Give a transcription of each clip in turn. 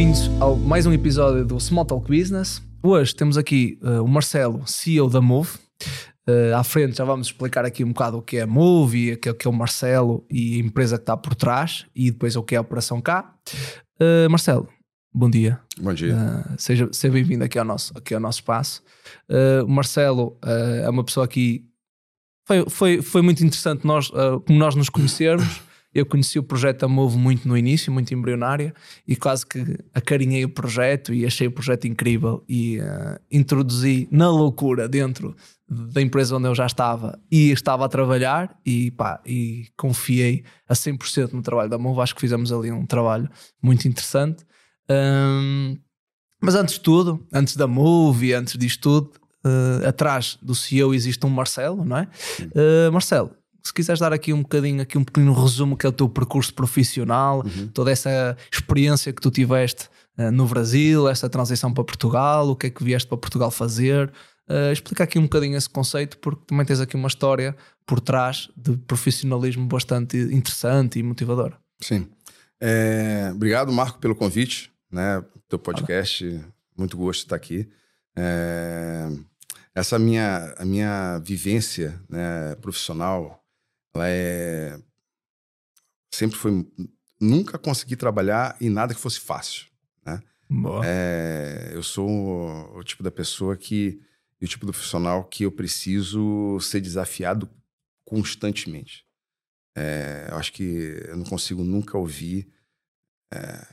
Bem-vindos a mais um episódio do Small Talk Business. Hoje temos aqui uh, o Marcelo, CEO da Move. Uh, à frente já vamos explicar aqui um bocado o que é a Move, e o que é o Marcelo e a empresa que está por trás e depois o que é a Operação K. Uh, Marcelo, bom dia. Bom dia. Seja, seja bem-vindo aqui ao nosso, aqui ao nosso espaço. O Marcelo é uma pessoa aqui. Foi, foi, foi muito interessante nós, como nós nos conhecermos. Eu conheci o projeto Amove muito no início, muito embrionária, e quase que acarinhei o projeto e achei o projeto incrível e introduzi na loucura dentro da empresa onde eu já estava e estava a trabalhar e, pá, e confiei a 100% no trabalho da Move. Acho que fizemos ali um trabalho muito interessante. Um, mas antes de tudo, antes da Move, antes disto tudo, uh, atrás do CEO existe um Marcelo, não é? Uh, Marcelo, se quiseres dar aqui um bocadinho, aqui um pequeno resumo que é o teu percurso profissional, uhum. toda essa experiência que tu tiveste uh, no Brasil, essa transição para Portugal, o que é que vieste para Portugal fazer, uh, explica aqui um bocadinho esse conceito, porque também tens aqui uma história por trás de profissionalismo bastante interessante e motivadora. Sim. É, obrigado, Marco, pelo convite, né? Teu podcast, muito gosto de estar aqui. É, essa minha, a minha vivência né, profissional, ela é sempre foi nunca consegui trabalhar em nada que fosse fácil, né? É, eu sou o tipo da pessoa que o tipo de profissional que eu preciso ser desafiado constantemente. É, eu acho que eu não consigo nunca ouvir é,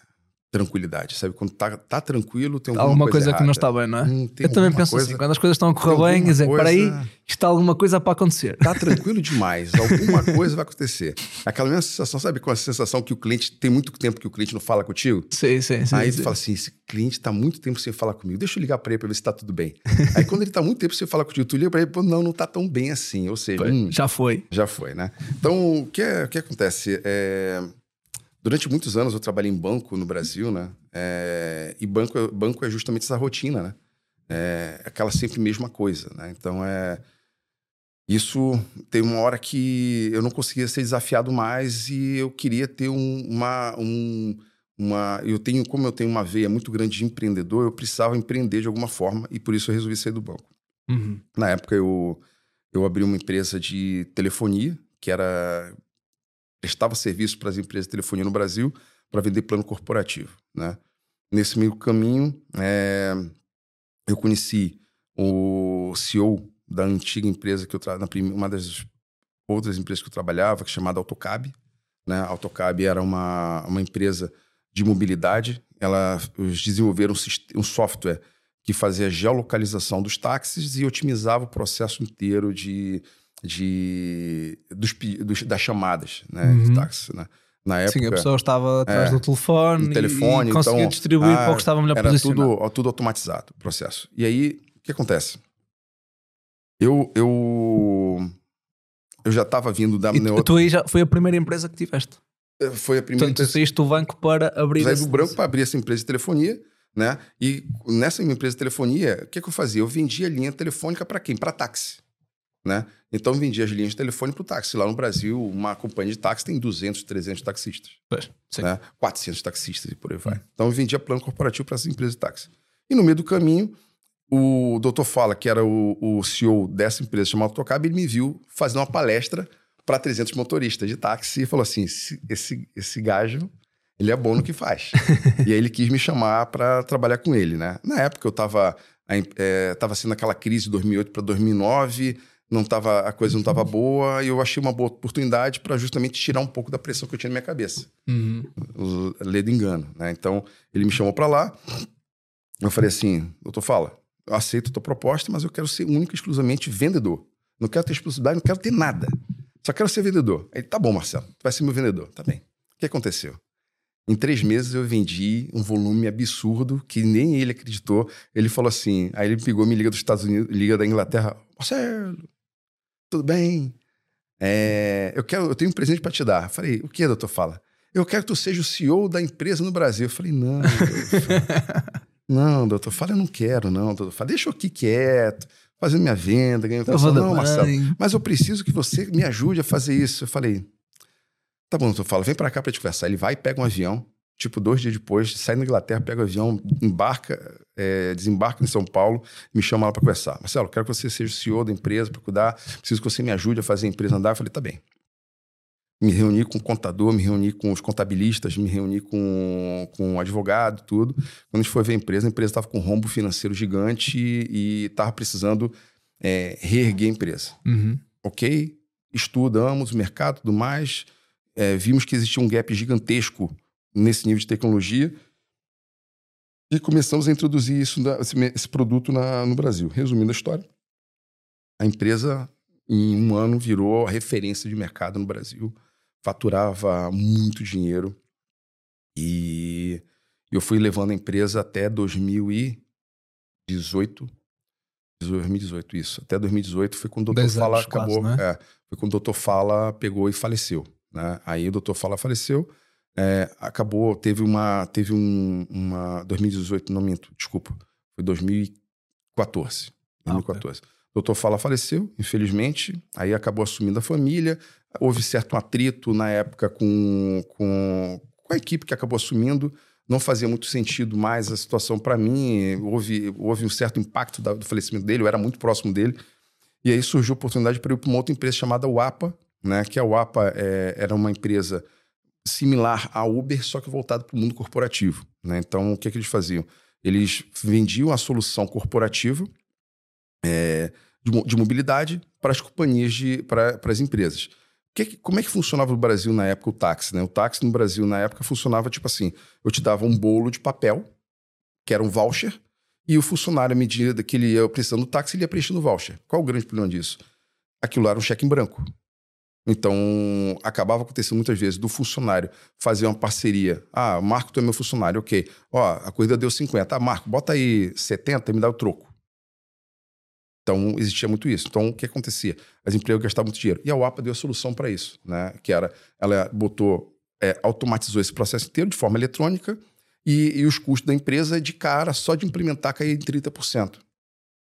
tranquilidade, sabe? Quando tá, tá tranquilo, tem alguma, alguma coisa, coisa que não está bem, não é? Hum, eu também penso coisa, assim, quando as coisas estão a correr bem, dizer, coisa... aí, está alguma coisa para acontecer. Tá tranquilo demais, alguma coisa vai acontecer. Aquela mesma sensação, sabe com a sensação que o cliente tem muito tempo que o cliente não fala contigo? Sim, sim, sim. Aí sim. tu fala assim, esse cliente está muito tempo sem falar comigo, deixa eu ligar para ele para ver se está tudo bem. aí quando ele está muito tempo sem falar contigo, tu liga para ele, não, não está tão bem assim, ou seja... Hum, já foi. Já foi, né? Então, o que, é, o que acontece? É Durante muitos anos eu trabalhei em banco no Brasil, né? É, e banco, banco é justamente essa rotina, né? É aquela sempre mesma coisa, né? Então é isso tem uma hora que eu não conseguia ser desafiado mais e eu queria ter um, uma um, uma eu tenho como eu tenho uma veia muito grande de empreendedor, eu precisava empreender de alguma forma e por isso eu resolvi sair do banco. Uhum. Na época eu eu abri uma empresa de telefonia que era prestava serviço para as empresas de telefonia no Brasil para vender plano corporativo. Né? Nesse meio caminho, é, eu conheci o CEO da antiga empresa que eu trabalhava, uma das outras empresas que eu trabalhava, que é chamada Autocab. Né? A Autocab era uma, uma empresa de mobilidade. Ela, desenvolveram um, um software que fazia geolocalização dos táxis e otimizava o processo inteiro de de, dos, dos, das chamadas né, uhum. de táxi. Né? Na época, Sim, a pessoa estava atrás é, do telefone, telefone e, conseguia então, distribuir ah, o que estava melhor era posicionado. Tudo, tudo automatizado, o processo. E aí, o que acontece? Eu, eu, eu já estava vindo da... E tu, aí já foi a primeira empresa que tiveste? É, foi a primeira Portanto, tu saíste do banco para abrir... Saí do banco para abrir essa empresa de telefonia, né? E nessa empresa de telefonia, o que, que eu fazia? Eu vendia linha telefônica para quem? Para táxi. Né? Então vendia as linhas de telefone para o táxi. Lá no Brasil, uma companhia de táxi tem 200, 300 taxistas. Pois, né? 400 taxistas e por aí vai. Hum. Então vendia plano corporativo para as empresas de táxi. E no meio do caminho, o doutor Fala, que era o, o CEO dessa empresa chamada Autocab, ele me viu fazendo uma palestra para 300 motoristas de táxi e falou assim: esse, esse, esse gajo, ele é bom no que faz. e aí ele quis me chamar para trabalhar com ele, né? Na época eu estava é, tava sendo aquela crise de 2008 para 2009 não tava, a coisa não estava boa, e eu achei uma boa oportunidade para justamente tirar um pouco da pressão que eu tinha na minha cabeça. Uhum. Ledo engano. Né? Então, ele me chamou para lá. Eu falei assim: doutor, fala, eu aceito a tua proposta, mas eu quero ser único e exclusivamente vendedor. Não quero ter exclusividade, não quero ter nada. Só quero ser vendedor. Ele, tá bom, Marcelo, tu vai ser meu vendedor. Tá bem. O que aconteceu? Em três meses eu vendi um volume absurdo que nem ele acreditou. Ele falou assim: aí ele pegou, me liga dos Estados Unidos, liga da Inglaterra. Marcelo, tudo bem? É, eu quero, eu tenho um presente para te dar. Eu falei, o que, doutor? Fala. Eu quero que tu seja o CEO da empresa no Brasil. Eu falei, não, doutor. não, doutor, fala, eu não quero, não, doutor. Fala, deixa eu aqui quieto, fazendo minha venda, ganhando pensão. Não, Marcelo, mas eu preciso que você me ajude a fazer isso. Eu falei, tá bom, doutor, fala, vem para cá para te conversar. Ele vai, pega um avião, Tipo, dois dias depois, sai na Inglaterra, pega o avião, embarca, é, desembarca em São Paulo, me chama lá para conversar. Marcelo, quero que você seja o CEO da empresa para cuidar, preciso que você me ajude a fazer a empresa andar. Eu falei, tá bem. Me reuni com o contador, me reuni com os contabilistas, me reuni com, com o advogado, tudo. Quando a gente foi ver a empresa, a empresa estava com um rombo financeiro gigante e estava precisando é, reerguer a empresa. Uhum. Ok, estudamos o mercado e tudo mais, é, vimos que existia um gap gigantesco nesse nível de tecnologia e começamos a introduzir isso, esse, produto na, no Brasil. Resumindo a história, a empresa em um ano virou referência de mercado no Brasil, faturava muito dinheiro e eu fui levando a empresa até 2018 2018, isso. Até 2018 foi quando o Doutor Fala acabou. Quase, né? é, foi quando o Doutor Fala pegou e faleceu. Né? Aí o Doutor Fala faleceu, é, acabou, teve uma. Teve um, uma. 2018, não minto, desculpa. Foi 2014. 2014. Ah, okay. O Doutor Fala faleceu, infelizmente. Aí acabou assumindo a família. Houve certo atrito na época com, com, com a equipe que acabou assumindo não fazia muito sentido mais a situação para mim. Houve, houve um certo impacto do falecimento dele, eu era muito próximo dele. E aí surgiu a oportunidade para ir para uma outra empresa chamada UAPA, né? que a UAPA é, era uma empresa similar à Uber, só que voltada para o mundo corporativo. Né? Então, o que, é que eles faziam? Eles vendiam a solução corporativa é, de, de, mobilidade para as companhias, de, para as empresas. Que, como é que funcionava no Brasil na época o táxi? Né? O táxi no Brasil na época funcionava tipo assim: eu te dava um bolo de papel, que era um voucher, e o funcionário, à medida que ele ia precisando do táxi, ele ia preenchendo o voucher. Qual o grande problema disso? Aquilo era um cheque em branco. Então, acabava acontecendo muitas vezes do funcionário fazer uma parceria. Ah, Marco, tu é meu funcionário, ok. Ó, a corrida deu 50. Ah, Marco, bota aí 70 e me dá o troco. Então, existia muito isso. Então, o que acontecia? As empresas gastavam muito dinheiro. E a UAPA deu a solução para isso, né? Que era, ela botou, é, automatizou esse processo inteiro de forma eletrônica e, e, os custos da empresa de cara, só de implementar, caía em 30%.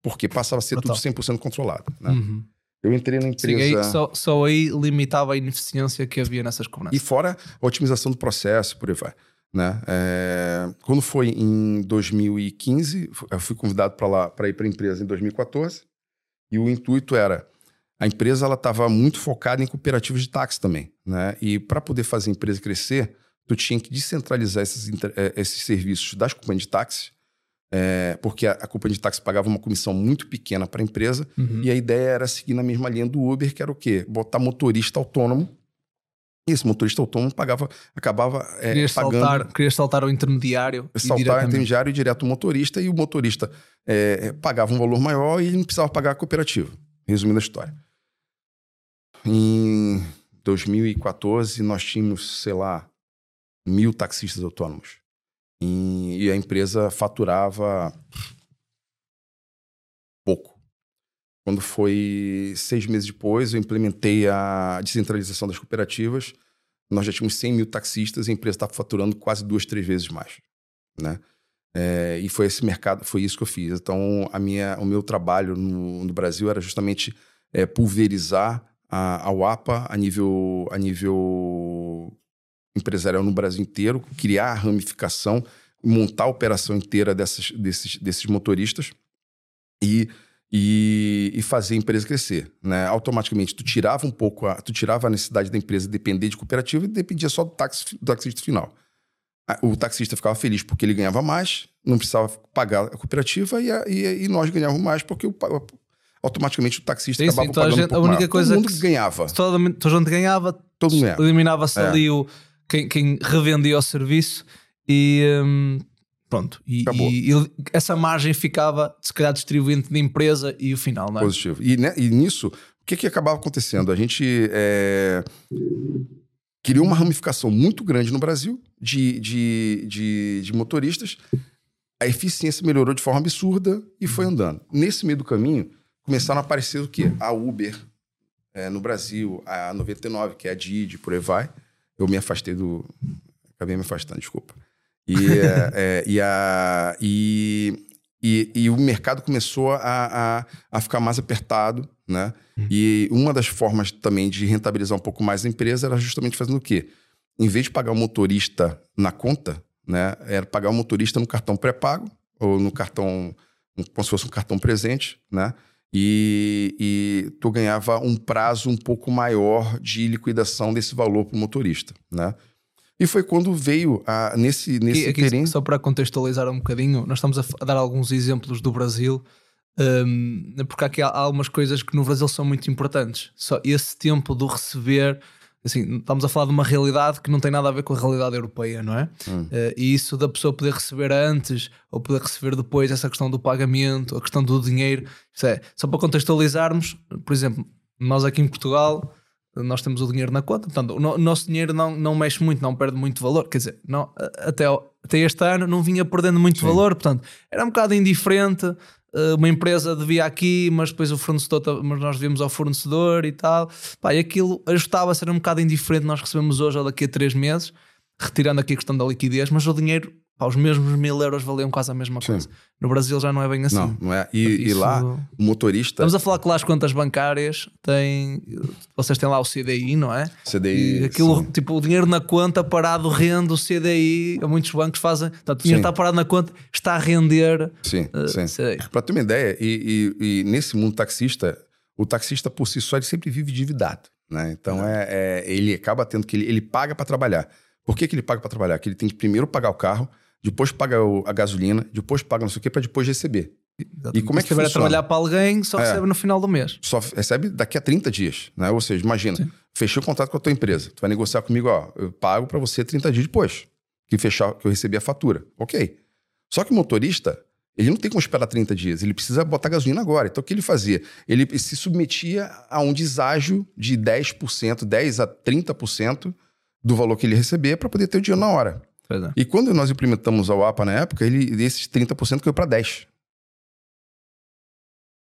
Porque passava a ser Total. tudo 100% controlado, né? Uhum. Eu entrei na empresa. Sim, aí, só, só, aí limitava a ineficiência que havia nessas cobranças. E fora a otimização do processo, por aí vai. Né? É, quando foi em 2015, eu fui convidado para ir para a empresa em 2014, e o intuito era a empresa ela estava muito focada em cooperativas de táxi também, né? E para poder fazer a empresa crescer, tu tinha que descentralizar esses, é, esses serviços das companhias de táxi, é, porque a, a, companhia de táxi pagava uma comissão muito pequena para a empresa, uhum. e a ideia era seguir na mesma linha do Uber, que era o quê? Botar motorista autônomo esse motorista autônomo pagava, acabava é, queria pagando... Saltar, queria saltar o intermediário. Saltar o intermediário e direto o motorista, e o motorista é, pagava um valor maior e não precisava pagar a cooperativa. Resumindo a história. Em 2014, nós tínhamos, sei lá, mil taxistas autônomos. E, e a empresa faturava pouco. Quando foi seis meses depois, eu implementei a descentralização das cooperativas. Nós já tínhamos 100 mil taxistas e a empresa estava faturando quase duas, três vezes mais. Né? É, e foi esse mercado, foi isso que eu fiz. Então, a minha, o meu trabalho no, no Brasil era justamente é, pulverizar a, a UAPA a nível, a nível empresarial no Brasil inteiro, criar a ramificação, montar a operação inteira dessas, desses, desses motoristas e e, e, fazer a empresa crescer. Né? Automaticamente, tu tirava um pouco, a, tu tirava a necessidade da empresa depender de cooperativa e dependia só do, taxi, do taxista final. O taxista ficava feliz porque ele ganhava mais, não precisava pagar a cooperativa e, a, e, e nós ganhávamos mais porque o, automaticamente o taxista Isso, acabava então pagando a, gente, um a única mais. coisa todo mundo que ganhava. Toda a gente ganhava, todo mundo ganhava. eliminava-se é. ali o, quem, quem revendia o serviço e... Hum, Pronto. E, e, e, essa margem ficava, se calhar, distribuindo de empresa e o final, não é? Positivo. E, né, e nisso, o que, que acabava acontecendo? A gente é, criou uma ramificação muito grande no Brasil de, de, de, de, motoristas. A eficiência melhorou de forma absurda e foi andando. Nesse meio do caminho, começaram a aparecer o quê? A Uber é, no Brasil, a 99, que é a Didi, por aí vai. Eu me afastei do. Acabei me afastando, desculpa. E, é, é, e, a, e, e, e, o mercado começou a, a, a ficar mais apertado, né? Uhum. E uma das formas também de rentabilizar um pouco mais a empresa era justamente fazendo o quê? em vez de pagar o motorista na conta, né, era pagar o motorista no cartão pré-pago ou no cartão, como se fosse um cartão presente, né? E, e tu ganhava um prazo um pouco maior de liquidação desse valor para o motorista, né? E foi quando veio a, nesse, nesse aqui, aqui, Só para contextualizar um bocadinho, nós estamos a, dar alguns exemplos do Brasil, um, porque aqui há, há algumas coisas que no Brasil são muito importantes. Só esse tempo do receber assim, estamos a falar de uma realidade que não tem nada a ver com a realidade europeia, não é? Hum. Uh, e isso da pessoa poder receber antes ou poder receber depois, essa questão do pagamento, a questão do dinheiro, é, só para contextualizarmos, por exemplo, nós aqui em Portugal nós temos o dinheiro na conta, portanto, o nosso dinheiro não, não mexe muito, não perde muito valor. Quer dizer, não, até, até este ano não vinha perdendo muito Sim. valor, portanto, era um bocado indiferente. Eh, uma empresa devia aqui, mas depois o fornecedor, mas nós devíamos ao fornecedor e tal. Pá, e aquilo ajustava a ser um bocado indiferente. Nós recebemos hoje ou daqui a três meses, retirando aqui a questão da liquidez, mas o dinheiro Pá, os mesmos mil euros valiam quase a mesma coisa. Sim. No Brasil já não é bem assim. Não, não é. E, Isso... e, lá, o motorista. Estamos a falar que lá as contas bancárias têm. Vocês têm lá o CDI, não é? CDI. E aquilo, sim. tipo, o dinheiro na conta parado rende o CDI. Muitos bancos fazem. Portanto, o dinheiro sim. está parado na conta, está a render. Sim, uh, sim. Para ter uma ideia, e, e, e, nesse mundo taxista, o taxista por si só ele sempre vive endividado. Né? Então é, é ele acaba tendo que. Ele, ele paga para trabalhar. Por que, que ele paga para trabalhar? Porque ele tem que primeiro pagar o carro depois paga a gasolina, depois paga não sei o que, para depois receber. Exatamente. E como é que você vai trabalhar para alguém, só é. recebe no final do mês. Só recebe daqui a 30 dias, né? Ou seja, imagina, Sim. fechei o contrato com a tua empresa, tu vai negociar comigo, ó, eu pago para você 30 dias depois que fechar, que eu recebi a fatura. OK. Só que o motorista, ele não tem como esperar 30 dias, ele precisa botar gasolina agora. Então o que ele fazia? Ele se submetia a um deságio de 10%, 10 a 30% do valor que ele recebia para poder ter o dinheiro na hora. É. E quando nós implementamos o APA na época, ele, esses 30% caiu para 10%.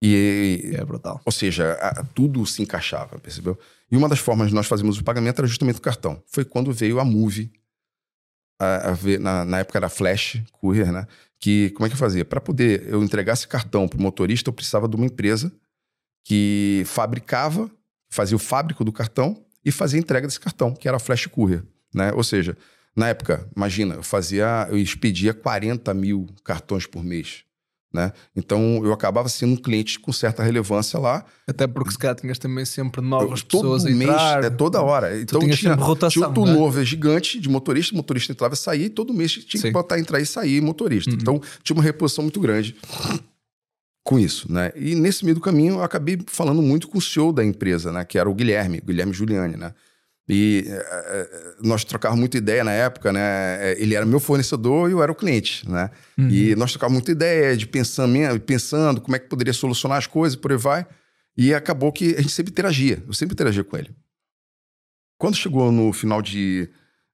E, é brutal. Ou seja, a, tudo se encaixava, percebeu? E uma das formas de nós fazermos o pagamento era justamente o cartão. Foi quando veio a Move, a, a na, na, época era Flash, Courier, né? Que como é que eu fazia? Para poder eu entregar esse cartão para o motorista, eu precisava de uma empresa que fabricava, fazia o fábrico do cartão e fazia a entrega desse cartão, que era a Flash Courier, né? Ou seja, na época, imagina, eu fazia, eu expedia 40 mil cartões por mês. Né? Então eu acabava sendo um cliente com certa relevância lá. Até porque se calhar tinhas também sempre novas eu, pessoas a entrar. Mês, é, toda hora. Então tinha, sempre rotação, tinha um né? turnover né? gigante de motorista, motorista entrava e saía, e todo mês tinha Sim. que botar, entrar e sair motorista. Uhum. Então tinha uma reposição muito grande com isso. Né? E nesse meio do caminho eu acabei falando muito com o CEO da empresa, né? que era o Guilherme, Guilherme Giuliani. Né? E uh, nós trocávamos muita ideia na época, né? Ele era meu fornecedor e eu era o cliente, né? Uhum. E nós trocávamos muita ideia de pensamento, pensando como é que poderia solucionar as coisas, por aí vai. E acabou que a gente sempre interagia, eu sempre interagia com ele. Quando chegou no final de,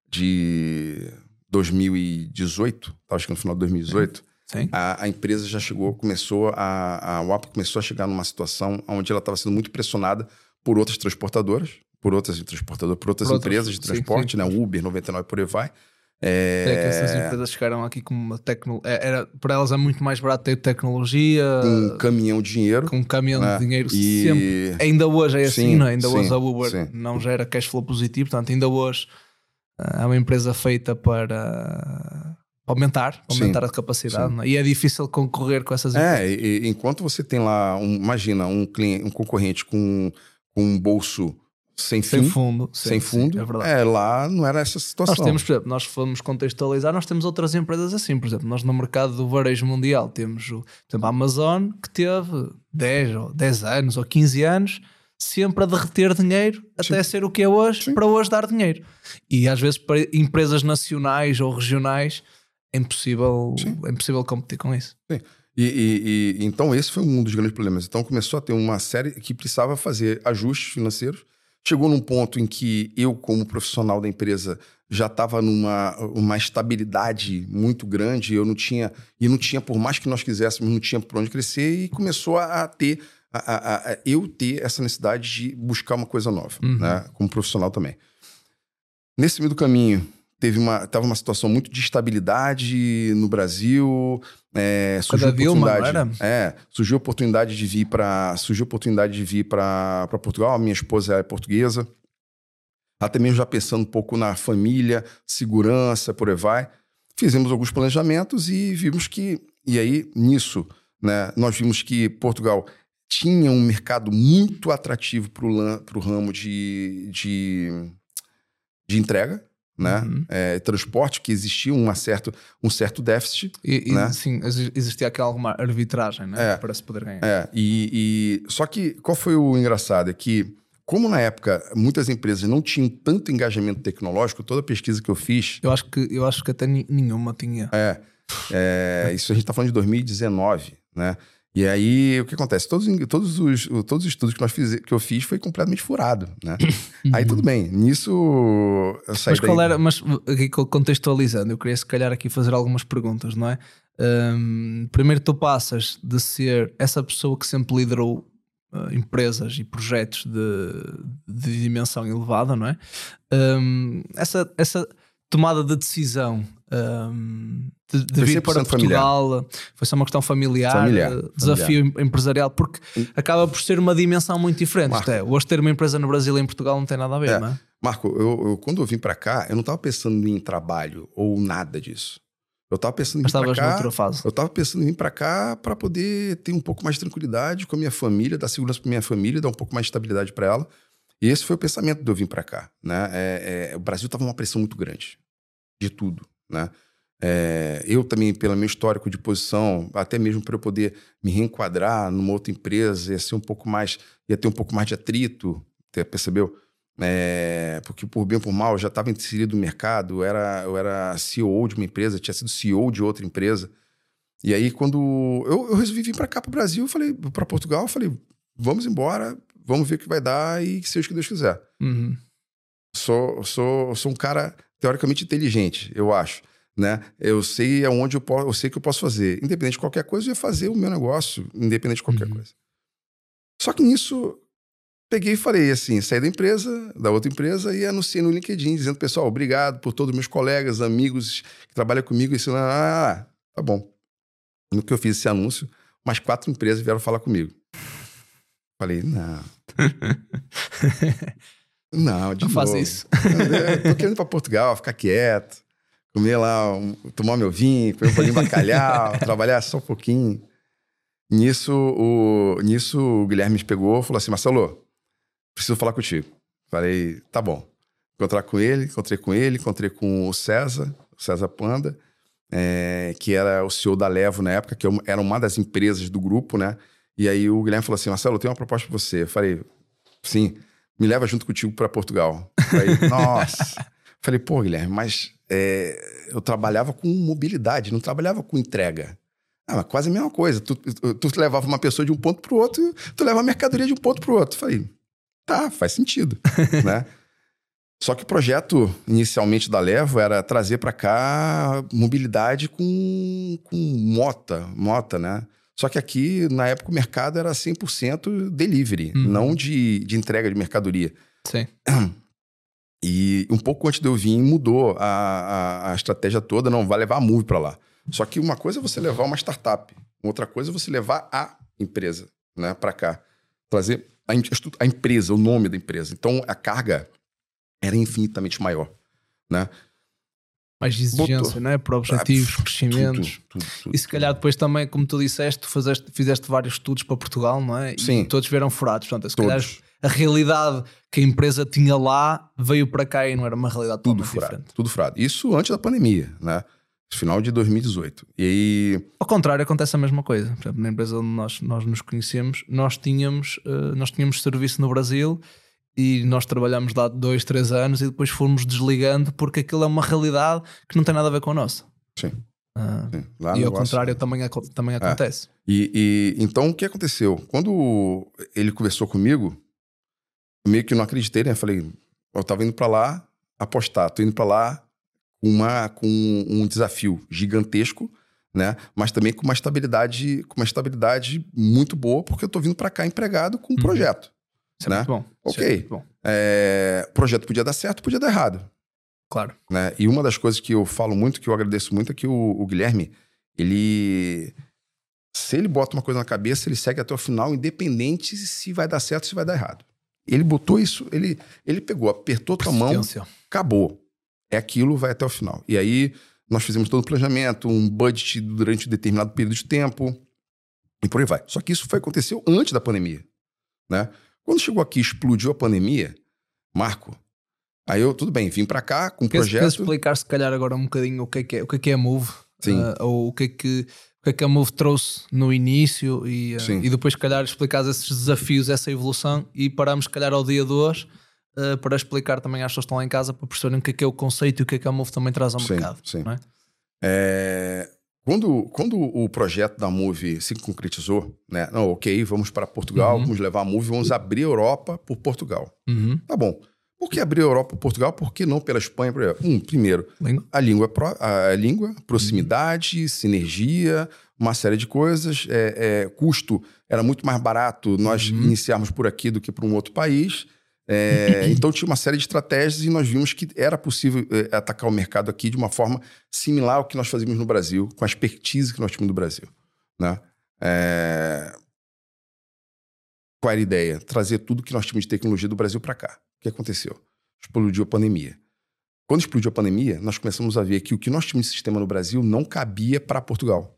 de 2018, acho que no final de 2018, Sim. A, a, empresa já chegou, começou, a, a UAP começou a chegar numa situação onde ela estava sendo muito pressionada por outras transportadoras, por outras transportadoras, por outras por empresas de transporte, sim, sim, né? Uber, 99 por aí vai. É... é... que essas empresas chegaram aqui com uma tecnologia. É, era, para elas é muito mais barato ter tecnologia. Um caminhão de dinheiro. Com um caminhão né? de dinheiro e... sempre. Ainda hoje é assim, sim, não é? Ainda hoje a Uber não gera cash flow positivo, portanto, ainda hoje é uma empresa feita para aumentar, aumentar a capacidade. É? E é difícil concorrer com essas empresas. É, e, enquanto você tem lá, um, imagina, um, cliente, um concorrente com, com um bolso sem, sem fundo. Sim, sem fundo. Sim, é, verdade. é, lá não era essa situação. Nós temos, por exemplo, nós fomos contextualizar, nós temos outras empresas assim. Por exemplo, nós no mercado do varejo mundial temos o, por exemplo, a Amazon, que teve 10, ou 10 anos ou 15 anos sempre a derreter dinheiro sim. até ser o que é hoje, sim. para hoje dar dinheiro. E às vezes para empresas nacionais ou regionais é impossível, é impossível competir com isso. Sim. E, e, e, então esse foi um dos grandes problemas. Então começou a ter uma série que precisava fazer ajustes financeiros Chegou num ponto em que eu, como profissional da empresa, já estava numa uma estabilidade muito grande, eu não tinha, e não tinha, por mais que nós quiséssemos, não tinha por onde crescer, e começou a, ter, a, a, a eu ter essa necessidade de buscar uma coisa nova, uhum. né? como profissional também. Nesse meio do caminho, teve uma, tava uma situação muito de estabilidade no Brasil. É, surgiu a oportunidade, é, surgiu oportunidade de vir para surgiu oportunidade de vir para Portugal. A minha esposa é portuguesa. até mesmo já pensando um pouco na família, segurança, por aí vai. Fizemos alguns planejamentos e vimos que, e aí nisso, né, nós vimos que Portugal tinha um mercado muito atrativo para o ramo de, de, de entrega, né? Uhum. É, transporte, que existia uma certo, um certo déficit. E, né? e, sim, existia aquela alguma arbitragem né? É, para se poder ganhar. É, e, e, só que qual foi o engraçado? É que, como na época muitas empresas não tinham tanto engajamento tecnológico, toda a pesquisa que eu fiz. Eu acho que, eu acho que até nenhuma tinha. É. é isso a gente está falando de 2019, né? E aí, o que acontece? Todos, todos, os, todos os estudos que, nós fiz, que eu fiz foi completamente furado, né? aí tudo bem. Nisso, eu saí Mas qual daí... era... Mas contextualizando, eu queria se calhar aqui fazer algumas perguntas, não é? Um, primeiro tu passas de ser essa pessoa que sempre liderou uh, empresas e projetos de, de dimensão elevada, não é? Um, essa, essa tomada de decisão um, de, de vir para Portugal familiar. foi só uma questão familiar, familiar desafio familiar. empresarial, porque acaba por ser uma dimensão muito diferente. Marco, é, hoje ter uma empresa no Brasil e em Portugal não tem nada a ver, é. não é? Marco, eu, eu, quando eu vim para cá, eu não estava pensando em trabalho ou nada disso. Eu estava pensando em vir para cá. Eu estava pensando em vir para cá para poder ter um pouco mais de tranquilidade com a minha família, dar segurança para minha família, dar um pouco mais de estabilidade para ela. E esse foi o pensamento de eu vir para cá. Né? É, é, o Brasil estava uma pressão muito grande de tudo. Né? É, eu também, pelo meu histórico de posição, até mesmo para eu poder me reenquadrar numa outra empresa, ia ser um pouco mais, ia ter um pouco mais de atrito, percebeu? É, porque por bem ou por mal, eu já estava inserido no mercado, eu era, eu era CEO de uma empresa, tinha sido CEO de outra empresa. E aí, quando eu, eu resolvi vir para cá, para o Brasil, eu falei, para Portugal, eu falei, vamos embora, vamos ver o que vai dar e seja o que Deus quiser. Uhum. Sou, sou, sou um cara teoricamente inteligente, eu acho. Né? Eu sei aonde eu posso, eu sei que eu posso fazer. Independente de qualquer coisa, eu ia fazer o meu negócio, independente de qualquer uhum. coisa. Só que nisso, peguei e falei assim, saí da empresa, da outra empresa, e anunciei no LinkedIn, dizendo, pessoal, obrigado por todos os meus colegas, amigos que trabalham comigo, isso, ah, tá bom. No que eu fiz esse anúncio, mais quatro empresas vieram falar comigo. Falei, não. Não, de não novo. faz isso. Eu tô querendo ir pra Portugal, ficar quieto, comer lá, um, tomar meu vinho, comer um pouquinho de bacalhau, trabalhar só um pouquinho. Nisso o, nisso, o Guilherme me pegou e falou assim: Marcelo, preciso falar contigo. Falei, tá bom. Encontrar com ele, encontrei com ele, encontrei com o César, o César Panda, é, que era o CEO da Levo na época, que era uma das empresas do grupo, né? E aí o Guilherme falou assim: Marcelo, eu tenho uma proposta para você. Eu falei, sim me leva junto contigo para Portugal. Falei, nossa. Falei, pô, Guilherme, mas é, eu trabalhava com mobilidade, não trabalhava com entrega. Ah, mas quase a mesma coisa. Tu, tu, tu levava uma pessoa de um ponto para o outro, tu leva a mercadoria de um ponto para o outro. Falei, tá, faz sentido, né? Só que o projeto inicialmente da Levo era trazer para cá mobilidade com, com mota, mota, né? Só que aqui, na época, o mercado era 100% delivery, uhum. não de, de entrega de mercadoria. Sim. E um pouco antes de eu vir, mudou a, a, a estratégia toda, não vai levar a Move para lá. Só que uma coisa é você levar uma startup, outra coisa é você levar a empresa né, para cá. Trazer a, a empresa, o nome da empresa. Então, a carga era infinitamente maior. Né? mais exigência, Botou. né? para objetivos, ah, crescimentos. Tudo, tudo, tudo, e se calhar depois também, como tu disseste, tu fizeste, fizeste vários estudos para Portugal, não é? Sim. E todos vieram furados. Portanto, se calhar a realidade que a empresa tinha lá veio para cá e não era uma realidade tudo furado, diferente. Tudo furado. Isso antes da pandemia, né? Final de 2018. E aí... Ao contrário, acontece a mesma coisa. Por exemplo, na empresa onde nós, nós nos conhecemos, nós tínhamos, uh, nós tínhamos serviço no Brasil e nós trabalhamos lá dois, três anos e depois fomos desligando porque aquilo é uma realidade que não tem nada a ver com a nossa. Sim. Ah, Sim. e ao contrário também, também é. acontece. É. E, e, então o que aconteceu? Quando ele conversou comigo, meio que não acreditei, né? Falei, eu tava indo para lá apostar, tô indo para lá com, uma, com um desafio gigantesco, né? Mas também com uma estabilidade, com uma estabilidade muito boa, porque eu tô vindo para cá empregado com um uhum. projeto. Isso é né? é muito bom. Ok. É bom. É, o projeto podia dar certo, podia dar errado. Claro. Né? E uma das coisas que eu falo muito, que eu agradeço muito, é que o, o Guilherme, ele. Se ele bota uma coisa na cabeça, ele segue até o final, independente se vai dar certo ou se vai dar errado. Ele botou isso, ele, ele pegou, apertou tua mão, acabou. É aquilo, vai até o final. E aí nós fizemos todo o planejamento, um budget durante um determinado período de tempo e por aí vai. Só que isso foi aconteceu antes da pandemia, né? Quando chegou aqui, explodiu a pandemia, Marco. Aí eu, tudo bem, vim para cá com um projeto. explicar se calhar agora um bocadinho o que é que é, o que é, que é Move? Sim. Ah, ou o que é que, o que é que a Move trouxe no início e, Sim. e depois, se calhar, explicar esses desafios, essa evolução e paramos, se calhar, ao dia de hoje ah, para explicar também às pessoas que estão lá em casa para perceberem o que é que é o conceito e o que é que a Move também traz ao Sim, mercado. sim. é? É, quando, quando o projeto da Move se concretizou, né? Não, ok, vamos para Portugal, Uhum. vamos levar a Move, vamos abrir a Europa por Portugal. Uhum. Tá bom. Por que abrir a Europa por Portugal? Por que não pela Espanha? Por? Um, primeiro, a língua, é a língua proximidade, sinergia, uma série de coisas. É, é, custo era muito mais barato nós Uhum. iniciarmos por aqui do que por um outro país. É, então tinha uma série de estratégias e nós vimos que era possível é, atacar o mercado aqui de uma forma similar ao que nós fazíamos no Brasil, com a expertise que nós tínhamos no Brasil. Né? É, Qual era a ideia? Trazer tudo que nós tínhamos de tecnologia do Brasil para cá. O que aconteceu? Explodiu a pandemia. Quando explodiu a pandemia, nós começamos a ver que o que nós tínhamos de sistema no Brasil não cabia para Portugal.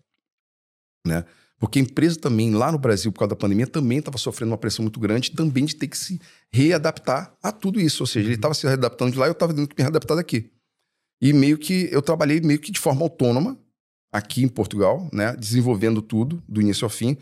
Né? Porque a empresa também, lá no Brasil, por causa da pandemia, também estava sofrendo uma pressão muito grande, também de ter que se readaptar a tudo isso. Ou seja, ele estava se readaptando de lá e eu estava tendo que me readaptar daqui. E meio que eu trabalhei meio que de forma autônoma aqui em Portugal, né? desenvolvendo tudo, do início ao fim,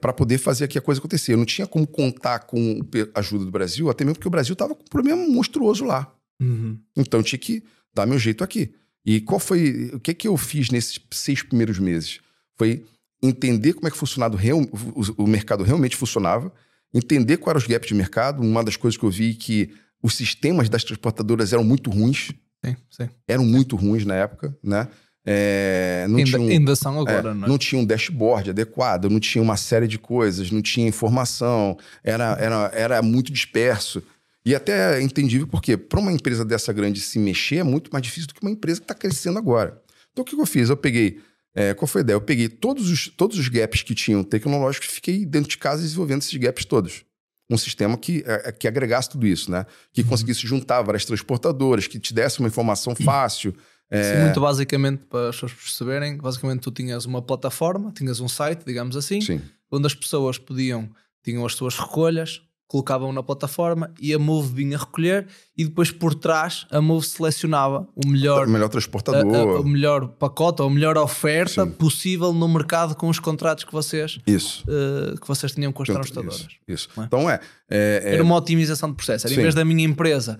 para poder fazer aqui a coisa acontecer. Eu não tinha como contar com a ajuda do Brasil, até mesmo porque o Brasil estava com um problema monstruoso lá. Uhum. Então eu tinha que dar meu jeito aqui. E qual foi. O que, que eu fiz nesses seis primeiros meses? Foi entender como é que funcionado real, o, o mercado realmente funcionava, entender quais eram os gaps de mercado. Uma das coisas que eu vi que os sistemas das transportadoras eram muito ruins, Sim, sim. eram muito ruins na época, né? É, não Ainda, tinham- ainda são é, agora, é? não tinha um dashboard adequado, não tinha uma série de coisas, não tinha informação, era, era, era muito disperso. E até é entendível porque para uma empresa dessa grande se mexer é muito mais difícil do que uma empresa que está crescendo agora. Então o que eu fiz? Eu peguei. é, qual foi a ideia? Eu peguei todos os, todos os gaps que tinham tecnológicos e fiquei dentro de casa desenvolvendo esses gaps todos. Um sistema que, é, que agregasse tudo isso, né? Que conseguisse juntar várias transportadoras, que te desse uma informação fácil. É, Sim, muito basicamente, para as pessoas perceberem, basicamente tu tinhas uma plataforma, tinhas um site, digamos assim, sim. onde as pessoas podiam, tinham as suas recolhas, colocavam na plataforma e a Move vinha recolher e depois por trás a Move selecionava o melhor, O melhor a- a- transportador. o melhor pacote ou a melhor oferta Sim. possível no mercado com os contratos que vocês, Isso. eh, que vocês tinham com as Isso, transportadoras. isso. Não é? Então é. é, é- Era uma otimização de processo. Era em vez da minha empresa,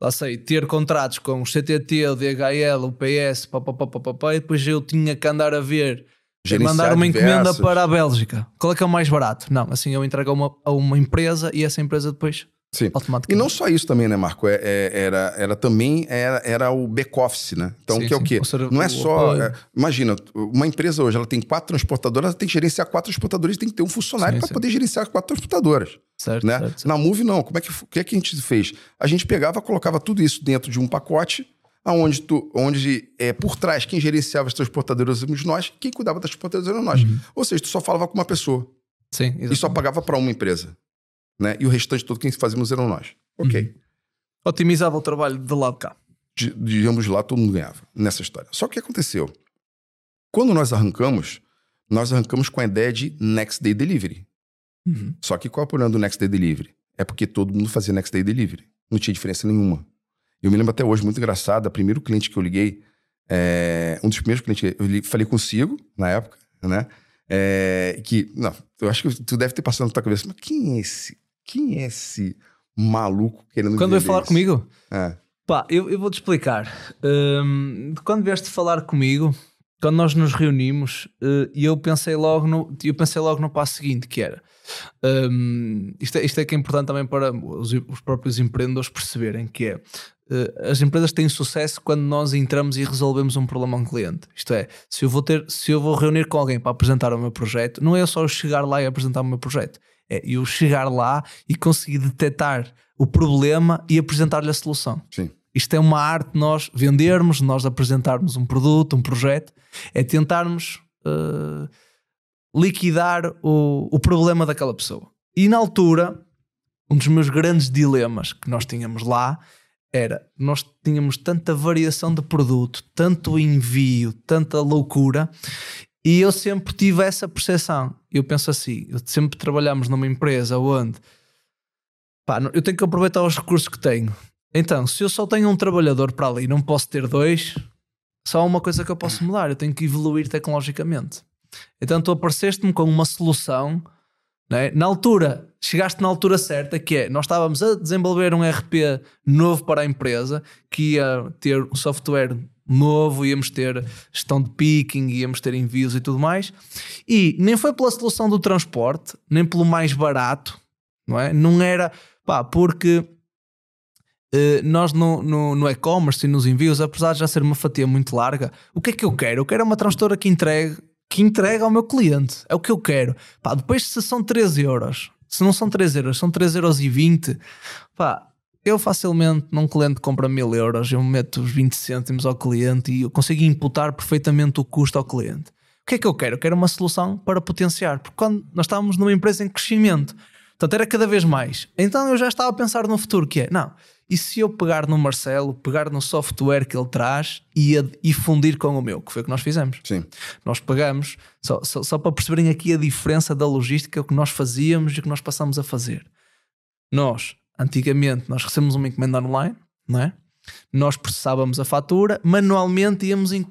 lá sei, ter contratos com o CTT, o DHL, o PS, pá, pá, pá, pá, pá, pá, e depois eu tinha que andar a ver, Gerenciar mandar uma encomenda diversas. para a Bélgica. Qual é que é o mais barato? Não, assim eu entrego a uma, a uma empresa e essa empresa depois Sim. E não só isso também, né, Marco? É- é- era, era também era, era o back-office, né? Então, Sim, que é o sim. quê? Ou seja, não é o só. é, imagina, uma empresa hoje ela tem quatro transportadoras, ela tem que gerenciar quatro transportadoras e tem que ter um funcionário para poder gerenciar as quatro transportadoras. certo, né? certo, certo. Na Move, não. Como é que, o que é que a gente fez? A gente pegava, colocava tudo isso dentro de um pacote, aonde tu, onde é, por trás quem gerenciava as transportadoras éramos nós, quem cuidava das transportadoras éramos nós. Uhum. Ou seja, tu só falava com uma pessoa Sim, e só exatamente. pagava para uma empresa. Né? E o restante todo quem fazíamos eram nós. Ok. Uhum. Otimizava o trabalho de lá de cá. de, de ambos lá, todo mundo ganhava nessa história. Só que o que aconteceu? Quando nós arrancamos, nós arrancamos com a ideia de Next Day Delivery. Uhum. Só que qual é o problema do Next Day Delivery? É porque todo mundo fazia Next Day Delivery. Não tinha diferença nenhuma. Eu me lembro até hoje, muito engraçado, o primeiro cliente que eu liguei, é, um dos primeiros clientes que eu falei consigo, na época, né? É, que, não, eu acho que tu deve ter passado na tua cabeça, mas quem é esse? Quem é esse maluco querendo Quando veio falar isso? comigo, É. Pá, eu, eu vou-te explicar. Hum, quando vieste falar comigo, quando nós nos reunimos, e eu pensei logo no, eu pensei logo no passo seguinte, que era hum, isto, é, isto é que é importante também para os, os próprios empreendedores perceberem, que é eh, as empresas têm sucesso quando nós entramos e resolvemos um problema a um cliente. Isto é, se eu vou ter, se eu vou reunir com alguém para apresentar o meu projeto, não é só eu chegar lá e apresentar o meu projeto. É eu chegar lá e conseguir detectar o problema e apresentar-lhe a solução. Sim. Isto é uma arte de nós vendermos, nós apresentarmos um produto, um projeto, é tentarmos eh, liquidar o, o problema daquela pessoa. E na altura, um dos meus grandes dilemas que nós tínhamos lá era nós tínhamos tanta variação de produto, tanto envio, tanta loucura, e eu sempre tive essa percepção. Eu penso assim, sempre trabalhamos numa empresa onde pá, eu tenho que aproveitar os recursos que tenho. Então, se eu só tenho um trabalhador para ali, não posso ter dois, só há uma coisa que eu posso mudar, eu tenho que evoluir tecnologicamente. Então tu apareceste-me com uma solução, né? na altura, chegaste na altura certa, que é, nós estávamos a desenvolver um RP novo para a empresa, que ia ter um software novo, íamos ter gestão de picking, íamos ter envios e tudo mais, e nem foi pela solução do transporte, nem pelo mais barato, não é? Não era, pá, porque Uh, nós no, no, no e-commerce e nos envios, apesar de já ser uma fatia muito larga, o que é que eu quero? Eu quero uma transtora que entregue, que entregue ao meu cliente. É o que eu quero. Pá, depois, se são 3 euros, se não são 3 euros, são 3 euros e 20, pá, eu facilmente, num cliente compra 1000 euros, eu meto os 20 cêntimos ao cliente e eu consigo imputar perfeitamente o custo ao cliente. O que é que eu quero? Eu quero uma solução para potenciar, porque quando nós estávamos numa empresa em crescimento, portanto era cada vez mais. Então eu já estava a pensar no futuro, que é, não, e se eu pegar no Marcelo, pegar no software que ele traz e, e fundir com o meu, que foi o que nós fizemos. Sim. Nós pegamos, só, só, só para perceberem aqui a diferença da logística, o que nós fazíamos e o que nós passamos a fazer. Nós, antigamente, nós recebemos uma encomenda online, não é? Nós processávamos a fatura, manualmente íamos em,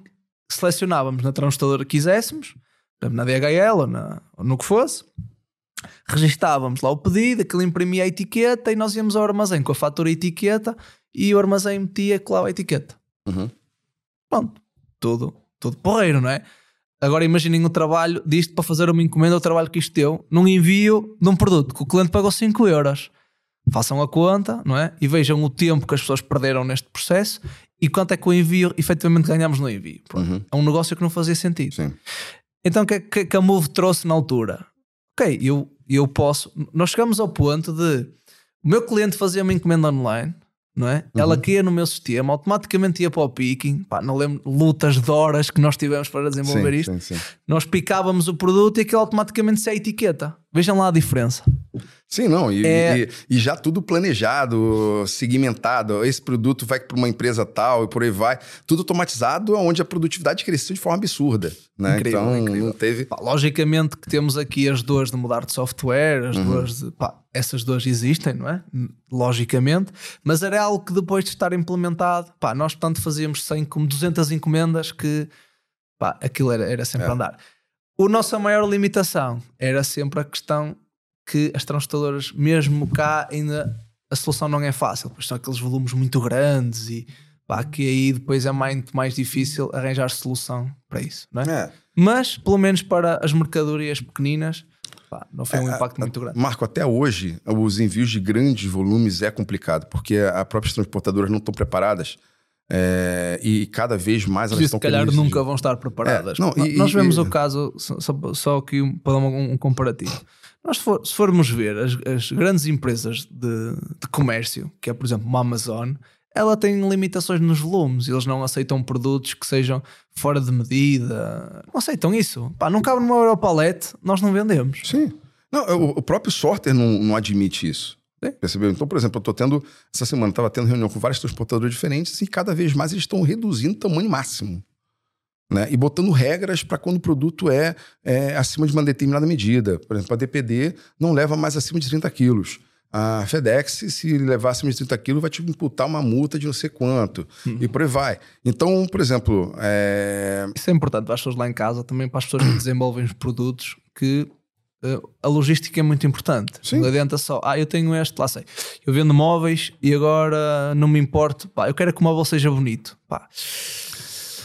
selecionávamos na transportadora que quiséssemos, na DHL ou, na, ou no que fosse, registávamos lá o pedido, aquilo imprimia a etiqueta e nós íamos ao armazém com a fatura e a etiqueta e o armazém metia lá a etiqueta. Uhum. Pronto, tudo, tudo porreiro, não é? Agora imaginem o trabalho disto para fazer uma encomenda, o trabalho que isto deu, num envio de um produto que o cliente pagou 5 euros. Façam a conta, não é? E vejam o tempo que as pessoas perderam neste processo e quanto é que o envio efetivamente ganhamos no envio. Uhum. É um negócio que não fazia sentido. Sim. Então o que, que, que a Move trouxe na altura? ok, eu, eu posso. Nós chegamos ao ponto de o meu cliente fazia uma encomenda online, não é? Ela Uhum. caía no meu sistema, automaticamente ia para o picking. Pá, não lembro lutas de horas que nós tivemos para desenvolver sim, isto. sim, sim. Nós picávamos o produto e aquilo automaticamente se a etiqueta. Vejam lá a diferença. Sim, não, e, É- e- e já tudo planejado, segmentado. Esse produto vai para uma empresa tal e por aí vai. Tudo automatizado, onde a produtividade cresceu de forma absurda. Né? Incrível, então, incrível. não teve. Logicamente que temos aqui as dores de mudar de software, as Uhum. dores de. Pá, essas dores existem, não é? Logicamente, mas era algo que depois de estar implementado, pá, nós tanto fazíamos 100 como 200 encomendas que pá, aquilo era, era sempre É. andar. A nossa maior limitação era sempre a questão que as transportadoras, mesmo cá, ainda a solução não é fácil, pois são aqueles volumes muito grandes e pá, que aí depois é muito mais difícil arranjar solução para isso, não é? É. Mas, pelo menos para as mercadorias pequeninas, pá, não foi um impacto muito grande. Marco, até hoje, os envios de grandes volumes é complicado, porque as próprias transportadoras não estão preparadas. é, e cada vez mais elas Se estão com calhar inicio de- nunca vão estar preparadas. É, não, e- Nós e- vemos e- o caso, só, só- aqui para dar um, um comparativo. Nós, se, for- se formos ver as, as grandes empresas de, de comércio, que é, por exemplo, uma Amazon, ela tem limitações nos volumes. Eles não aceitam produtos que sejam fora de medida. Não aceitam isso. Pá, não cabe numa Europalete, nós não vendemos. Sim. Não, o, próprio sorter não, não admite isso. Sim. Percebeu? Então, por exemplo, eu tô tendo. Essa semana, estava tendo reunião com vários transportadores diferentes e cada vez mais eles estão reduzindo o tamanho máximo. Né? E botando regras para quando o produto é, é acima de uma determinada medida. Por exemplo, a DPD não leva mais acima de 30 quilos. A FedEx, se levar acima de 30 quilos, vai te imputar uma multa de não sei quanto. Uhum. E por aí vai. Então, por exemplo, é, Isso é importante para as pessoas lá em casa, também para as pessoas que desenvolvem os produtos, que eh, a logística é muito importante. Sim. Não adianta só, ah, eu tenho este, lá sei. Eu vendo móveis e agora não me importo, pá, eu quero que o móvel seja bonito. Pá,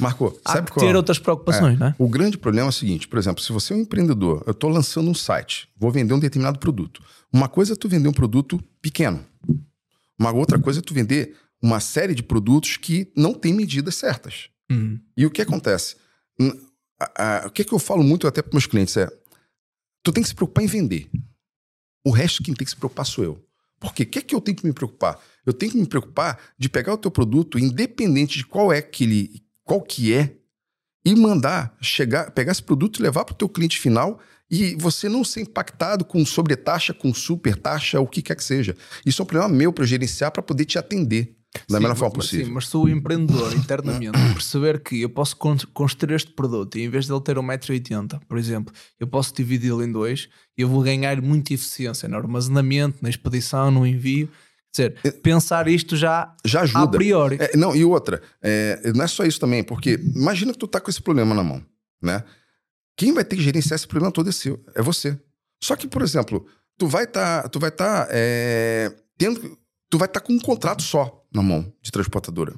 Marco, sabe que qual? ter outras preocupações, É. não é? O grande problema é o seguinte, por exemplo, se você é um empreendedor, eu estou lançando um site, vou vender um determinado produto. Uma coisa é tu vender um produto pequeno. Uma outra coisa é tu vender uma série de produtos que não tem medidas certas. Uhum. E o que acontece? A- a- o que, é que eu falo muito até para meus clientes é: tu tem que se preocupar em vender. O resto quem tem que se preocupar sou eu. Por quê? O que é que eu tenho que me preocupar? Eu tenho que me preocupar de pegar o teu produto, independente de qual é que ele, qual que é, e mandar chegar, pegar esse produto e levar para o teu cliente final e você não ser impactado com sobretaxa, com super taxa, o que quer que seja. Isso é um problema meu para gerenciar para poder te atender da Sim, melhor forma mas- possível. Sim, mas sou internamente internamente perceber que eu posso con- construir este produto e em vez de ele ter 1,80m, por exemplo, eu posso dividi-lo em dois e eu vou ganhar muita eficiência no armazenamento, na expedição, no envio. Dizer, pensar isto já Já a ajuda. priori. É, não, e outra, é, não é só isso também, porque imagina que tu tá com esse problema na mão, né? Quem vai ter que gerenciar esse problema todo é seu, é você. Só que, por exemplo, tu vai estar, tu vai estar tendo, tu vai estar com um contrato só na mão de transportadora.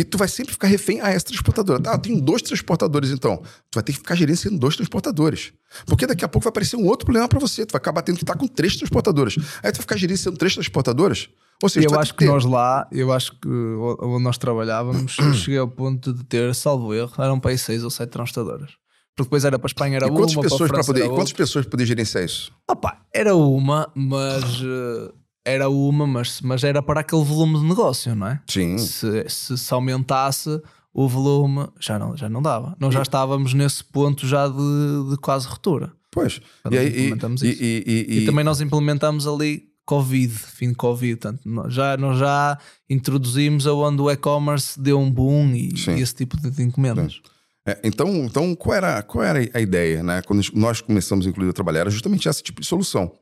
E tu vai sempre ficar refém a essa transportadora. Ah, tenho dois transportadores, então. Tu vai ter que ficar gerenciando dois transportadores. Porque daqui a pouco vai aparecer um outro problema para você. Tu vai acabar tendo que estar com três transportadoras. Aí tu vai ficar gerenciando três transportadoras. Ou seja, eu acho que ter- nós lá, eu acho que onde nós trabalhávamos, eu cheguei ao ponto de ter, salvo erro, eram para aí seis ou sete transportadoras. Porque depois era para Espanha, era E uma, pessoas para para poder, e quantas pessoas poder gerenciar isso? Opa, era uma, mas eh, era uma, mas, mas era para aquele volume de negócio, não é? Sim. Se, se se aumentasse o volume, já não, já não dava. Nós já estávamos nesse ponto já de, de quase ruptura. Pois. E, aí, e, implementamos e, isso. e, também nós implementamos ali Covid, fim de Covid. Portanto, nós já, nós já introduzimos aonde o e-commerce deu um boom e, esse tipo de, de encomendas. É, então, então qual, era, qual era a ideia, né? Quando nós começamos, inclusive, a trabalhar, era justamente esse tipo de solução.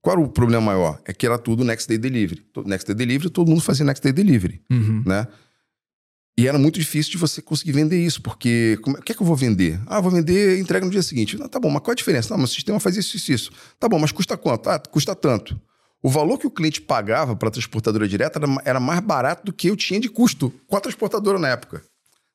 Qual era o problema maior? É que era tudo Next Day Delivery. Next Day Delivery, todo mundo fazia Next Day Delivery, Uhum. né? E era muito difícil de você conseguir vender isso, porque é- o que é que eu vou vender? Ah, vou vender entrega no dia seguinte. Não, tá bom, mas qual a diferença? Não, mas o sistema faz isso, isso, isso. Tá bom, mas custa quanto? Ah, custa tanto. O valor que o cliente pagava para a transportadora direta era, era mais barato do que eu tinha de custo com a transportadora na época.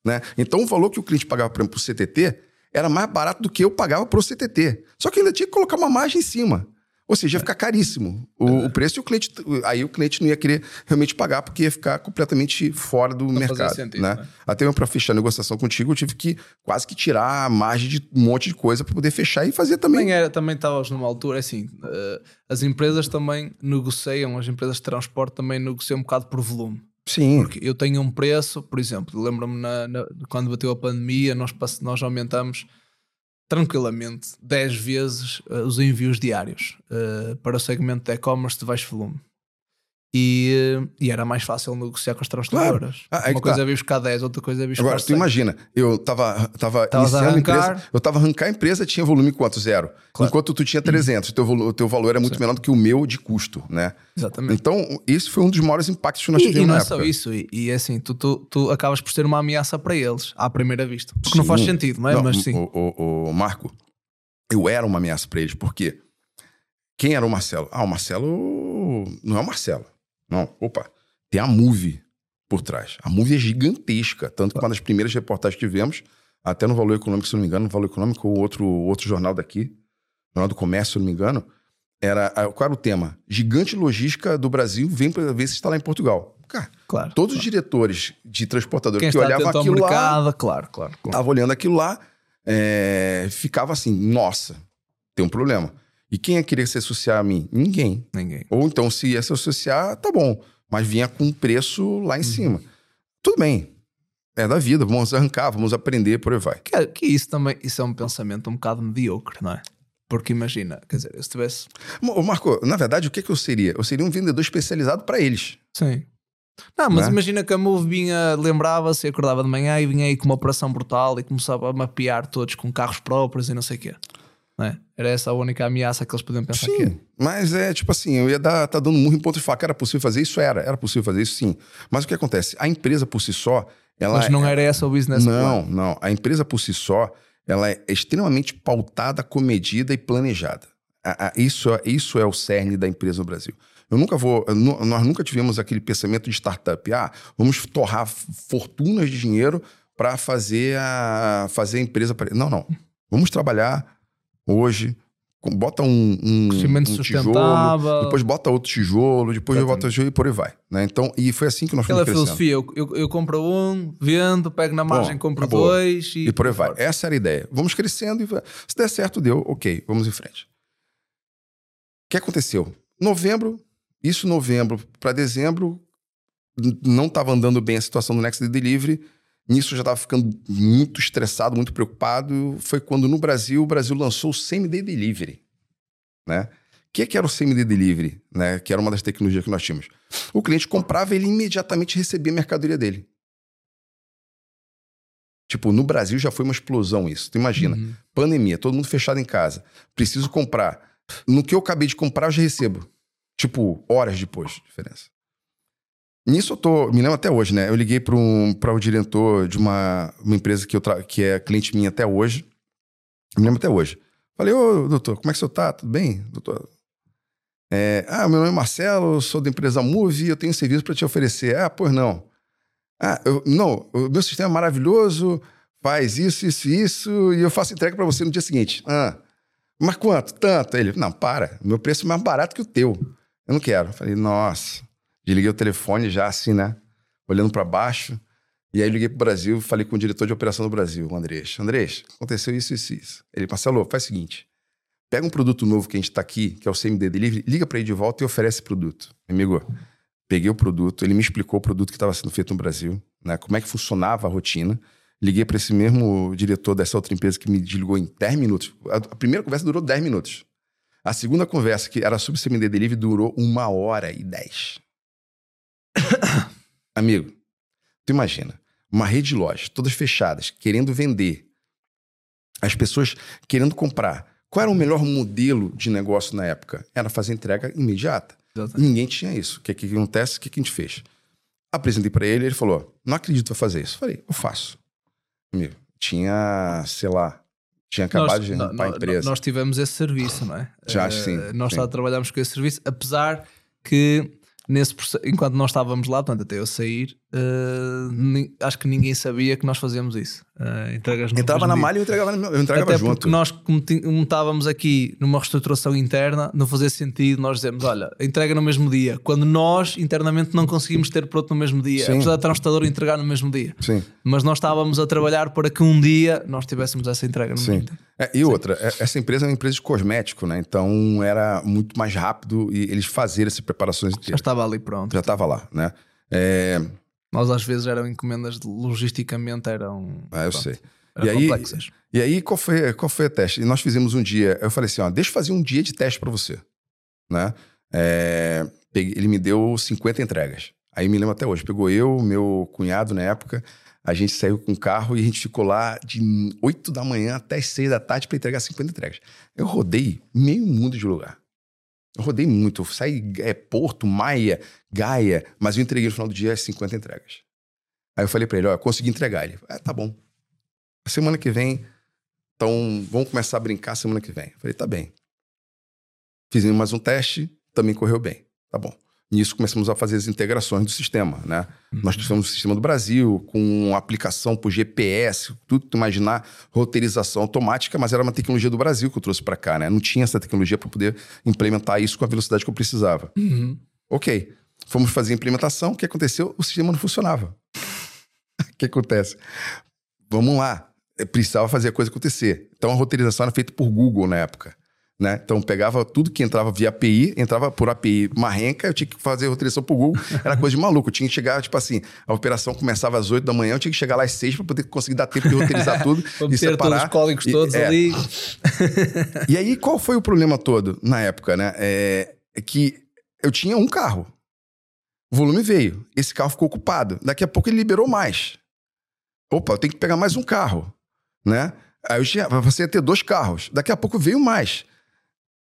Né? Então o valor que o cliente pagava, por exemplo, para o CTT era mais barato do que eu pagava para o CTT. Só que ainda tinha que colocar uma margem em cima. Ou seja, ia ficar caríssimo o, o preço e o cliente. Aí o cliente não ia querer realmente pagar porque ia ficar completamente fora do fazia mercado. sentido, né? né? Até para fechar a negociação contigo, eu tive que quase que tirar a margem de um monte de coisa para poder fechar e fazer também. Também era, também numa altura, é assim, eh, as empresas também negociam, as empresas de transporte também negociam um bocado por volume. Sim. Porque eu tenho um preço, por exemplo, lembro-me quando bateu a pandemia, nós, nós aumentamos tranquilamente 10 vezes eh, os envios diários eh, para o segmento de e-commerce de baixo volume. E, e era mais fácil negociar com as transportadoras. Ah, aí Uma coisa tá. é vir buscar 10, outra coisa é vir buscar Agora, tu 100. imagina, eu tava, tava Tavas a iniciando a arrancar. empresa, eu tava arrancar a empresa, tinha volume quanto? Zero. Claro. Enquanto tu tinha 300, o teu, teu valor era muito menor do que o meu de custo, né? Exatamente. Então, esse foi um dos maiores impactos que nós E, e tivemos não é só época. isso, e, e é assim, tu, tu, tu acabas por ser uma ameaça para eles, à primeira vista. Porque não faz Sim. sentido, não é? Não, Mas sim. O, o- o Marco, eu era uma ameaça pra eles, porque quem era o Marcelo? Ah, o Marcelo não é o Marcelo. Não, opa, tem a Move por trás. A Move é gigantesca, tanto que uma das primeiras reportagens que tivemos, até no Valor Econômico, se não me engano, no Valor Econômico, ou outro, outro jornal daqui, Jornal do Comércio, se não me engano, era, ah, qual era o tema? Gigante logística do Brasil vem para ver se está lá em Portugal. Cara, Claro. todos os diretores de transportador Quem que olhavam aquilo lá, claro, claro. claro. tava olhando aquilo lá, é, ficava assim, nossa, tem um problema. E quem ia querer se associar a mim? Ninguém. Ninguém. Ou então, se ia se associar, tá bom. Mas vinha com um preço lá em cima. Tudo bem. É da vida, vamos arrancar, vamos aprender, por aí vai. Que, que isso também isso é um pensamento um bocado mediocre, não é? Porque imagina, quer dizer, se tivesse. Marco, na verdade, o que, que eu seria? Eu seria um vendedor especializado para eles. Sim. Não, mas Não é? imagina que a Move vinha, lembrava-se, acordava de manhã e vinha aí com uma operação brutal e começava a mapear todos com carros próprios e não sei o quê. Não é? Era essa a única ameaça que eles podiam pensar que Sim, mas é tipo assim, eu ia dar, tá dando murro em ponto de faca. Era possível fazer isso? Era. Era possível fazer isso, sim. Mas o que acontece? A empresa por si só, ela Mas não era essa o business plan. Não, não. A empresa por si só, ela é extremamente pautada, comedida e planejada. A- a- Isso, é- isso é o cerne da empresa no Brasil. Eu nunca vou. Nós nunca tivemos aquele pensamento de startup. Ah, vamos torrar fortunas de dinheiro para fazer a, fazer a empresa. apare- Não, não. Vamos trabalhar hoje. Bota um, um, um tijolo, depois bota outro tijolo, depois Exatamente. bota tijolo e por aí vai. Né? Então, e foi assim que nós Aquela fomos crescendo. filosofia, eu, eu, eu compro um, vendo, pego na margem, compro acabou. dois e, E por aí vai. Essa era a ideia. Vamos crescendo e se der certo, deu. Ok, vamos em frente. O que aconteceu? Novembro, isso novembro para dezembro, não estava andando bem a situação do Next Delivery. Nisso eu já estava ficando muito estressado, muito preocupado. Foi quando no Brasil, o Brasil lançou o same-day delivery. Né? O que, que era o same-day delivery? Né? Que era uma das tecnologias que nós tínhamos. O cliente comprava e ele imediatamente recebia a mercadoria dele. Tipo, no Brasil já foi uma explosão isso. Tu imagina, uhum. pandemia, todo mundo fechado em casa. Preciso comprar. No que eu acabei de comprar, eu já recebo. Tipo, horas depois, diferença. Nisso eu tô, me lembro até hoje, né? Eu liguei para um, o diretor de uma, uma empresa que, eu tra... que é cliente minha até hoje. Me lembro até hoje. Falei, ô doutor, como é que você tá? Tudo bem, doutor? É, ah, meu nome é Marcelo, sou da empresa Move, eu tenho um serviço para te oferecer. Ah, pois não. Ah, eu, não, o meu sistema é maravilhoso, faz isso, isso, isso, e eu faço entrega para você no dia seguinte. Ah, mas quanto? Tanto. Ele, não, para, meu preço é mais barato que o teu. Eu não quero. Falei, nossa. Desliguei o telefone já assim, né? Olhando para baixo. E aí liguei pro Brasil, falei com o diretor de operação do Brasil, o Andrés. Andrés, aconteceu isso, isso, isso. Ele, Marcelo, faz o seguinte. Pega um produto novo que a gente tá aqui, que é o CMD Delivery, liga para ele de volta e oferece produto. Amigo, peguei o produto, ele me explicou o produto que estava sendo feito no Brasil, né? Como é que funcionava a rotina. Liguei para esse mesmo diretor dessa outra empresa que me desligou em 10 minutos. A primeira conversa durou 10 minutos. A segunda conversa, que era sobre CMD Delivery, durou uma hora e dez. Amigo, tu imagina, uma rede de lojas, todas fechadas, querendo vender, as pessoas querendo comprar. Qual era o melhor modelo de negócio na época? Era fazer entrega imediata. Exatamente. Ninguém tinha isso. O que, que acontece? O que, que a gente fez? Apresentei para ele, ele falou: Não acredito em fazer isso. Falei: Eu faço. Amigo, tinha, sei lá, tinha acabado nós, de limpar a empresa. Nós tivemos esse serviço, não é? Já, uh, sim. Nós sim. trabalhámos com esse serviço, apesar que nesse enquanto nós estávamos lá, portanto, até eu sair, uh, acho que ninguém sabia que nós fazíamos isso. Uh, entregas Entrava na malha e eu entregava, eu entregava até junto. porque nós, como, estávamos aqui numa reestruturação interna, não fazia sentido nós dizemos, olha, entrega no mesmo dia, quando nós internamente não conseguimos ter pronto no mesmo dia, Sim. apesar da transportadora entregar no mesmo dia. Sim. Mas nós estávamos a trabalhar para que um dia nós tivéssemos essa entrega no Sim. mesmo dia. É, e outra, é, essa empresa é uma empresa de cosmético, né? Então era muito mais rápido e eles fazerem essas preparações Já estava ali pronto. Já estava lá, né? É... Mas às vezes eram encomendas de, logisticamente eram. Ah, eu pronto, sei. E aí, complexas. e aí, qual foi, qual foi a teste? E nós fizemos um dia. Eu falei assim: ó, deixa eu fazer um dia de teste para você. Né? É, ele me deu 50 entregas. Aí me lembro até hoje. Pegou eu, meu cunhado na época, a gente saiu com o carro e a gente ficou lá de 8 da manhã até 6 da tarde para entregar 50 entregas. Eu rodei meio mundo de lugar. Eu rodei muito. Eu saí é, Porto, Maia, Gaia, mas eu entreguei no final do dia as 50 entregas. Aí eu falei para ele: ó, consegui entregar. Ele, ah, tá bom. Semana que vem, então vamos começar a brincar semana que vem. Eu falei: tá bem. Fizemos mais um teste, também correu bem. Tá bom. Nisso começamos a fazer as integrações do sistema, né? Uhum. Nós tivemos o sistema do Brasil, com aplicação por GPS, tudo que imaginar, roteirização automática, mas era uma tecnologia do Brasil que eu trouxe para cá, né? Não tinha essa tecnologia para poder implementar isso com a velocidade que eu precisava. Uhum. Ok. Fomos fazer a implementação, o que aconteceu? O sistema não funcionava. o que acontece? Vamos lá. Precisava fazer a coisa acontecer. Então a roteirização era feita por Google na época. Né? Então pegava tudo que entrava via API, entrava por API marrenca, eu tinha que fazer roteirização pro Google, era coisa de maluco. Eu tinha que chegar, tipo assim, a operação começava às 8 da manhã, eu tinha que chegar lá às 6 para poder conseguir dar tempo de roteirizar tudo e separar. os códigos todos é. ali. e aí, qual foi o problema todo na época, né? É, é que eu tinha um carro. O volume veio. Esse carro ficou ocupado. Daqui a pouco ele liberou mais. Opa, eu tenho que pegar mais um carro, né? Aí eu tinha, você ia ter dois carros. Daqui a pouco veio mais.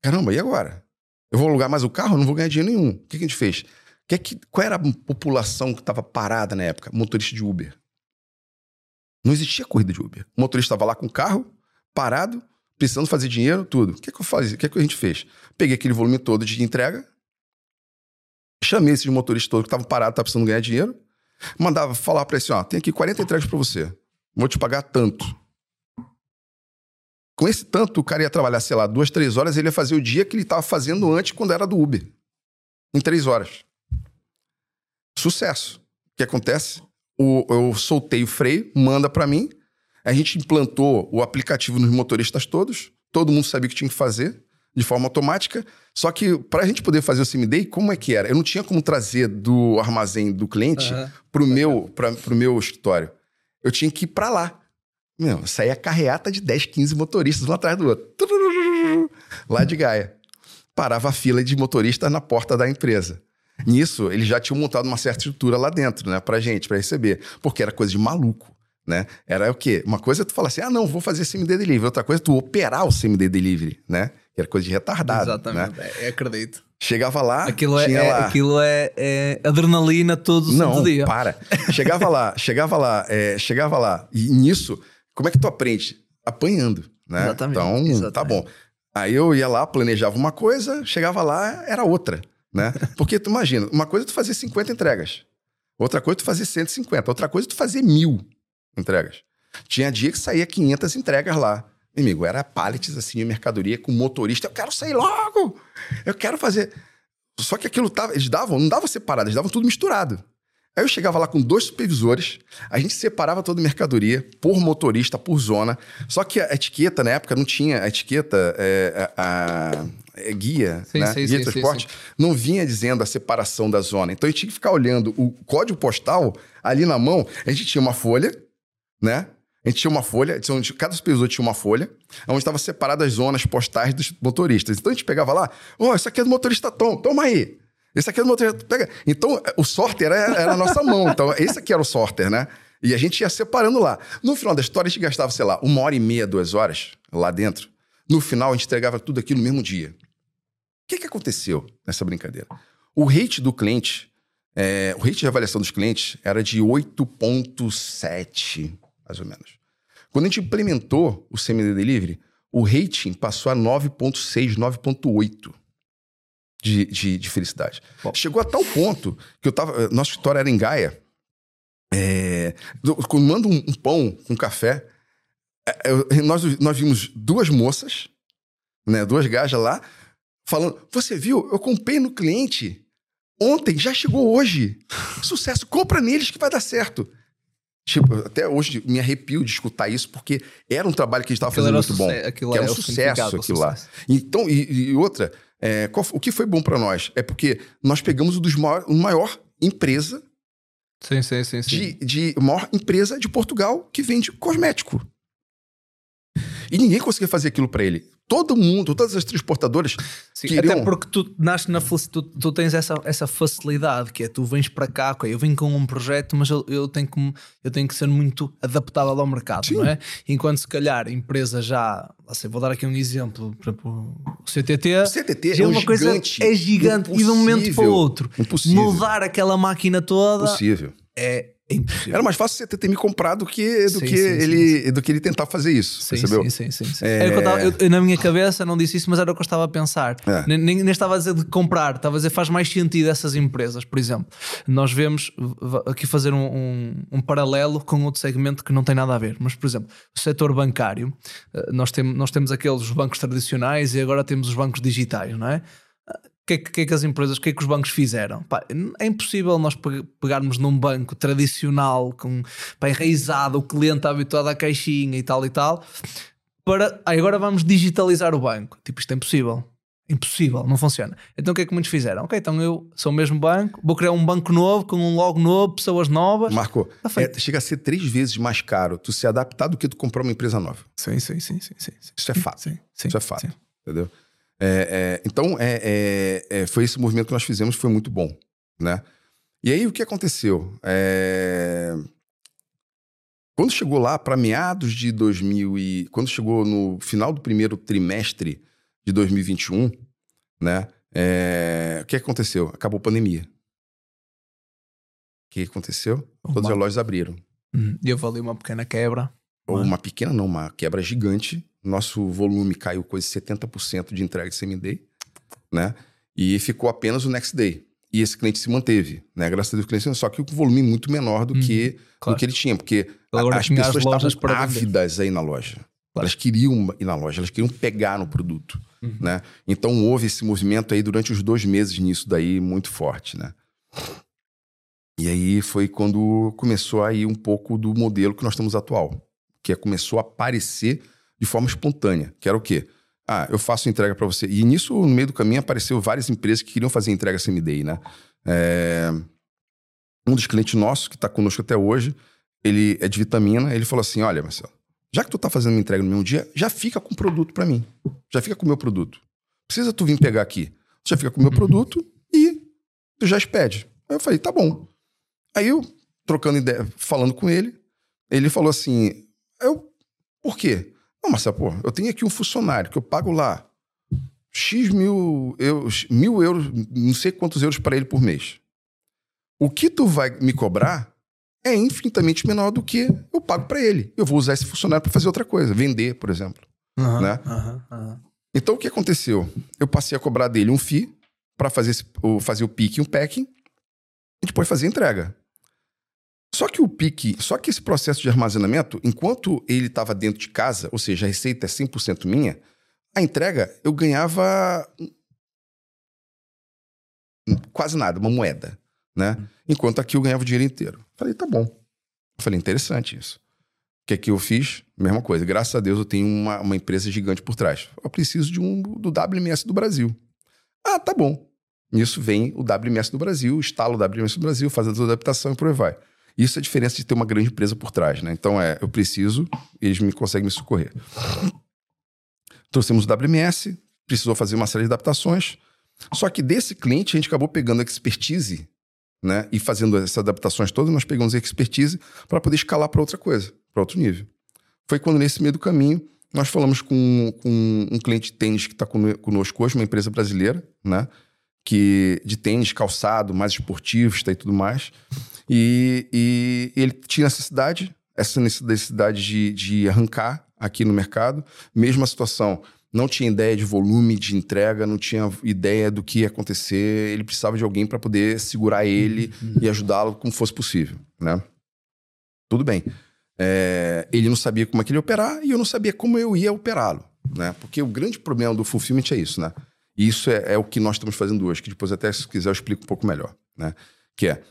Caramba, e agora? Eu vou alugar mais o carro? Não vou ganhar dinheiro nenhum. O que, a gente fez? Que que, qual era a população que estava parada na época? Motorista de Uber. Não existia corrida de Uber. O motorista estava lá com o carro, parado, precisando fazer dinheiro, tudo. O que, que eu fazia? O que, que a gente fez? Peguei aquele volume todo de entrega, chamei esses motoristas todos que estavam parados, estavam precisando ganhar dinheiro, mandava falar para ele assim: ó, tem aqui 40 entregas para você. Vou te pagar tanto. Com esse tanto, o cara ia trabalhar, sei lá, duas, três horas, ele ia fazer o dia que ele estava fazendo antes quando era do Uber. Em três horas. Sucesso. O que acontece? O, eu soltei o freio, manda para mim. A gente implantou o aplicativo nos motoristas todos. Todo mundo sabia o que tinha que fazer de forma automática. Só que para a gente poder fazer o Day, como é que era? Eu não tinha como trazer do armazém do cliente uhum. para o meu, meu escritório. eu tinha que ir para lá. Meu, saía carreata de 10, 15 motoristas um atrás do outro. Lá de Gaia. Parava a fila de motoristas na porta da empresa. Nisso, eles já tinham montado uma certa estrutura lá dentro, né, pra gente, para receber. Porque era coisa de maluco, né? Era o quê? Uma coisa é tu falar assim, ah, não, vou fazer CMD Delivery. Outra coisa é tu operar o CMD Delivery, né? Que era coisa de retardado, Exatamente, né? é, acredito. Chegava lá, Aquilo é, é- lá... aquilo é, é adrenalina todo o Não, santo dia. para. Chegava lá, chegava lá, é, chegava lá. E nisso, como é que tu aprende? Apanhando, né? Exatamente, Então, exatamente. tá bom. Aí eu ia lá, planejava uma coisa, chegava lá, era outra, né? Porque tu imagina, uma coisa é tu fazer 50 entregas. Outra coisa é tu fazer 150. Outra coisa é tu fazer mil entregas. Tinha dia que saía 500 entregas lá. Meu amigo, era pallets assim de mercadoria com motorista. Eu quero sair logo! Eu quero fazer. Só que aquilo tava. Eles davam, não dava separado, eles davam tudo misturado. Aí eu chegava lá com dois supervisores, a gente separava toda a mercadoria por motorista, por zona. Só que a etiqueta, na época, não tinha a etiqueta, é, a, a- é guia, Sim, né? sim, guia sim, de transporte, não vinha dizendo a separação da zona. Então a gente tinha que ficar olhando o código postal ali na mão. A gente tinha uma folha, né? A gente tinha uma folha, cada supervisor tinha uma folha, onde estava separada as zonas postais dos motoristas. Então a gente pegava lá, ó, isso aqui é do motorista Tom, toma aí. Esse aqui é do motorista, pega. Então o sorter era, era a nossa mão. Então esse aqui era o sorter, né? E a gente ia separando lá. No final da história, a gente gastava, sei lá, uma hora e meia, duas horas lá dentro. No final, a gente entregava tudo aquilo no mesmo dia. O que, que aconteceu nessa brincadeira? O rate do cliente, é, o rate de avaliação dos clientes era de 8,7, mais ou menos. Quando a gente implementou o CMD Delivery, o rating passou a 9,6, 9,8 de, de, de felicidade. Bom. Chegou a tal ponto que eu tava. Nosso escritório era em Gaia. É, do- quando um, um pão com café, é, eu- nós, nós vimos duas moças, né, duas gajas lá, falando: Você viu? Eu comprei no cliente ontem, já chegou hoje. Sucesso, compra neles que vai dar certo. Tipo, até hoje me arrepio de escutar isso, porque era um trabalho que a gente estava fazendo era muito bom. aquilo que era é um sucesso aquilo lá. sucesso. Então, e, e outra, é, qual o que foi bom para nós? É porque nós pegamos o dos maior, o maior empresa Sim, sim, sim. sim. de, de maior empresa de Portugal que vende cosmético. E ninguém conseguia fazer aquilo para ele. Todo mundo, todas as transportadoras Sim, queriam. Até porque tu nasces na tu, tu tens essa, essa facilidade que é tu vens para cá, eu venho com um projeto, mas eu, eu, tenho, que, eu tenho que ser muito adaptável ao mercado, Sim. não é? Enquanto se calhar empresa já, sei, vou dar aqui um exemplo, por exemplo, o CTT, O CTT já é é um uma coisa gigante. é gigante e de um momento para o Impossível. outro Impossível. mudar aquela máquina toda Possível. é, é impossível. Era mais fácil você ter me comprado do que, do Sim, que sim, ele do que ele tentar fazer isso. Sim, percebeu? sim, sim, sim, sim. É- Era o que eu tava- eu- eu, na minha cabeça não disse isso, mas era o que eu estava a pensar. É. Nem, nem- nem estava a dizer de comprar, estava a dizer faz mais sentido essas empresas. Por exemplo, nós vemos aqui fazer um, um- um paralelo com outro segmento que não tem nada a ver. Mas, por exemplo, o setor bancário, eh, nós, temos nós temos aqueles bancos tradicionais e agora temos os bancos digitais, não é? O que, é que, que é que as empresas, o que é que os bancos fizeram? Pá, é impossível nós pe- pegarmos num banco tradicional, com, pá, enraizado, o cliente habituado à caixinha e tal e tal, para "Ah, agora vamos digitalizar o banco. Tipo, isto é impossível. Impossível, não funciona. Então o que é que muitos fizeram? Ok, então eu sou o mesmo banco, vou criar um banco novo, com um logo novo, pessoas novas. Marco, Tá é, chega a ser três vezes mais caro tu se adaptar do que tu comprar uma empresa nova. Sim, sim, sim, sim, sim. sim. Isso é fato. Sim, sim, Isso é fato. sim. Entendeu? É, é, então, é, é, é, foi esse movimento que nós fizemos, foi muito bom. Né? E aí, o que aconteceu? É, Quando chegou lá para meados de 2000 e... Quando chegou no final do primeiro trimestre de 2021, né? O que aconteceu? Acabou a pandemia. O que aconteceu? Todas Uma- as lojas abriram. Hum, E houve ali uma pequena quebra. Ou uma pequena, não, uma quebra gigante. Nosso volume caiu coisa de 70% de entrega de day, né? E ficou apenas o next day. E esse cliente se manteve, né? Graças a Deus, o cliente se manteve, só que o volume muito menor do, Uhum, que, claro. do que ele tinha, porque Agora as pessoas estavam ávidas aí na loja. Elas queriam ir na loja, elas queriam pegar no produto, Uhum. né? Então houve esse movimento aí durante os dois meses nisso daí muito forte, né? E aí foi quando começou aí um pouco do modelo que nós estamos atual, que é, começou a aparecer de forma espontânea, que era o quê? Ah, eu faço entrega para você. E nisso, no meio do caminho, apareceu várias empresas que queriam fazer entrega same-day, né? É, Um dos clientes nossos, que está conosco até hoje, ele é de vitamina, ele falou assim: olha, Marcelo, já que tu tá fazendo uma entrega no mesmo dia, já fica com o produto para mim. Já fica com o meu produto. Precisa tu vir pegar aqui. Tu já fica com o meu produto e tu já expede. Aí eu falei, tá bom. Aí eu, trocando ideia, falando com ele, ele falou assim: eu, por quê? Não, Marcelo, pô, eu tenho aqui um funcionário que eu pago lá X mil euros, mil euros, não sei quantos euros para ele por mês. O que tu vai me cobrar é infinitamente menor do que eu pago para ele. Eu vou usar esse funcionário para fazer outra coisa, vender, por exemplo. Uhum, né? uhum, uhum. Então o que aconteceu? Eu passei a cobrar dele um FII para fazer, esse, fazer o pick e o packing e depois fazer a entrega. Só que o pique, só que esse processo de armazenamento, enquanto ele estava dentro de casa, ou seja, a receita é 100% minha, a entrega eu ganhava quase nada, uma moeda, né? Enquanto aqui eu ganhava o dinheiro inteiro. Falei, tá bom. Falei, interessante isso. O que é que eu fiz? Mesma coisa. Graças a Deus eu tenho uma, uma empresa gigante por trás. Eu preciso de um do WMS do Brasil. Ah, tá bom. Nisso vem o WMS do Brasil, instala o WMS do Brasil, faz a adaptação e por aí vai. Isso é a diferença de ter uma grande empresa por trás, né? Então é, eu preciso, eles me conseguem me socorrer. Trouxemos o WMS, precisou fazer uma série de adaptações. Só que desse cliente a gente acabou pegando expertise, né? E fazendo essas adaptações todas, nós pegamos expertise para poder escalar para outra coisa, para outro nível. Foi quando nesse meio do caminho nós falamos com, com um cliente de tênis que está conosco hoje, uma empresa brasileira, né? Que de tênis, calçado, mais esportivista e tudo mais. E, e ele tinha necessidade, essa necessidade de, de arrancar aqui no mercado. Mesma situação, não tinha ideia de volume de entrega, não tinha ideia do que ia acontecer. Ele precisava de alguém para poder segurar ele uhum. e ajudá-lo como fosse possível, né? Tudo bem. É, ele não sabia como é que ele ia operar e eu não sabia como eu ia operá-lo, né? Porque o grande problema do fulfillment é isso, né? E isso é, é, o que nós estamos fazendo hoje, que depois até se quiser eu explico um pouco melhor, né? Que é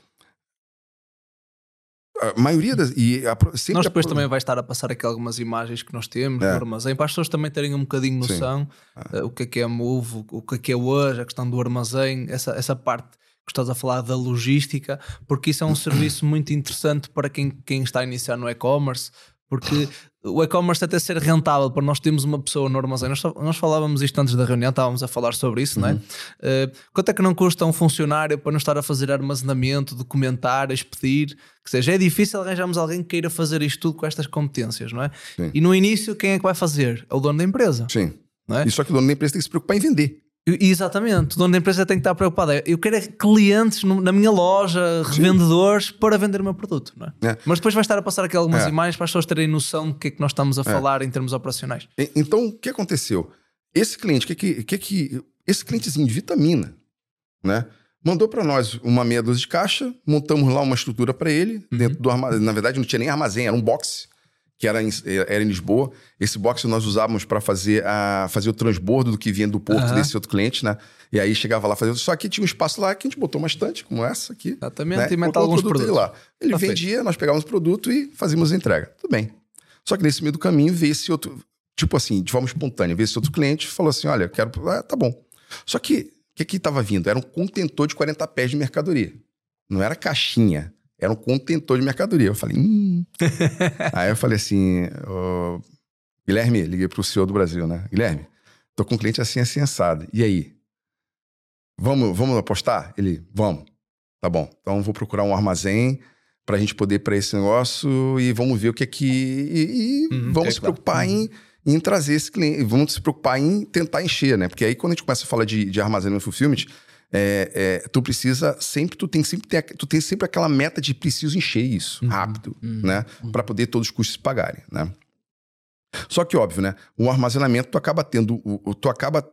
a maioria das. E a, nós depois a... também vai estar a passar aqui algumas imagens que nós temos é. no armazém para as pessoas também terem um bocadinho noção uh, o que é que é Move, o que é que é hoje, a questão do armazém, essa, essa parte que estás a falar da logística, porque isso é um serviço muito interessante para quem, quem está a iniciar no e-commerce, porque o e-commerce até ser rentável para nós termos uma pessoa no armazém. Nós, nós falávamos isto antes da reunião, estávamos a falar sobre isso, uhum. não é? Uh, quanto é que não custa um funcionário para não estar a fazer armazenamento, documentar, expedir? Que seja, é difícil arranjarmos alguém que queira fazer isto tudo com estas competências, não é? Sim. E no início, quem é que vai fazer? É o dono da empresa. Sim. É? E só que o dono da empresa tem que se preocupar em vender. Exatamente, o dono da empresa tem que estar preocupado. Eu quero é clientes na minha loja, revendedores, Sim. para vender o meu produto. Não é? é? Mas depois vai estar a passar aqui algumas é. imagens para as pessoas terem noção do que é que nós estamos a é. falar em termos operacionais. Então, o que aconteceu? Esse cliente, que, que, que, que esse clientezinho de vitamina, né? Mandou para nós uma meia dúzia de caixa, montamos lá uma estrutura para ele, uhum. dentro do armazém. Na verdade, não tinha nem armazém, era um box que era em, era em Lisboa. Esse box nós usávamos para fazer, a, fazer o transbordo do que vinha do porto uhum. desse outro cliente, né? E aí chegava lá fazendo. Só que tinha um espaço lá que a gente botou uma estante, como essa aqui. Exatamente, né? e metal alguns produto produtos. lá. Ele vendia, nós pegávamos o produto e fazíamos a entrega. Tudo bem. Só que nesse meio do caminho veio esse outro, tipo assim, de forma espontânea, veio esse outro cliente e falou assim: olha, quero. Ah, tá bom. Só que o que que estava vindo? Era um contentor de 40 pés de mercadoria. Não era caixinha era um contentor de mercadoria. Eu falei, hum. Aí eu falei assim, oh, Guilherme, liguei pro CEO do Brasil, né? Guilherme, tô com um cliente assim, assim, assado. E aí? Vamos, vamos apostar? Ele, vamos. Tá bom. Então vou procurar um armazém para a gente poder para esse negócio e vamos ver o que é que. E, e uhum, vamos se preocupar uhum. em, em trazer esse cliente. Vamos se preocupar em tentar encher, né? Porque aí quando a gente começa a falar de, de armazenamento fulfillment, é, é, tu precisa sempre, tu tem sempre ter, tu tem sempre aquela meta de preciso encher isso uhum, rápido, uhum, né? Uhum. Para poder todos os custos se pagarem, né? Só que óbvio, né? O armazenamento tu acaba tendo, tu acaba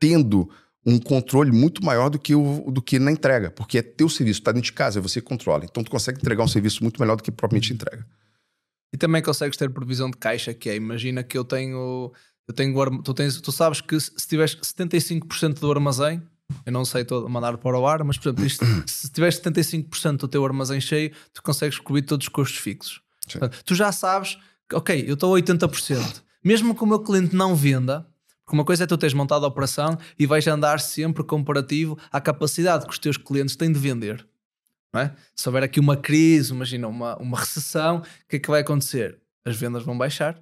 tendo um controle muito maior do que, o, do que na entrega, porque é teu serviço, está dentro de casa, você controla. Então tu consegue entregar um serviço muito melhor do que propriamente entrega. E também consegues ter previsão de caixa, que é, imagina que eu tenho, eu tenho, tu, tens, tu sabes que se tiveres 75% do armazém, eu não sei todo, mandar para o ar, mas por exemplo, isto, se tiveres 75% do teu armazém cheio, tu consegues cobrir todos os custos fixos. Portanto, tu já sabes ok, eu estou a 80%. Mesmo que o meu cliente não venda, porque uma coisa é tu teres montado a operação e vais andar sempre comparativo à capacidade que os teus clientes têm de vender. é? Se houver aqui uma crise, imagina uma, uma recessão, o que é que vai acontecer? As vendas vão baixar,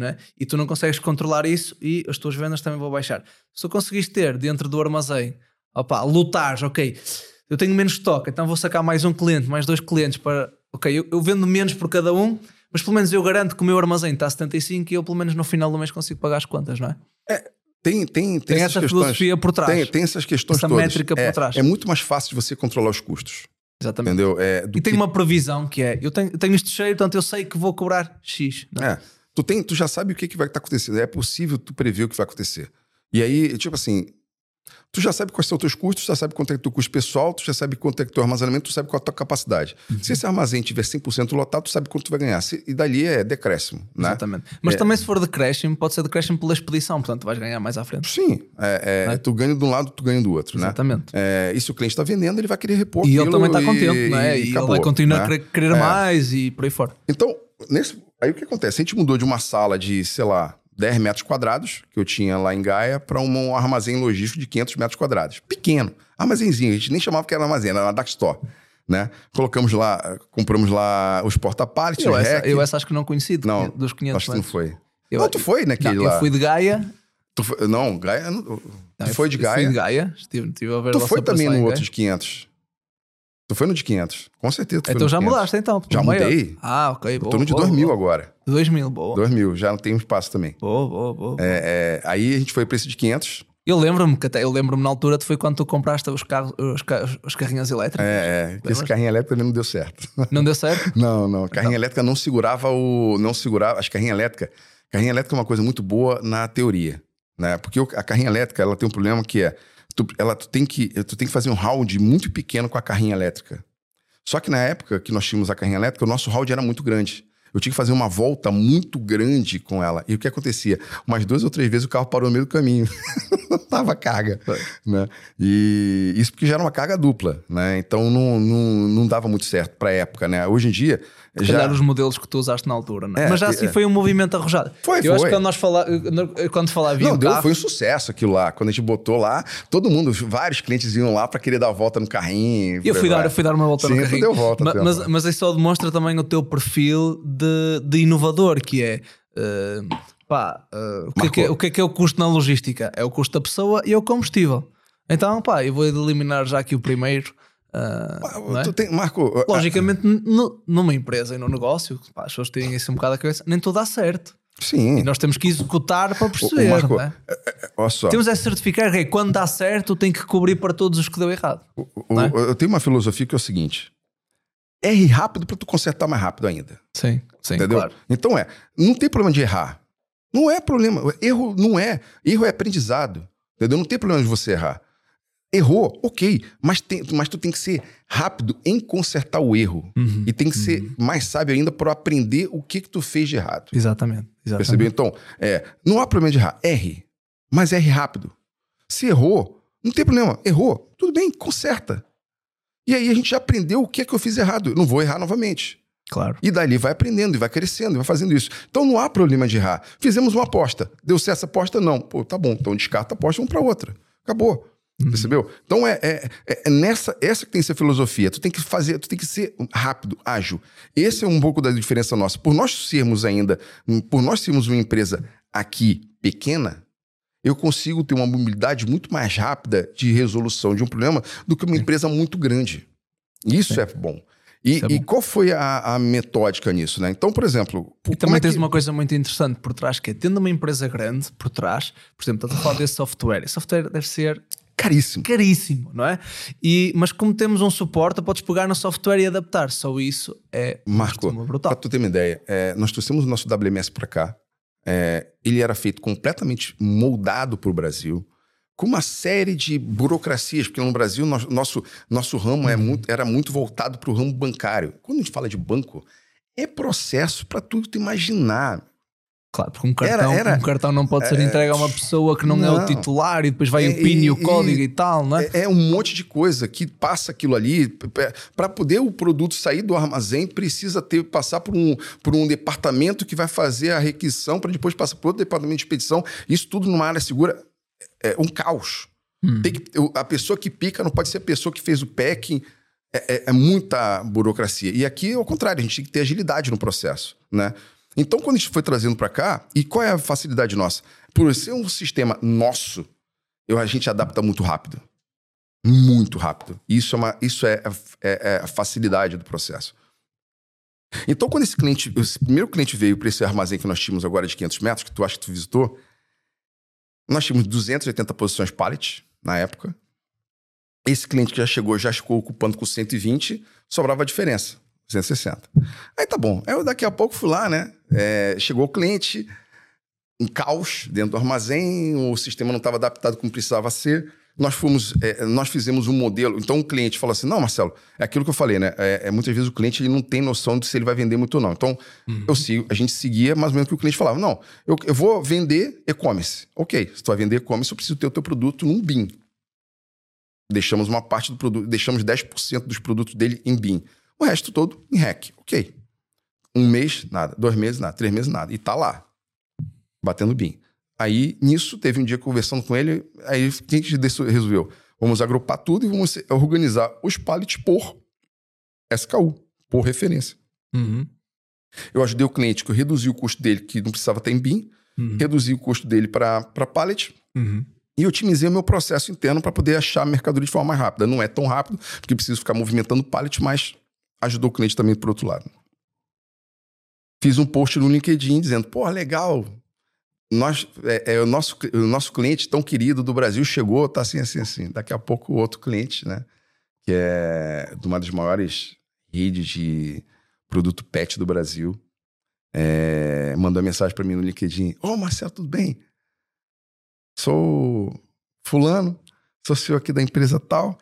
é? E tu não consegues controlar isso e as tuas vendas também vão baixar. Se tu conseguiste ter dentro do armazém, opa, lutares, ok, eu tenho menos estoque, então vou sacar mais um cliente, mais dois clientes para, ok, eu, eu vendo menos por cada um, mas pelo menos eu garanto que o meu armazém está a 75 e eu pelo menos no final do mês consigo pagar as contas, não é? É, tem, tem, tem, Tem essas essa questões, filosofia por trás. Tem, tem essas questões Essa todas. métrica por é, trás. É muito mais fácil de você controlar os custos. Exatamente. Entendeu? É, E tem que- uma previsão que é: eu tenho, eu tenho isto cheio, portanto eu sei que vou cobrar X. é? É, tu, tem, tu já sabe o que, que vai estar acontecendo. É possível tu prever o que vai acontecer. E aí, tipo assim, tu já sabe quais são os teus custos, tu já sabe quanto é o teu custo pessoal, tu já sabe quanto é o teu armazenamento, tu sabe qual é a tua capacidade. Uhum. Se esse armazém tiver 100% lotado, tu sabe quanto tu vai ganhar. Se- e dali é decréscimo, né? Exatamente. Mas É. também se for decréscimo, pode ser decréscimo pela expedição, portanto vais ganhar mais à frente. Sim, é, é, Né? tu ganha de um lado, tu ganha do outro, né? Exatamente. É, e se o cliente está vendendo, ele vai querer repor E ele também está e- contente, não é? E, acabou, ele vai continuar né? a querer, querer É. mais e por aí fora. Então, nesse, aí o que acontece? A gente mudou de uma sala de, sei lá, 10 metros quadrados, que eu tinha lá em Gaia, para um armazém logístico de 500 metros quadrados. Pequeno. Armazenzinho. A gente nem chamava que era armazém, era uma dark store. Né? Colocamos lá, compramos lá os porta-pallets, Eu os essa, rack. eu essa acho que não conheci Não, dos 500 acho que não foi. Eu- não, tu foi Não, naquele eu lá. fui de Gaia. Tu foi- não, Gaia... não- Não, tu eu foi de eu Gaia? Fui de Gaia. Estive, estive a ver Tu foi também no outro de 500. Tu foi no de 500. Com certeza tu foi Então já de 500. mudaste então. Já mudei. Ah, ok. Eu Boa, tô no de boa, 2000 boa. agora. 2000, boa. 2000, já não tem espaço também. Boa, boa, boa. É, é, aí a gente foi para esse de 500. Eu lembro-me que até eu lembro-me na altura foi quando tu compraste os carros, os, carros, os carrinhos elétricos. É, é, esse carrinho elétrico também não deu certo. Não deu certo? Não, não. Carrinho elétrica não segurava o. Não segurava. As carrinhas elétricas. Carrinha elétrica é uma coisa muito boa na teoria. Né? Porque a carrinha elétrica ela tem um problema que é. Tu, ela, tu, tem que, tu tem que fazer um round muito pequeno com a carrinha elétrica. Só que na época que nós tínhamos a carrinha elétrica, o nosso round era muito grande. Eu tinha que fazer uma volta muito grande com ela. E o que acontecia? Umas duas ou três vezes o carro parou no meio do caminho. não tava carga. Né? E isso porque já era uma carga dupla. Né? Então não, não, não dava muito certo para a época. Né? Hoje em dia. Já... calhar os modelos que tu usaste na altura, é? É, Mas já assim é. foi um movimento arrojado. Foi, Eu acho foi. que quando nós fala, quando falava Não, o deu, carro, foi um sucesso aquilo lá. Quando a gente botou lá, todo mundo, vários clientes iam lá para querer dar a volta no carrinho. eu fui dar, eu fui dar uma volta Sim, no carrinho. deu volta, mas, volta. mas isso só demonstra também o teu perfil de, de inovador, que é. eh, pá, eh, o, que é que é, o que é que é o custo na logística? É o custo da pessoa e é o combustível. Então, pá, eu vou eliminar já aqui o primeiro. Ah, Ah, não é? tem, Marco, ah, Logicamente, numa empresa e num negócio, pá, as pessoas têm isso um bocado a cabeça, nem tudo dá certo. sim. E nós temos que executar para perceber. Marco, não é? Só. Temos é certificar que quando dá certo tem que cobrir para todos os que deu errado. O- não é? Eu tenho uma filosofia que é o seguinte: erre rápido para tu consertar mais rápido ainda. Sim, sim, entendeu? claro. Então é, não tem problema de errar. Não é problema. Erro não é. Erro é aprendizado. Entendeu? Não tem problema de você errar. Errou, ok, mas, tem, mas tu tem que ser rápido em consertar o erro. Uhum, E tem que ser mais sábio ainda para aprender o que, que tu fez de errado. Exatamente. exatamente. Percebeu? Então, é, não há problema de errar. Erre, mas erre rápido. Se errou, não tem problema. Errou, tudo bem, conserta. E aí a gente já aprendeu o que é que eu fiz errado. Eu não vou errar novamente. Claro. E dali vai aprendendo, e vai crescendo, e vai fazendo isso. Então não há problema de errar. Fizemos uma aposta. Deu certo essa aposta? Não. Pô, tá bom. Então descarta a aposta, vamos para outra. Acabou. Percebeu? Então é, é, é nessa essa que tem que ser a filosofia. Tu tem que fazer, tu tem que ser rápido, ágil. Esse é um pouco da diferença nossa. Por nós sermos ainda, por nós sermos uma empresa aqui pequena, eu consigo ter uma mobilidade muito mais rápida de resolução de um problema do que uma empresa muito grande. Isso é bom. E, é e qual foi a, a metódica nisso, né? Então, por exemplo, E também é tens que- uma coisa muito interessante por trás, que é tendo uma empresa grande por trás, por exemplo, estás a falar desse software. Esse software deve ser caríssimo. caríssimo, não é? E, mas como temos um suporte, podes pegar no software e adaptar. Só isso é Marco, brutal. tu ter uma ideia, é, nós trouxemos o nosso WMS para cá. É, ele era feito completamente moldado para o Brasil, com uma série de burocracias, porque no Brasil nós- nosso, nosso ramo é Uhum. muito- era muito voltado para o ramo bancário. Quando a gente fala de banco, é processo para tu te imaginar. Claro, porque um cartão, Era- era- um cartão não pode ser entregue a uma pessoa que não, é o Não. titular e depois vai É, o PIN e, o e- código e, tal, não é? É, é um monte de coisa que passa aquilo ali. Para poder o produto sair do armazém, precisa ter passar por um, por um departamento que vai fazer a requisição para depois passar por outro departamento de expedição. Isso tudo numa área segura é um caos. Hum. Que- o- a pessoa que pica não pode ser a pessoa que fez o packing. é, é, é muita burocracia. E aqui, ao contrário, a gente tem que ter agilidade no processo, né? Então, quando a gente foi trazendo para cá, e qual é a facilidade nossa? Por ser um sistema nosso, eu, a gente adapta muito rápido. Muito rápido. Isso é, uma, isso é, é, é a facilidade do processo. Então, quando esse cliente, esse primeiro cliente veio para esse armazém que nós tínhamos agora de 500 metros, que tu acha que tu visitou, nós tínhamos 280 posições pallet na época. Esse cliente que já chegou, já ficou ocupando com 120, sobrava a diferença. 260. Aí tá bom. Aí eu daqui a pouco fui lá, né? É, chegou o cliente, um caos dentro do armazém, o sistema não estava adaptado como precisava ser. Nós fomos, é, nós fizemos um modelo. Então o cliente falou assim: não, Marcelo, é aquilo que eu falei, né? É, é, muitas vezes o cliente ele não tem noção de se ele vai vender muito ou não. Então uhum. eu sigo, a gente seguia mais ou menos o que o cliente falava: não, eu, eu vou vender e-commerce. Ok, se tu vai vender e-commerce, eu preciso ter o teu produto num BIM. Deixamos uma parte do produto, deixamos 10% dos produtos dele em BIM. O resto todo em REC. Ok. Um mês, nada. Dois meses, nada. Três meses, nada. E tá lá. Batendo BIM. Aí, nisso, teve um dia conversando com ele. Aí, quem que resolveu? Vamos agrupar tudo e vamos organizar os pallets por SKU, por referência. Uhum. Eu ajudei o cliente que eu reduzi o custo dele, que não precisava ter em BIM, uhum. reduzi o custo dele para pallet. Uhum e otimizei o meu processo interno para poder achar a mercadoria de forma mais rápida. Não é tão rápido, porque preciso ficar movimentando pallet, mas ajudou o cliente também por outro lado. Fiz um post no LinkedIn dizendo: pô, legal, nós, é, é, o, nosso, o nosso cliente tão querido do Brasil chegou, tá assim, assim, assim. Daqui a pouco, outro cliente, né, que é de uma das maiores redes de produto pet do Brasil, é, mandou mensagem para mim no LinkedIn: Ô, oh, Marcelo, tudo bem? Sou Fulano, sou CEO aqui da empresa tal.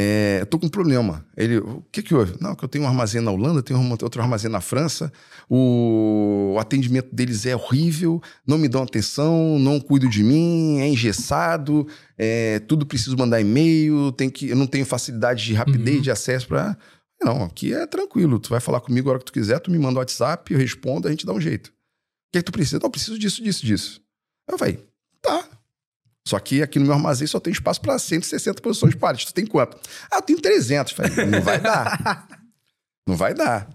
É, tô com um problema. Ele, o que que houve? Não, que eu tenho um armazém na Holanda, tenho outro armazém na França, o, o atendimento deles é horrível, não me dão atenção, não cuido de mim, é engessado, é, tudo preciso mandar e-mail, tem que, eu não tenho facilidade de rapidez uhum. de acesso para. Não, aqui é tranquilo, tu vai falar comigo a hora que tu quiser, tu me manda o um WhatsApp, eu respondo, a gente dá um jeito. O que, é que tu precisa? Não, eu preciso disso, disso, disso. Eu falei, tá, só que aqui no meu armazém só tem espaço para 160 posições pallet. Tu tem quanto? Ah, eu tenho 300. Falei, não vai dar. não vai dar.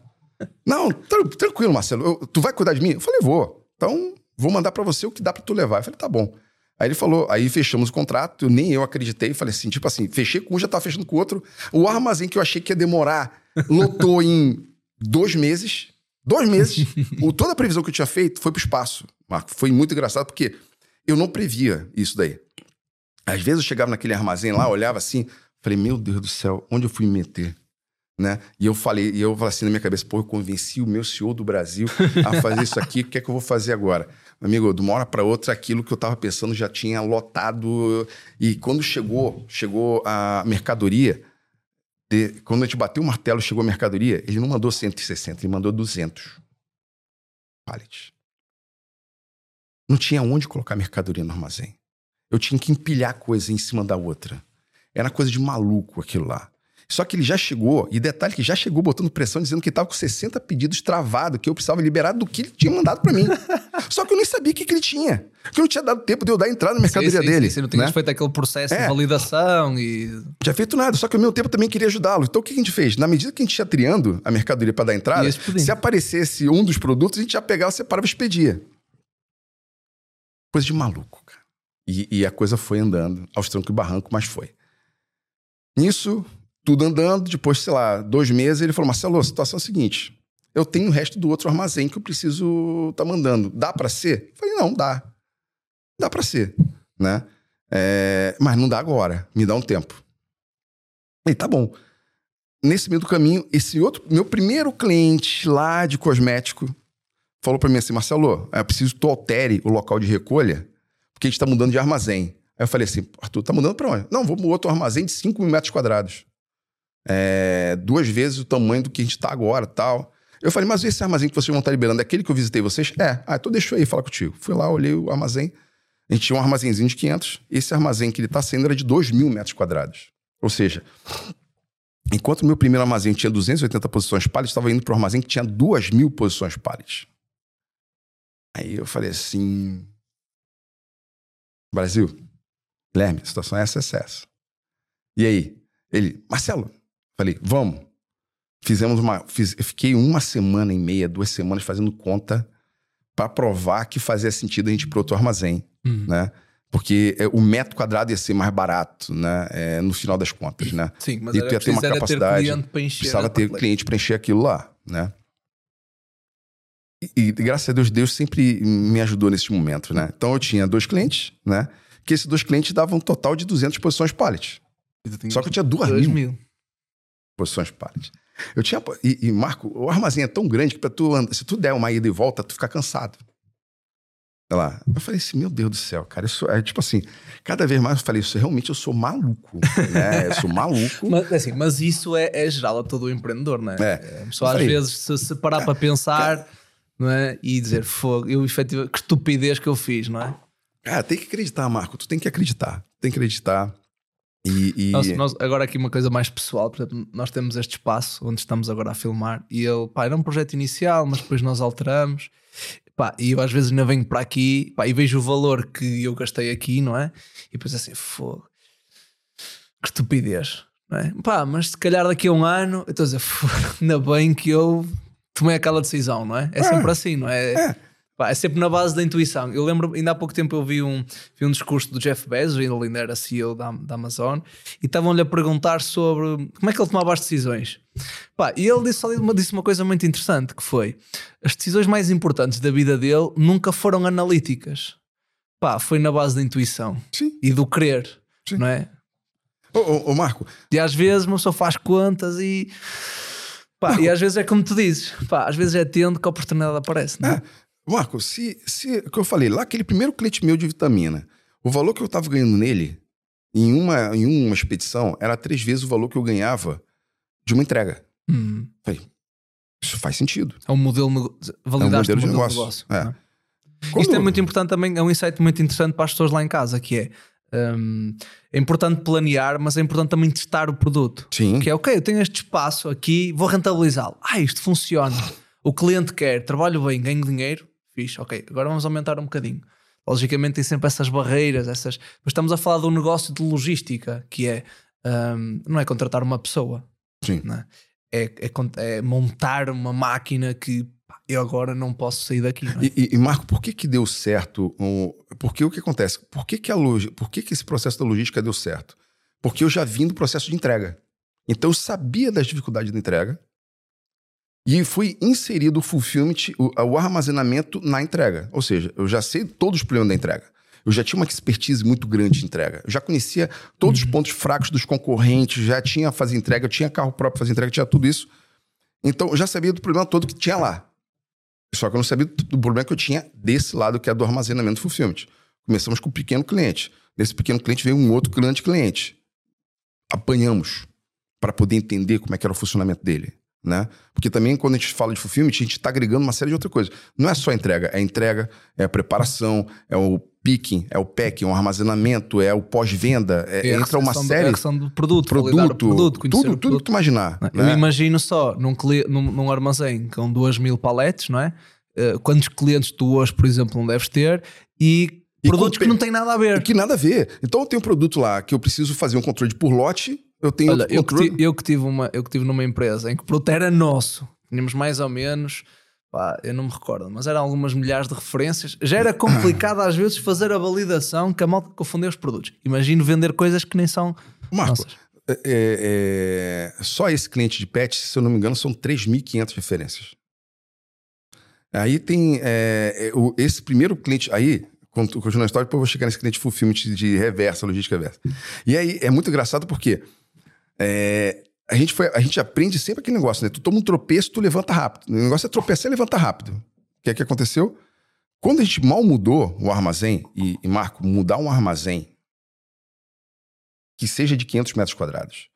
Não, tranquilo, Marcelo. Eu, tu vai cuidar de mim? Eu falei, vou. Então, vou mandar para você o que dá para tu levar. Eu falei, tá bom. Aí ele falou, aí fechamos o contrato, nem eu acreditei, falei assim, tipo assim, fechei com um, já tava fechando com o outro. O armazém que eu achei que ia demorar, lotou em dois meses. Dois meses. o, toda a previsão que eu tinha feito foi pro espaço, Marco. Foi muito engraçado, porque eu não previa isso daí. Às vezes eu chegava naquele armazém lá, olhava assim, falei, meu Deus do céu, onde eu fui me meter? Né? E eu falei, e eu falei assim na minha cabeça, pô, eu convenci o meu CEO do Brasil a fazer isso aqui, o que é que eu vou fazer agora? Amigo, de uma hora para outra, aquilo que eu estava pensando já tinha lotado. E quando chegou, chegou a mercadoria, de, quando a gente bateu o martelo, chegou a mercadoria, ele não mandou 160, ele mandou 200 pallets. Não tinha onde colocar mercadoria no armazém. Eu tinha que empilhar coisa em cima da outra. Era coisa de maluco aquilo lá. Só que ele já chegou, e detalhe que já chegou botando pressão, dizendo que estava com 60 pedidos travado, que eu precisava liberar do que ele tinha mandado para mim. Só que eu nem sabia o que, que ele tinha. Que não tinha dado tempo de eu dar entrada na mercadoria sim, sim, dele. Sim, você não tinha né? feito aquele processo é. de validação e. Não tinha feito nada, só que ao mesmo tempo também queria ajudá-lo. Então o que a gente fez? Na medida que a gente ia triando a mercadoria para dar entrada, se aparecesse um dos produtos, a gente já pegava, separava e expedia. Coisa de maluco. E, e, a coisa foi andando aos trancos e barranco, mas foi. Nisso, tudo andando, depois, sei lá, dois meses, ele falou: Marcelo, a situação é a seguinte: eu tenho o resto do outro armazém que eu preciso tá mandando. Dá para ser? Eu falei: não, dá. Dá para ser, né? É, mas não dá agora, me dá um tempo. E tá bom. Nesse meio do caminho, esse outro, meu primeiro cliente lá de cosmético, falou para mim assim: Marcelo, é preciso que tu altere o local de recolha porque a gente está mudando de armazém. Aí eu falei assim, Arthur, tá mudando para onde? Não, vou para outro armazém de 5 mil metros quadrados. É, duas vezes o tamanho do que a gente está agora tal. Eu falei, mas esse armazém que vocês vão estar tá liberando é aquele que eu visitei vocês? É. Ah, então deixa eu aí falar contigo. Fui lá, olhei o armazém. A gente tinha um armazenzinho de 500. Esse armazém que ele está sendo era de 2 mil metros quadrados. Ou seja, enquanto o meu primeiro armazém tinha 280 posições pálidas, estava indo para um armazém que tinha 2 mil posições pálidas. Aí eu falei assim, Brasil, Guilherme, a situação é essa, essa. E aí? Ele, Marcelo, Falei, vamos. Fizemos uma. Fiz, eu fiquei uma semana e meia, duas semanas fazendo conta para provar que fazia sentido a gente ir para outro armazém, Hum. né? Porque é, o metro quadrado ia ser mais barato, né? É, no final das contas, né? Sim, mas E tu ia ter uma capacidade, ter. Precisava ter cliente para encher aquilo lá, né? E, graças a Deus, Deus sempre me ajudou nesses momentos, né? Então eu tinha dois clientes, né? Que esses dois clientes davam um total de 200 posições pallet. Só que eu tinha duas dois mil mil. posições pallet. Eu tinha. E, e, Marco, o armazém é tão grande que pra tu andar, se tu der uma ida e volta, tu fica cansado. Olha lá. Eu falei assim, meu Deus do céu, cara, isso é tipo assim, cada vez mais eu falei, isso realmente eu sou maluco, né? Eu sou maluco. Mas, assim, mas isso é, é geral a todo empreendedor, não é? A pessoa às vezes se, se parar para pensar não é? e dizer fogo, eu efetivamente, que estupidez que eu fiz, não é? Cara, tem que acreditar, Marco. Tu tem que acreditar. Tem que acreditar. E. e- Nós, nós- agora aqui uma coisa mais pessoal, por exemplo, nós temos este espaço onde estamos agora a filmar e ele, pá, era um projeto inicial, mas depois nós alteramos. Pá, e eu às vezes ainda venho para aqui pá, e vejo o valor que eu gastei aqui, não é? E depois assim, fogo, que estupidez, não é? Pá, mas se calhar daqui a um ano, eu estou a dizer, fogo, ainda bem que eu tomei aquela decisão, não é? É sempre assim, não é? É. É sempre na base da intuição. Eu lembro, ainda há pouco tempo eu vi um, vi um discurso do Jeff Bezos, ele ainda era CEO da, da Amazon, e estavam-lhe a perguntar sobre como é que ele tomava as decisões. Pá, e ele disse, uma, disse uma coisa muito interessante, que foi, as decisões mais importantes da vida dele nunca foram analíticas. Pá, foi na base da intuição Sim. e do querer, Sim. não é? Ô, Marco, E às vezes uma pessoa faz contas e... Pá, e às vezes é como tu dizes, pá, às vezes é tendo que a oportunidade aparece, não é? Marco, se, se o que eu falei, lá aquele primeiro cliente meu de vitamina, o valor que eu tava ganhando nele, em uma, em uma expedição, era três vezes o valor que eu ganhava de uma entrega. Hum. Isso faz sentido. É um modelo, nego- validaste modelo o de modelo negócio. de negócio. É. não é? Quando- Isto é muito importante também, é um insight muito interessante para as pessoas lá em casa, que é hum, é importante planear, mas é importante também testar o produto. Sim. Que é, ok, eu tenho este espaço aqui, vou rentabilizá-lo. Ah, isto funciona. O cliente quer, trabalho bem, ganho dinheiro, fixe, ok, agora vamos aumentar um bocadinho. Logicamente tem sempre essas barreiras, essas... mas estamos a falar de um negócio de logística, que é, hum, não é contratar uma pessoa, Sim. é? É, é é montar uma máquina que eu agora não posso sair daqui. não é? E, e- Marco, por que que deu certo? o- Porque o que acontece? Por que que, a logi... por que que esse processo da logística deu certo? Porque eu já vim do processo de entrega. Então eu sabia das dificuldades da entrega e fui inserido o fulfillment, o, o armazenamento na entrega. Ou seja, eu já sei todos os problemas da entrega. Eu já tinha uma expertise muito grande de entrega. Eu já conhecia todos os pontos fracos dos concorrentes, já tinha fazer entrega, eu tinha carro próprio para fazer entrega, tinha tudo isso. Então eu já sabia do problema todo que tinha lá. Só que eu não sabia do problema que eu tinha desse lado, que é do armazenamento fulfillment. Começamos com um pequeno cliente. Desse pequeno cliente veio um outro grande cliente. Apanhamos para poder entender como é que era o funcionamento dele. Né? Porque também, quando a gente fala de fulfillment, a gente está agregando uma série de outras coisas. Não é só entrega, é entrega, é preparação, é o picking, é o packing, é o armazenamento, é o pós-venda. é- É entra uma recepção do- série é a questão do produto, produto, produto tudo, o tudo que produto. tu imaginar. Eu né? imagino só num, num, num armazém com duas mil paletes, não é? Eh, quantos clientes tu hoje, por exemplo, não deves ter e, E produtos que não têm nada a ver. Que nada a ver. Então eu tenho um produto lá que eu preciso fazer um controle por lote, eu tenho Olha, outro eu que, eu que tive uma, eu que tive numa empresa em que o produto era nosso, tínhamos mais ou menos, pá, eu não me recordo, mas eram algumas milhares de referências. Já era complicado às vezes fazer a validação que a malta confundeu os produtos. Imagino vender coisas que nem são Marco, nossas. é- é, só esse cliente de pet, se eu não me engano, são 3.500 referências. Aí tem é, é, o- esse primeiro cliente. Aí, quando continua a história, depois eu vou chegar nesse cliente fulfillment de reversa, logística reversa. E aí é muito engraçado porque é, a, gente foi, a gente aprende sempre aquele negócio, né? Tu toma um tropeço, tu levanta rápido. O negócio é tropeçar e levantar rápido. O que é que aconteceu? Quando a gente mal mudou o armazém, e, e Marco, mudar um armazém que seja de 500 metros quadrados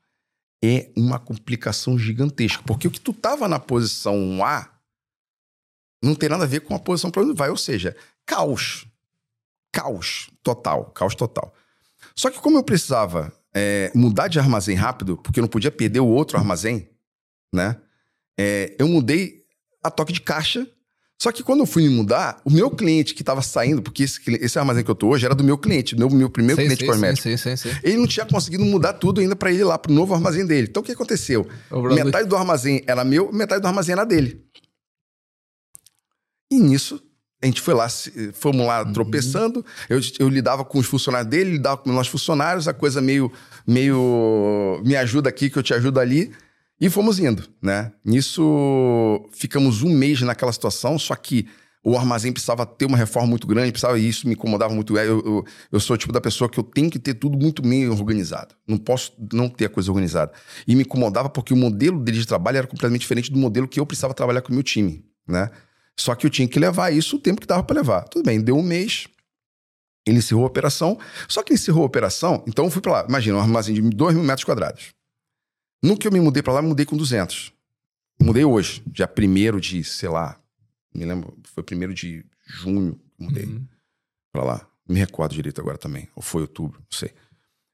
é uma complicação gigantesca. Porque o que tu tava na posição A não tem nada a ver com a posição para onde vai. Ou seja, caos. Caos total. Caos total. Só que como eu precisava é, mudar de armazém rápido, porque eu não podia perder o outro armazém, né? É, eu mudei a toque de caixa, Só que quando eu fui me mudar, o meu cliente que estava saindo, porque esse, esse armazém que eu tô hoje era do meu cliente, meu, meu primeiro Sim, cliente sim, cosmético. sim, sim, sim, sim. Ele não tinha conseguido mudar tudo ainda para ele ir lá pro novo armazém dele. Então o que aconteceu? O Metade do armazém era meu, metade do armazém era dele. E nisso, a gente foi lá, fomos lá tropeçando. Eu, eu lidava com os funcionários dele, ele lidava com os nossos funcionários, a coisa meio, meio me ajuda aqui que eu te ajudo ali. E fomos indo, né? Nisso, ficamos um mês naquela situação, só que o armazém precisava ter uma reforma muito grande, precisava, e isso me incomodava muito. Eu, eu, eu sou o tipo da pessoa que eu tenho que ter tudo muito bem organizado. Não posso não ter a coisa organizada. E me incomodava porque o modelo dele de trabalho era completamente diferente do modelo que eu precisava trabalhar com o meu time, né? Só que eu tinha que levar isso o tempo que dava para levar. Tudo bem, deu um mês, ele encerrou a operação. Só que ele encerrou a operação, então eu fui para lá. Imagina, um armazém de 2 mil metros quadrados. No que eu me mudei para lá, me mudei com 200. Mudei hoje, dia 1 de, sei lá, me lembro, foi 1 de junho que eu mudei Uhum. pra lá. Me recordo direito agora também. Ou foi outubro, não sei.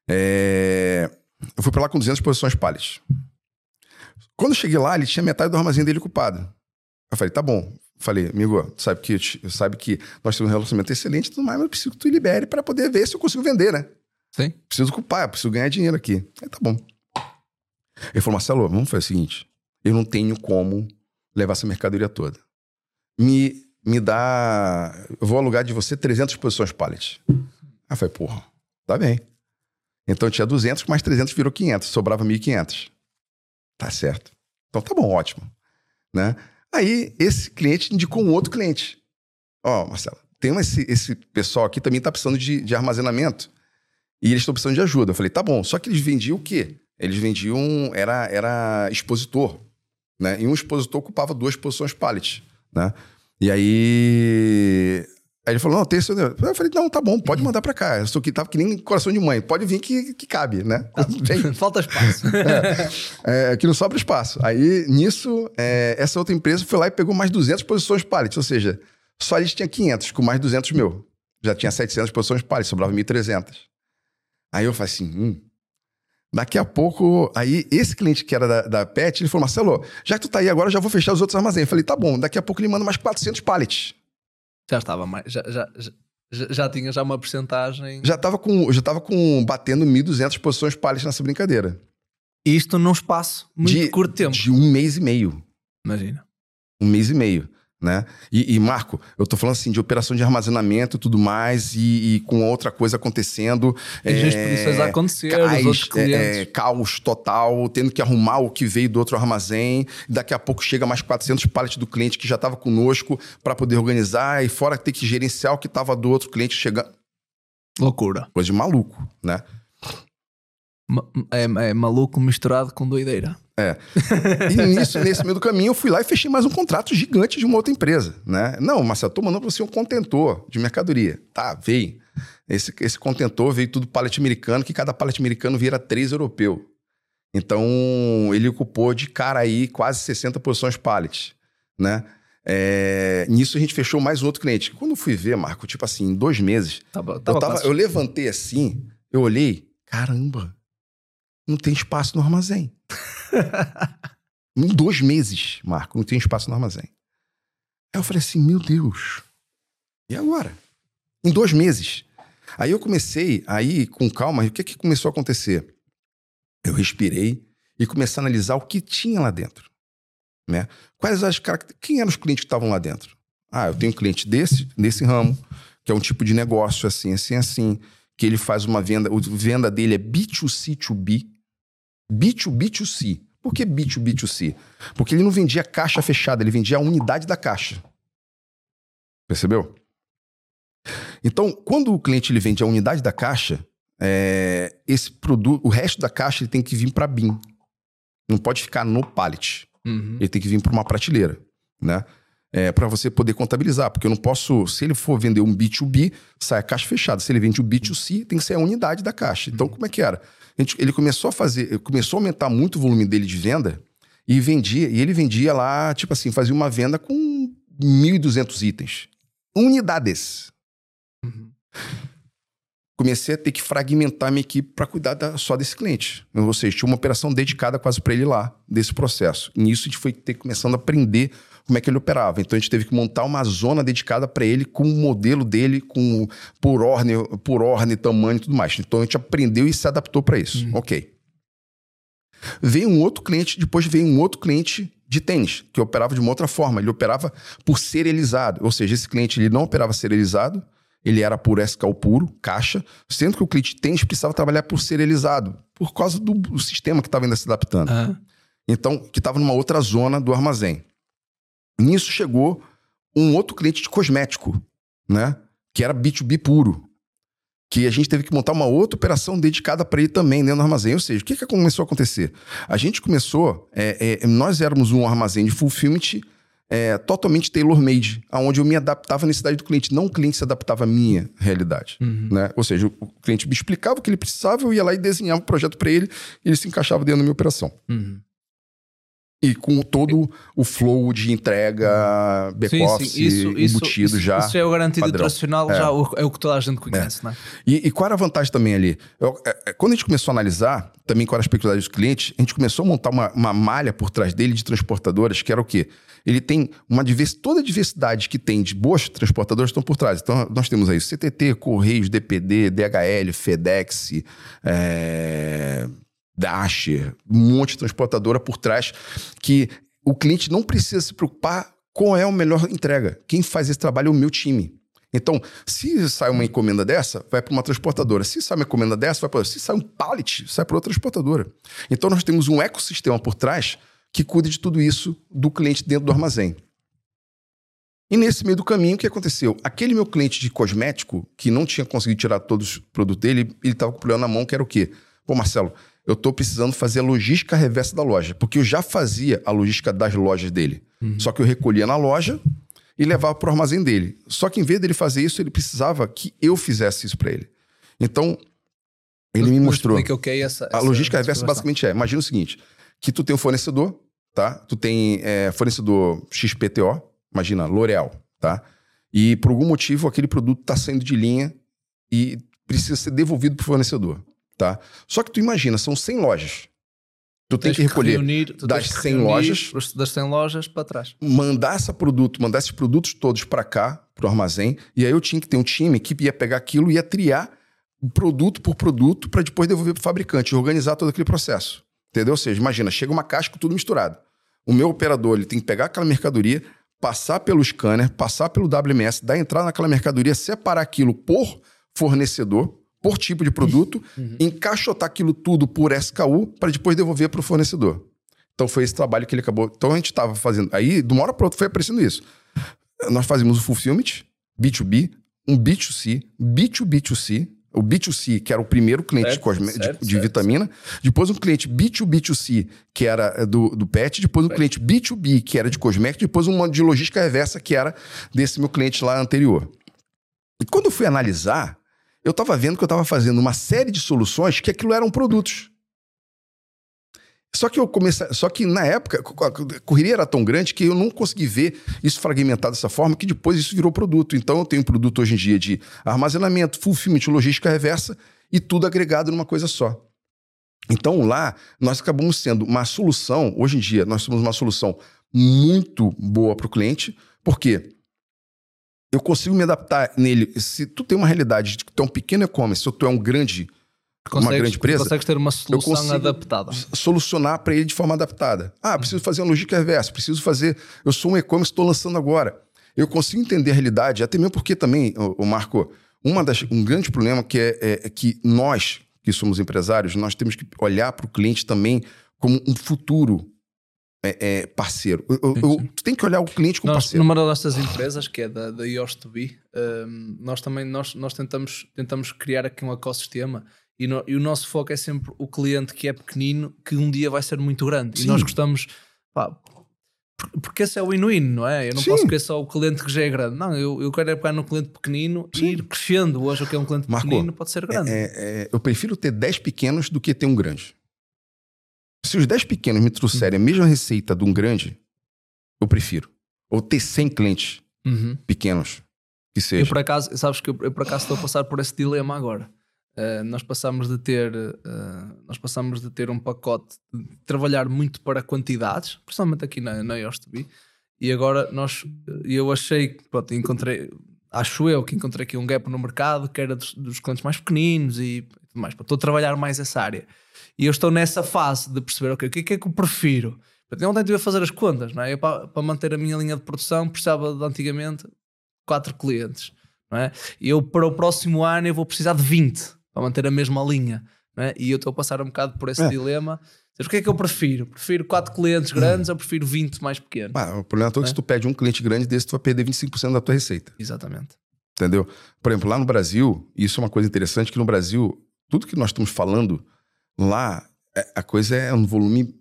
É, Eu fui pra lá com 200 posições pallets. Quando eu cheguei lá, ele tinha metade do armazém dele ocupado. Eu falei, tá bom. Falei, amigo, sabe que, sabe que nós temos um relacionamento excelente e tudo mais, mas eu preciso que tu libere pra poder ver se eu consigo vender, né? Sim. Preciso ocupar, preciso ganhar dinheiro aqui. Aí tá bom. Ele falou, Marcelo, vamos fazer o seguinte: eu não tenho como levar essa mercadoria toda. Me, me dá. Eu vou alugar de você 300 posições pallet. Aí eu falei, porra, tá bem. Então eu tinha 200, mais 300 virou 500, sobrava 1.500. Tá certo. Então tá bom, ótimo. Né? Aí esse cliente indicou um outro cliente. Ó, Marcelo, tem esse, esse pessoal aqui também tá precisando de, de armazenamento. E eles estão precisando de ajuda. Eu falei, tá bom. Só que eles vendiam o quê? Eles vendiam. Era, era expositor. Né? E um expositor ocupava duas posições pallet. Né? E aí. Aí ele falou: não, tem esse. Eu falei, não, tá bom, pode mandar pra cá. Eu sou que tava que nem coração de mãe. Pode vir que, que cabe, né? Vem. Falta espaço. É, que não sobra espaço. Aí, nisso, é, essa outra empresa foi lá e pegou mais 200 posições pallet. Ou seja, só eles tinham 500, com mais 200 mil. Já tinha 700 posições pallet, sobrava 1.300. Aí eu falei assim, hum. Daqui a pouco, aí esse cliente que era da, da Pet, ele falou, Marcelo, já que tu tá aí agora, eu já vou fechar os outros armazéns. Eu falei, tá bom. Daqui a pouco ele manda mais 400 pallets. Já estava mais. Já, já, já, já tinha já uma porcentagem. Já tava com, já tava com, batendo 1.200 posições pallets nessa brincadeira. Isto num espaço muito De- curto tempo. De um mês e meio. Imagina. um mês e meio, né? E, e, Marco, eu tô falando assim de operação de armazenamento e tudo mais, e, e com outra coisa acontecendo. E as expedições a acontecer, os outros é, é, clientes. caos total, tendo que arrumar o que veio do outro armazém. Daqui a pouco chega mais 400 pallets do cliente que já estava conosco para poder organizar, e fora ter que gerenciar o que estava do outro cliente chegando. Loucura. Coisa de maluco, né? Ma- É, é maluco misturado com doideira. E nisso, nesse meio do caminho, eu fui lá e fechei mais um contrato gigante de uma outra empresa, né? Não, Marcelo, tô mandando pra você um contentor de mercadoria. Tá, veio. Esse, esse contentor veio tudo pallet americano, que cada pallet americano vira três europeu. Então, ele ocupou de cara aí quase 60 posições pallet, né? É, nisso a gente fechou mais um outro cliente. Quando eu fui ver, Marco, tipo assim, em dois meses, Tava, eu, tava tava- quase- eu levantei assim, eu olhei, caramba, não tem espaço no armazém. em dois meses, Marco, não tem espaço no armazém. Aí eu falei assim, meu Deus, e agora? Em dois meses. Aí eu comecei, aí com calma, o que, que começou a acontecer? Eu respirei e comecei a analisar o que tinha lá dentro. Né? Quais as características? Quem eram os clientes que estavam lá dentro? Ah, eu tenho um cliente desse, nesse ramo, que é um tipo de negócio assim, assim, assim, que ele faz uma venda, a venda dele é B2C2B, B2B2C. Por que B2B2C? Porque ele não vendia caixa fechada, ele vendia a unidade da caixa. Percebeu? Então, quando o cliente ele vende a unidade da caixa, é, esse produto, o resto da caixa ele tem que vir para BIM. Não pode ficar no pallet. Uhum. Ele tem que vir para uma prateleira, né? É, para você poder contabilizar, porque eu não posso, se ele for vender um B2B, sai a caixa fechada. Se ele vende o B2C, tem que ser a unidade da caixa. Então, como é que era? Gente- ele começou a fazer, começou a aumentar muito o volume dele de venda e vendia, e ele vendia lá, tipo assim, fazia uma venda com 1.200 itens. Unidades. Uhum. Comecei a ter que fragmentar minha equipe para cuidar da- só desse cliente. Ou seja, tinha uma operação dedicada quase para ele lá, desse processo. E nisso a gente foi ter, começando a aprender como é que ele operava. Então a gente teve que montar uma zona dedicada para ele, com o modelo dele, com por ordem, por ordem, tamanho e tudo mais. Então a gente aprendeu e se adaptou para isso. Uhum. Ok. Veio um outro cliente, depois veio um outro cliente de tênis, que operava de uma outra forma. Ele operava por serializado, ou seja, esse cliente ele não operava serializado, ele era por SKU puro, caixa, sendo que o cliente de tênis precisava trabalhar por serializado, por causa do, do sistema que estava ainda se adaptando. Uhum. Então, que estava numa outra zona do armazém. Nisso chegou um outro cliente de cosmético, né? Que era B2B puro que a gente teve que montar uma outra operação dedicada para ele também dentro do armazém. Ou seja, o que, que começou a acontecer? A gente começou, é, é, nós éramos um armazém de fulfillment é, totalmente tailor-made, onde eu me adaptava à necessidade do cliente, não o cliente se adaptava à minha realidade. Uhum. Né? Ou seja, o cliente me explicava o que ele precisava, eu ia lá e desenhava o um projeto para ele, e ele se encaixava dentro da minha operação. Uhum. E com todo o flow de entrega, back-office, embutido isso, já. Isso é o garantido padrão. tradicional, é. já é o que toda a gente conhece, é. né? E, e, qual era a vantagem também ali? Eu, é, é, quando a gente começou a analisar, também qual era a peculiaridade dos clientes, a gente começou a montar uma, uma malha por trás dele de transportadoras, que era o quê? Ele tem uma diversidade, toda a diversidade que tem de boas transportadoras estão por trás. Então, nós temos aí CTT, Correios, DPD, DHL, FedEx, é, Dasher, um monte de transportadora por trás, que o cliente não precisa se preocupar qual é a melhor entrega. Quem faz esse trabalho é o meu time. Então, se sai uma encomenda dessa, vai para uma transportadora. Se sai uma encomenda dessa, vai para Se sai um pallet, sai para outra transportadora. Então, nós temos um ecossistema por trás que cuida de tudo isso do cliente dentro do armazém. E nesse meio do caminho, o que aconteceu? Aquele meu cliente de cosmético, que não tinha conseguido tirar todos os produtos dele, ele estava com problema na mão, que era o quê? Pô, Marcelo, eu estou precisando fazer a logística reversa da loja, porque eu já fazia a logística das lojas dele. Uhum. Só que eu recolhia na loja e levava para o armazém dele. Só que em vez dele fazer isso, ele precisava que eu fizesse isso para ele. Então, ele me mostrou. o que é essa, a logística reversa basicamente é: imagina o seguinte, que tu tem um fornecedor, tá? Tu tem é, fornecedor XPTO, imagina, L'Oreal, tá? E por algum motivo aquele produto está saindo de linha e precisa ser devolvido para o fornecedor tá? Só que tu imagina, são 100 lojas. Tu tem que recolher reunir, das 100 lojas. Das 100 lojas para trás. Mandar esse produto, mandar esses produtos todos para cá, pro armazém. E aí eu tinha que ter um time que ia pegar aquilo e ia triar produto por produto para depois devolver pro fabricante, organizar todo aquele processo. Entendeu? Ou seja, imagina, chega uma caixa com tudo misturado. O meu operador ele tem que pegar aquela mercadoria, passar pelo scanner, passar pelo WMS, dar entrada naquela mercadoria, separar aquilo por fornecedor, por tipo de produto, uhum. encaixotar aquilo tudo por SKU para depois devolver para o fornecedor. Então foi esse trabalho que ele acabou. Então a gente estava fazendo. Aí, de uma hora para outra, foi aparecendo isso. Nós fazíamos o fulfillment, B2B, um B2C, B2B2C, o B2C, que era o primeiro cliente certo, de, cosme... certo, de, de vitamina, depois um cliente B2B2C, que era eh, do, do PET, depois um pet. cliente B2B, que era de cosmético, depois um de logística reversa, que era desse meu cliente lá anterior. E quando eu fui analisar, eu estava vendo que eu estava fazendo uma série de soluções que aquilo eram produtos. Só que eu comecei, só que na época a correria era tão grande que eu não consegui ver isso fragmentado dessa forma que depois isso virou produto. Então eu tenho um produto hoje em dia de armazenamento, fulfillment, logística reversa e tudo agregado numa coisa só. Então lá nós acabamos sendo uma solução, hoje em dia nós somos uma solução muito boa para o cliente, porque eu consigo me adaptar nele. Se tu tem uma realidade de que tu é um pequeno e-commerce ou tu é um grande, consegues, uma grande empresa, consegues ter uma solução adaptada. Solucionar para ele de forma adaptada. Ah, preciso fazer uma logística reversa, preciso fazer. Eu sou um e-commerce, estou lançando agora. Eu consigo entender a realidade, até mesmo porque também, o Marco, uma das, um grande problema que é, é, é que nós, que somos empresários, nós temos que olhar para o cliente também como um futuro é, é parceiro. Eu, eu, tu tem que olhar o cliente como nós, parceiro. Numa das nossas empresas, que é da, da Yours2B, um, nós também nós, nós tentamos, tentamos criar aqui um ecossistema e, no, e, o nosso foco é sempre o cliente que é pequenino, que um dia vai ser muito grande. Sim. E nós gostamos, pá, porque esse é o win-win, não é? Eu não Sim. posso querer só o cliente que já é grande. Não, eu, eu quero é pegar no cliente pequenino Sim. e ir crescendo. Hoje o que é um cliente Marco, pequenino pode ser grande. É, é, eu prefiro ter 10 pequenos do que ter um grande. Se os 10 pequenos me trouxerem uhum. a mesma receita de um grande, eu prefiro. Ou ter 100 clientes uhum. pequenos, que seja. Eu por acaso, sabes que eu, eu por acaso estou a passar por esse dilema agora. Uh, nós passamos de ter uh, nós passamos de ter um pacote de trabalhar muito para quantidades, principalmente aqui na, na iOS E agora nós, eu achei pronto, encontrei, acho eu que encontrei aqui um gap no mercado que era dos, dos clientes mais pequeninos e mais. Estou a trabalhar mais essa área. E eu estou nessa fase de perceber, ok, o que é que, é que eu prefiro? Eu ontem estive a fazer as contas, não é? Eu, para, para manter a minha linha de produção precisava de antigamente quatro clientes, não é? Eu para o próximo ano eu vou precisar de 20 para manter a mesma linha, não é? E eu estou a passar um bocado por esse é. dilema. O que é que eu prefiro? Prefiro quatro clientes grandes ou prefiro 20 mais pequenos? Ah, o problema é, que se tu pede um cliente grande desse, tu vai perder 25% da tua receita. Exatamente. Entendeu? Por exemplo, lá no Brasil, isso é uma coisa interessante, que no Brasil, tudo que nós estamos falando lá, é, a coisa é um volume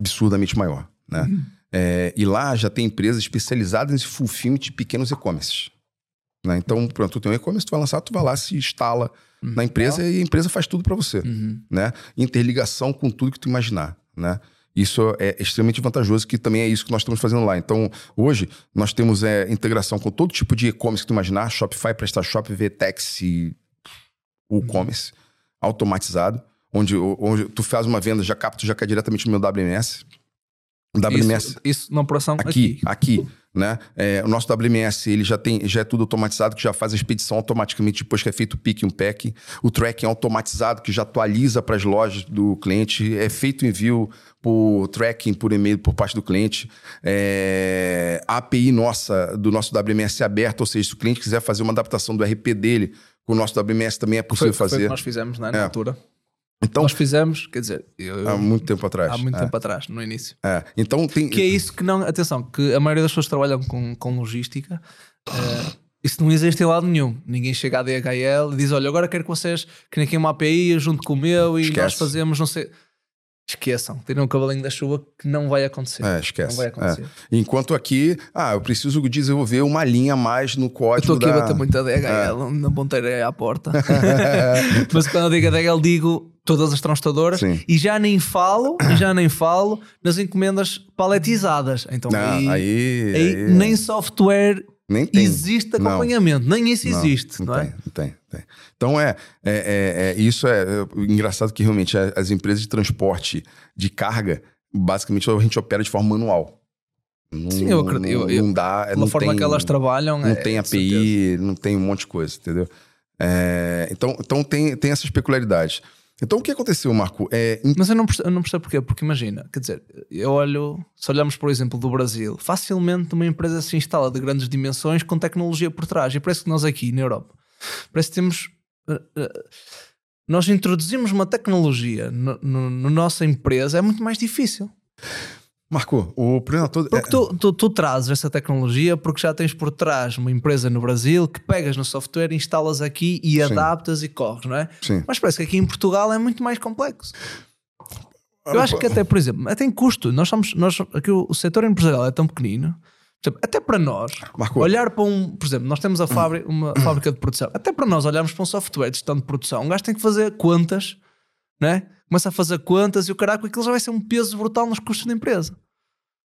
absurdamente maior, né? Uhum. É, e lá já tem empresas especializadas em fulfillment de pequenos e-commerces. Né? Então, pronto, tu tem um e-commerce, tu vai lançar, tu vai lá, se instala uhum. na empresa e a empresa faz tudo para você. Uhum. Né? Interligação com tudo que tu imaginar. Né? Isso é extremamente vantajoso, que também é isso que nós estamos fazendo lá. Então, hoje, nós temos é, integração com todo tipo de e-commerce que tu imaginar, Shopify, PrestaShop, VTEX e WooCommerce, uhum. automatizado, onde, onde tu faz uma venda, já capta, já cai diretamente no meu WMS. WMS. Isso, isso na operação aqui. Aqui. aqui né? É, o nosso WMS ele já tem já é tudo automatizado, que já faz a expedição automaticamente depois que é feito o pick e um pack. O tracking é automatizado, que já atualiza para as lojas do cliente. É feito envio por tracking, por e-mail por parte do cliente. É, a API nossa, do nosso WMS é aberta, ou seja, se o cliente quiser fazer uma adaptação do RP dele com o nosso WMS também é possível foi, fazer. Foi o que nós fizemos né, na é. altura. Então, Nós fizemos, quer dizer, eu, há muito tempo atrás. Há muito é. tempo atrás, no início. É. Então tem... Que é isso que não. Atenção, que a maioria das pessoas trabalham com, com logística. É, isso não existe em lado nenhum. Ninguém chega à DHL e diz: Olha, agora quero que vocês criem aqui uma API junto com o meu e Esquece. nós fazemos, não sei. Esqueçam, terem um cavalinho da chuva que não vai acontecer. É, esquece. Não vai acontecer. É. Enquanto aqui, ah, eu preciso desenvolver uma linha mais no código. Eu estou aqui da... a bater muito a DHL, é. na ponteira à porta. Mas quando eu digo DHL, digo todas as transportadoras Sim. e já nem falo, já nem falo nas encomendas paletizadas. Então não, aí, aí, aí, aí, nem software nem tem. existe acompanhamento, não. nem isso não, existe. Não, não tem, é? não tem, tem. Então é, é, é, é isso é, é, engraçado que realmente as empresas de transporte de carga, basicamente a gente opera de forma manual. Não, Sim, eu acredito. Não, não dá. Da forma tem, que elas trabalham. Não tem API, não tem um monte de coisa, entendeu? então então tem, tem essas peculiaridades. Então o que aconteceu, Marco? É... Mas eu não, percebo, eu não percebo porquê, porque imagina, quer dizer, eu olho, se olharmos por exemplo do Brasil, facilmente uma empresa se instala de grandes dimensões com tecnologia por trás. E parece que nós aqui na Europa, parece que temos. Uh, uh, nós introduzimos uma tecnologia na no, no nossa empresa, é muito mais difícil. Marco, o problema todo. Porque é... tu, tu, tu, trazes essa tecnologia porque já tens por trás uma empresa no Brasil que pegas no software, instalas aqui e Sim. adaptas e corres, não é? Sim. Mas parece que aqui em Portugal é muito mais complexo. Eu acho que até, por exemplo, até em custo, nós somos, nós, aqui o, o setor empresarial é tão pequenino, até para nós, Marco. olhar para um, por exemplo, nós temos a fábrica, uma fábrica de produção, até para nós olharmos para um software de gestão de produção, um gajo tem que fazer contas, não é? Começa a fazer contas e o caraca, aquilo já vai ser um peso brutal nos custos da empresa.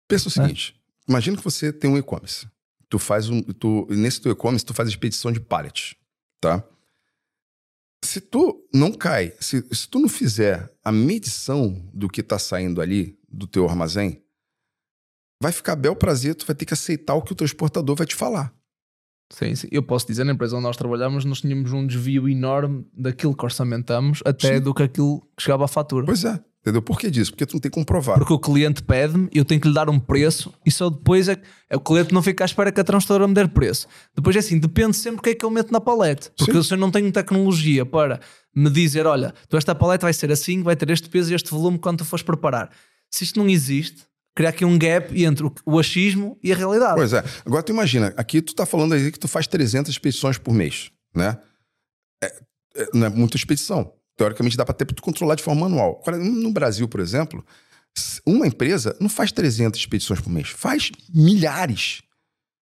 Pensa o seguinte: é. imagina que você tem um e-commerce. Tu faz um. Tu, nesse teu e-commerce, tu faz a expedição de pallet. Tá? Se tu não cai, se, se tu não fizer a medição do que está saindo ali do teu armazém, vai ficar bel prazer, tu vai ter que aceitar o que o transportador vai te falar. Sim, sim. Eu posso dizer, na empresa onde nós trabalhamos, nós tínhamos um desvio enorme daquilo que orçamentamos até sim. do que aquilo que chegava à fatura. Pois é. Entendeu? Por que disso? Porque tu não tem como provar. Porque o cliente pede-me, eu tenho que lhe dar um preço e só depois é, é o cliente não fica à espera que a transportadora me dê preço. Depois é assim, depende sempre o que é que eu meto na palete. Porque Sim. se eu não tenho tecnologia para me dizer, olha, tu esta palete vai ser assim, vai ter este peso e este volume quando tu fores preparar. Se isto não existe, criar aqui um gap entre o achismo e a realidade. Pois é. Agora tu imagina, aqui tu está falando aí que tu faz 300 expedições por mês, né? É, é, não é muita expedição teoricamente dá para ter controlar de forma manual. Agora, no Brasil, por exemplo, uma empresa não faz 300 expedições por mês, faz milhares,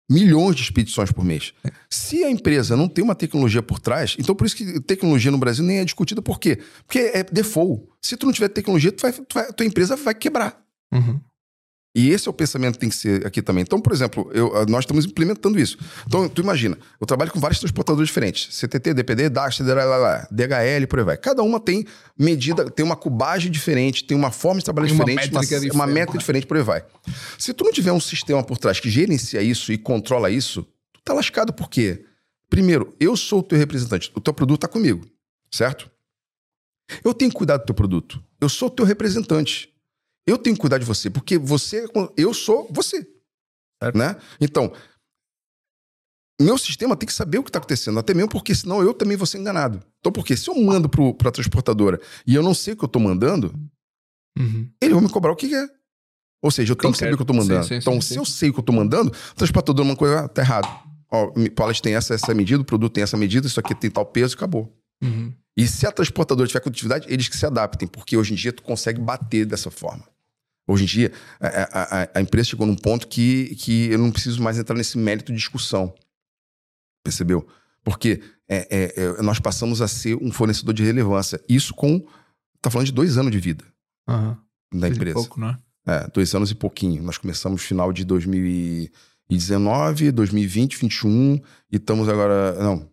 milhões de expedições por mês. Se a empresa não tem uma tecnologia por trás, então por isso que tecnologia no Brasil nem é discutida. Por quê? Porque é default. Se tu não tiver tecnologia, tu vai, tu vai, tua empresa vai quebrar. Uhum. E esse é o pensamento que tem que ser aqui também. Então, por exemplo, eu, ah, nós estamos implementando isso. Então, tu imagina, eu trabalho com vários transportadores diferentes. CTT, DPD, DAX, DHL, por aí vai. Cada uma tem medida, tem uma cubagem diferente, tem uma forma de trabalhar Tem uma diferente, uma, métrica uma diferente, né? diferente, por aí vai. Se tu não tiver um sistema por trás que gerencia isso e controla isso, tu tá lascado por quê? Primeiro, eu sou o teu representante. O teu produto tá comigo, certo? Eu tenho que cuidar do teu produto. Eu sou o teu representante. Eu tenho que cuidar de você, porque você, eu sou você. Certo. Né? Então, meu sistema tem que saber o que está acontecendo, até mesmo porque senão eu também vou ser enganado. Então, porque se eu mando para a transportadora e eu não sei o que eu estou mandando, Uhum. ele vai me cobrar o que é. Ou seja, eu tenho que saber o que eu estou mandando. sim, sim, então, sim. se eu sei o que eu estou mandando, o transportador uma coisa, ah, tá errado. Ó, o pallet tem essa, essa medida, o produto tem essa medida, isso aqui tem tal peso, acabou. Uhum. E se a transportadora tiver conectividade, eles que se adaptem, porque hoje em dia tu consegue bater dessa forma. Hoje em dia, a, a- a- empresa chegou num ponto que, que eu não preciso mais entrar nesse mérito de discussão. Percebeu? Porque é, é, é, nós passamos a ser um fornecedor de relevância. Isso com. Tá falando de dois anos de vida Uhum. da Fez empresa. pouco, não é? Dois anos e pouquinho. Nós começamos final de 2019, 2020, 21 e estamos agora. Não,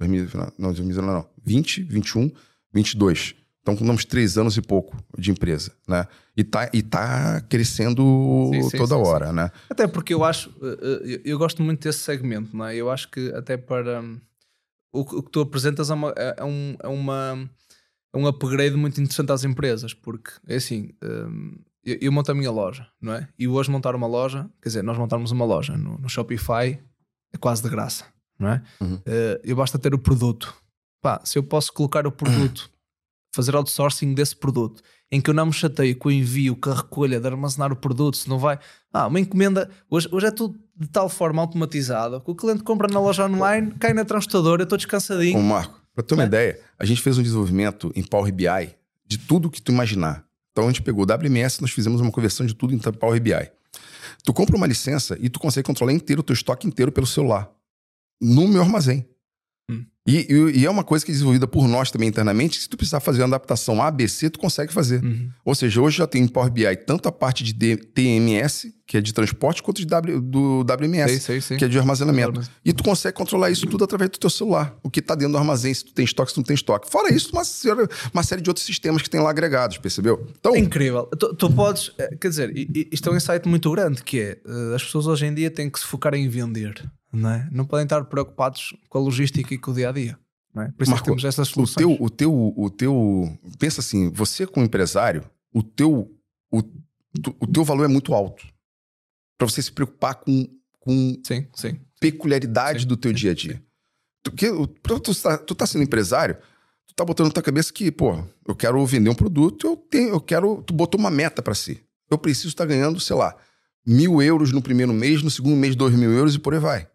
2000, final- não, 2019 não. 20, 21, 22. Então, temos três anos e pouco de empresa, né? E tá, e tá crescendo Sim, sim, toda sim, hora, né? Até porque eu acho, eh, eh, eu- eu gosto muito desse segmento, não é? Eu acho que até para hum, o, que- o que tu apresentas é, uma, é, é um, é, uma, é um upgrade muito interessante às empresas, porque é assim, hum, eu, eu monto a minha loja, não é? E hoje montar uma loja, quer dizer, nós montarmos uma loja no, no Shopify é quase de graça, não é? Uhum. Eh, eu basta ter o produto. Pá, se eu posso colocar o produto, fazer outsourcing desse produto, em que eu não me chateio com o envio, com a recolha, de armazenar o produto, se não vai. Ah, uma encomenda. Hoje, hoje é tudo de tal forma automatizado que o cliente compra na loja online, cai na transportadora, eu estou Ô, descansadinho. Marco, pra ter uma É. ideia, a gente fez um desenvolvimento em Power BI de tudo que tu imaginar. Então a gente pegou o WMS, nós fizemos uma conversão de tudo em Power BI. Tu compra uma licença e tu consegue controlar inteiro o teu estoque inteiro pelo celular. No meu armazém. Hum. E, e- e é uma coisa que é desenvolvida por nós também internamente, que se tu precisar fazer uma adaptação ABC, tu consegue fazer. Uhum. Ou seja, hoje já tem em Power BI tanto a parte de D- TMS, que é de transporte, quanto de w, do WMS, Sei, sei, sei. que é de armazenamento. E tu consegue controlar isso tudo através do teu celular. O que tá dentro do armazém, se tu tem estoque, se tu não tem estoque. Fora isso, uma, série- uma série de outros sistemas que tem lá agregados, percebeu? Então, É incrível. Tu, tu podes, eh, quer dizer, isto é um insight muito grande que é eh, as pessoas hoje em dia têm que se focar em vender, não é? Não podem estar preocupados com a logística e com o dia a dia. Não é? Por isso é que Marco, temos essas o soluções. teu, o teu, o teu, pensa assim, você como empresário, o teu, o, tu- o teu valor é muito alto para você se preocupar com, com Sim, sim. peculiaridade Sim, do teu dia a dia. Tu, que, o- pra tu, tá, tu tá sendo empresário, tu tá botando na tua cabeça que, pô, eu quero vender um produto, eu tenho, eu quero, tu botou uma meta para si. Eu preciso estar ganhando, sei lá, mil euros no primeiro mês, no segundo mês dois mil euros e por aí vai.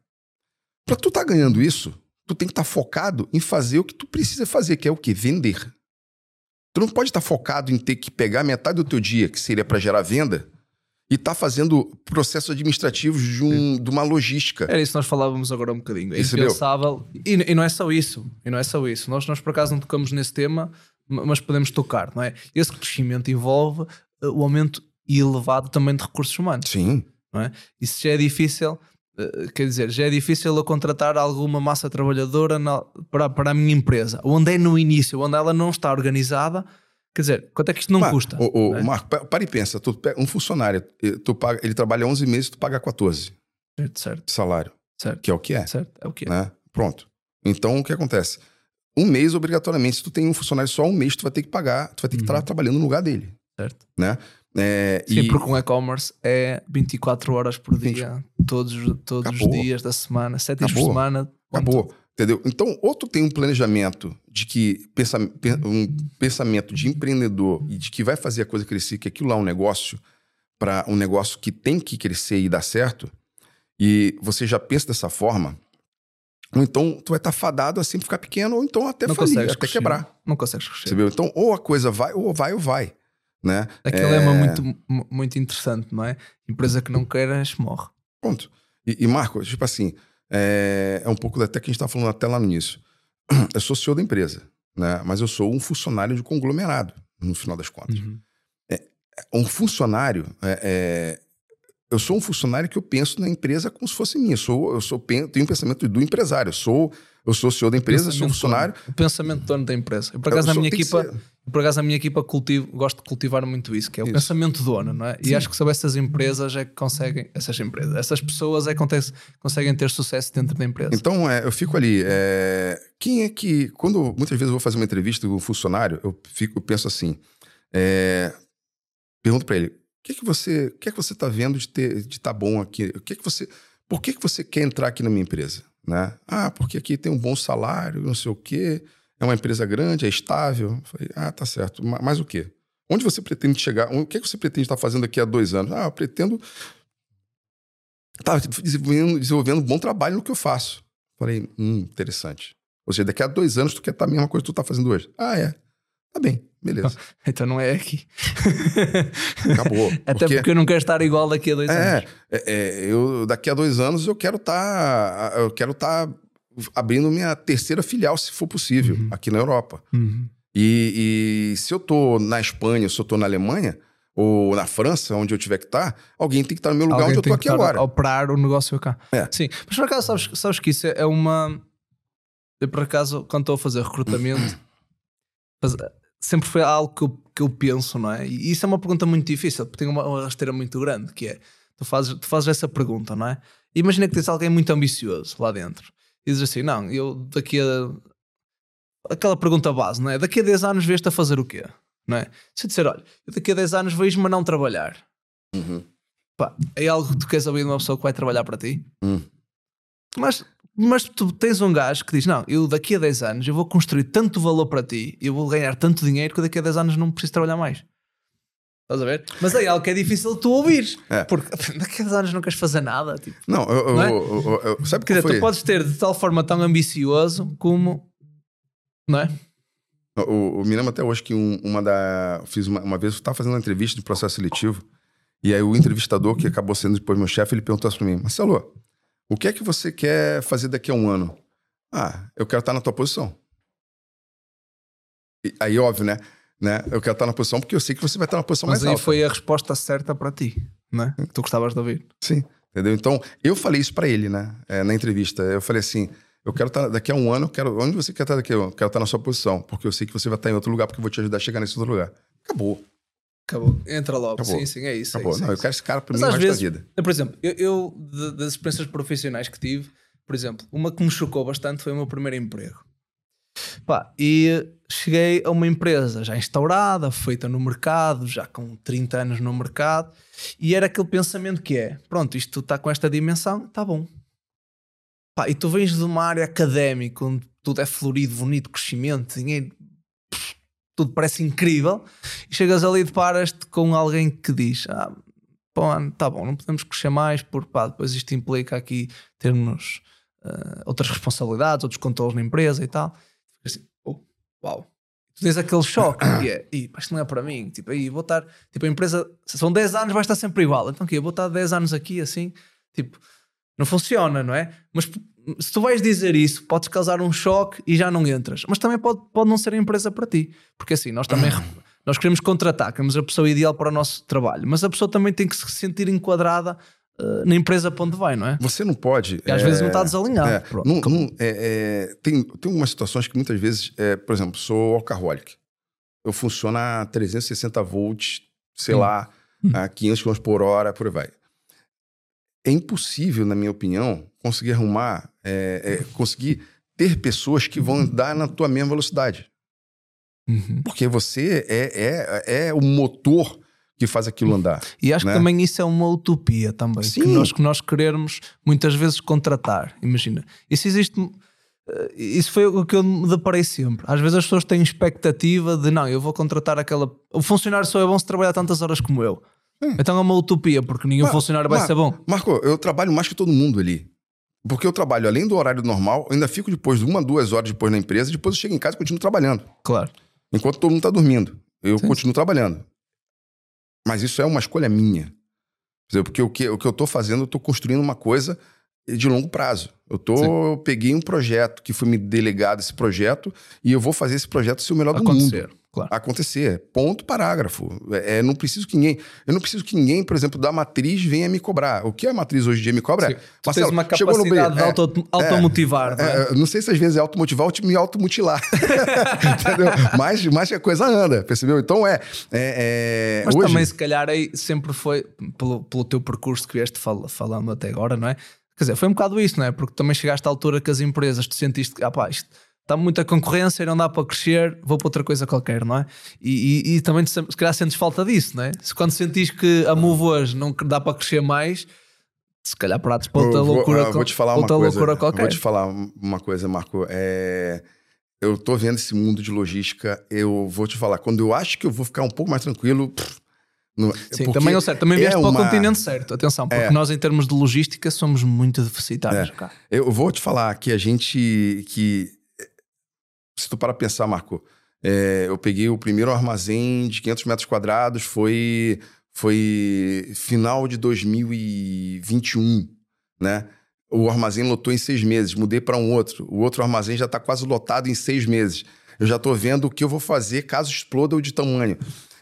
Para tu tá ganhando isso, tu tem que estar focado em fazer o que tu precisa fazer, que é o quê? Vender. Tu não pode estar focado em ter que pegar metade do teu dia, que seria para gerar venda, e tá fazendo processos administrativos de, um, de uma logística. Era isso que nós falávamos agora um bocadinho. É impensável. E, e não é só isso. E não é só isso. Nós, nós por acaso não tocamos nesse tema, ma- mas podemos tocar, não é? Esse crescimento envolve eh, o aumento elevado também de recursos humanos. Sim. não é? Isso já é difícil, quer dizer, já é difícil eu contratar alguma massa trabalhadora na- para, para a minha empresa, onde é no início, onde ela não está organizada, quer dizer, quanto é que isto não Pá, custa? ô, ô, né? Marco, pa- para e pensa. Tu um funcionário, eh, tu paga, ele trabalha 11 meses, tu paga 14 Certo, certo, de salário, certo, que é o que é, certo, é o que é. né? Pronto. Então, o que acontece? Um mês, obrigatoriamente, se tu tem um funcionário só um mês, tu vai ter que pagar, tu vai ter que estar Uhum. trabalhando no lugar dele, certo. né? É, Sim, e porque um e-commerce é 24 horas por 20. dia, todos, todos os Acabou. dias da semana, 7 dias por Acabou. semana. acabou, entendeu? Então, ou tu tem um planejamento de que, pensa, pen- um pensamento de empreendedor e de que vai fazer a coisa crescer, que aquilo lá é um negócio, para um negócio que tem que crescer e dar certo, e você já pensa dessa forma, ou então tu vai estar fadado a sempre ficar pequeno, ou então até Não falir, até quebrar. Não consegues crescer. Percebeu? Então, ou a coisa vai, ou vai, ou vai. Né? Aquele É, lema muito, mu- muito interessante, não é? Empresa que não queiras morre. Pronto. E, e Marco, tipo assim, é, é um pouco até que a gente estava falando até lá no início. Eu sou CEO da empresa, né? mas eu sou um funcionário de conglomerado, no final das contas. Uhum. um funcionário. É, é, eu sou um funcionário que eu penso na empresa como se fosse minha. Eu sou, eu sou, tenho um pensamento do empresário. Eu sou, eu sou CEO da empresa, sou funcionário. O pensamento dono da empresa. Eu, por acaso, na minha equipa, por acaso, na minha equipa cultivo, gosto de cultivar muito isso, que é o isso. pensamento dono, não é? Sim. E acho que só essas empresas é que conseguem, essas empresas, essas pessoas é que conseguem ter sucesso dentro da empresa. Então, é, eu fico ali. É, quem é que. Quando muitas vezes eu vou fazer uma entrevista com um funcionário, eu, fico, eu penso assim. É, pergunto para ele: o que é que você, o que é que você está vendo de ter, de estar tá bom aqui? O que é que você, por que que você quer entrar aqui na minha empresa, né? Ah, porque aqui tem um bom salário, não sei o quê. É uma empresa grande, é estável. falei, ah, tá certo. Mas o quê? Onde você pretende chegar? O que, é que você pretende estar fazendo daqui a dois anos? Ah, eu pretendo estar tá desenvolvendo, desenvolvendo um bom trabalho no que eu faço. Falei, hum, interessante. Ou seja, daqui a dois anos tu quer estar a mesma coisa que tu está fazendo hoje. Ah, é. Tá bem, beleza. Então não é aqui. Acabou. Até porque, porque eu não quero estar igual daqui a dois é, anos. É, é, eu, daqui a dois anos eu quero estar. Tá, eu quero estar tá abrindo minha terceira filial, se for possível, uhum. aqui na Europa. Uhum. E, e, se eu tô na Espanha, se eu tô na Alemanha, ou na França, onde eu tiver que estar, tá, alguém tem que estar no meu lugar alguém onde eu tô aqui agora. operar o negócio cá. É. Sim. Mas por acaso, sabes, sabes que isso é uma. Eu, por acaso, quando estou a fazer recrutamento, sempre foi algo que eu, que eu penso, não é? E isso é uma pergunta muito difícil, porque tem uma, uma rasteira muito grande, que é. Tu fazes, tu fazes essa pergunta, não é? Imagina que tens alguém muito ambicioso lá dentro e diz assim: Não, eu daqui a. Aquela pergunta base, não é? Daqui a 10 anos vês-te a fazer o quê? Não é? Se eu disser, olha, eu daqui a 10 anos vejo-me a não trabalhar. Uhum. Pá, é algo que tu queres ouvir de uma pessoa que vai trabalhar para ti? Uhum. Mas, mas tu tens um gajo que diz: Não, eu daqui a 10 anos eu vou construir tanto valor para ti, eu vou ganhar tanto dinheiro que daqui a 10 anos não preciso trabalhar mais. Estás a ver? Mas é algo que é difícil de tu ouvires. É. Porque naqueles anos não queres fazer nada. Tipo, não, eu, não é? eu, eu, sabe Quer dizer, foi? tu podes ter de tal forma tão ambicioso como. Não é? O, o me lembro até hoje que um, uma da. Fiz uma, uma vez, eu estava fazendo uma entrevista de processo seletivo. E aí o entrevistador, que acabou sendo depois meu chefe, ele perguntou assim para mim: Marcelo, o que é que você quer fazer daqui a um ano? Ah, eu quero estar na tua posição. E, aí, óbvio, né? Né? Eu quero estar na posição porque eu sei que você vai estar na posição Mas mais alta. Mas aí foi a resposta certa para ti, né? Que tu gostavas de ouvir. Sim, entendeu? Então, eu falei isso para ele, né? É, na entrevista. Eu falei assim, eu quero estar daqui a um ano, eu quero, onde você quer estar daqui a um ano? Eu quero estar na sua posição, porque eu sei que você vai estar em outro lugar, porque eu vou te ajudar a chegar nesse outro lugar. Acabou. Acabou. Entra logo. Acabou. Sim, sim, é isso. É Acabou. É isso, Não, é eu quero esse cara para mim mais vezes, da vida. Por exemplo, eu, eu das experiências profissionais que tive, por exemplo, uma que me chocou bastante foi o meu primeiro emprego. Pá, e cheguei a uma empresa já instaurada, feita no mercado, já com 30 anos no mercado, e era aquele pensamento que é: pronto, isto está com esta dimensão, está bom. Pá, e tu vens de uma área académica onde tudo é florido, bonito, crescimento, dinheiro, tudo parece incrível, e chegas ali e deparas-te com alguém que diz: ah, bom, tá bom, não podemos crescer mais, porque pá, depois isto implica aqui termos uh, outras responsabilidades, outros controles na empresa e tal uau. Tu tens aquele choque que é, isto não é para mim. Tipo, aí vou estar, tipo, a empresa, são 10 anos, vai estar sempre igual. Então, que eu vou estar 10 anos aqui assim, tipo, não funciona, não é? Mas se tu vais dizer isso, podes causar um choque e já não entras. Mas também pode, pode não ser a empresa para ti. Porque assim, nós também nós queremos contratar, queremos a pessoa ideal para o nosso trabalho, mas a pessoa também tem que se sentir enquadrada uh, na empresa para onde vai, não é? Você não pode. Às é, vezes não está desalinhado. É, não, não, é, é, tem, tem umas situações que muitas vezes, é, por exemplo, sou alcoholic. Eu funciono a 360 volts, sei hum. lá, hum. a 500 km por hora, por aí vai. É impossível, na minha opinião, conseguir arrumar, é, conseguir ter pessoas que vão andar na tua mesma velocidade. Uhum. Porque você é, é, é o motor que faz aquilo andar. E acho né? que também isso é uma utopia também. Sim. Que nós, que nós queremos muitas vezes contratar. Imagina. Isso existe. Eh, isso foi o que eu me deparei sempre. Às vezes as pessoas têm expectativa de não, eu vou contratar aquela. O funcionário só é bom se trabalhar tantas horas como eu. Hum. Então é uma utopia, porque nenhum Mar funcionário vai Mar ser bom. Marco, eu trabalho mais que todo mundo ali. Porque eu trabalho além do horário normal, ainda fico depois de uma, duas horas depois na empresa, depois eu chego em casa e continuo trabalhando. Claro. Enquanto todo mundo está dormindo. Eu Sim. continuo trabalhando. Mas isso é uma escolha minha. Porque o que, o que eu estou fazendo, eu estou construindo uma coisa de longo prazo. Eu, tô, eu peguei um projeto que foi me delegado esse projeto e eu vou fazer esse projeto ser o melhor Acontecer. do mundo. Claro. acontecer. Ponto, parágrafo. É, é, não preciso que ninguém. Eu não preciso que ninguém, por exemplo, da matriz venha me cobrar. O que a matriz hoje em dia me cobra Sim. é. Tu uma no capacidade de é, auto, automotivar, não é? é, não sei se às vezes é automotivar ou te- me automutilar. Entendeu? Mas, mas a coisa anda, percebeu? Então é. é, é, Mas hoje, também, se calhar, aí sempre foi, pelo, pelo teu percurso que vieste fal- falando até agora, não é? Quer dizer, foi um bocado isso, não é? Porque também chegaste à altura que as empresas, tu sentiste que, ah pá, isto está muita concorrência e não dá para crescer, vou para outra coisa qualquer, não é? E, e, e também, se calhar, sentes falta disso, não é? Se quando sentís que a Move hoje não dá para crescer mais, se calhar pratos para outra Eu vou- loucura, ah, vou te falar uma outra coisa. loucura qualquer. Vou te falar uma coisa, Marco. É, eu tô vendo esse mundo de logística. Eu vou te falar, quando eu acho que eu vou ficar um pouco mais tranquilo. pff, não- Sim, também é o certo. Também é vieste para o uma- continente certo. Atenção, porque É. nós, em termos de logística, somos muito deficitários. É. Eu vou te falar que a gente. que Se tu para pensar, Marco, é, eu peguei o primeiro armazém de 500 metros quadrados, foi, foi final de 2021, né? O armazém lotou em seis meses, mudei para um outro. O outro armazém já está quase lotado em seis meses. Eu já estou vendo o que eu vou fazer caso exploda o de tamanho.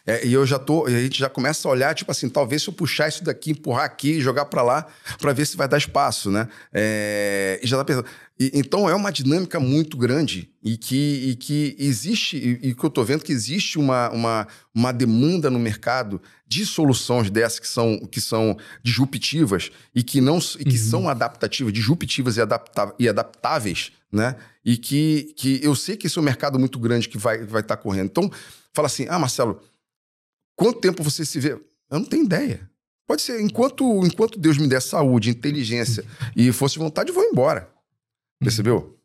É, e eu já tô, a gente já começa a olhar, tipo assim, talvez se eu puxar isso daqui, empurrar aqui, jogar para lá, para ver se vai dar espaço, né? É, e já tá pensando. E- então é uma dinâmica muito grande e que, e que existe, e, e que eu tô vendo que existe uma, uma, uma demanda no mercado de soluções dessas que são, que são disruptivas e que não e que são adaptativas, disruptivas e, adapta, e adaptáveis, né? E que, que eu sei que esse é um mercado muito grande que vai estar vai tá correndo. Então, fala assim: ah, Marcelo, quanto tempo você se vê? Eu não tenho ideia. Pode ser, enquanto, enquanto Deus me der saúde, inteligência e de vontade, eu vou embora. Percebeu?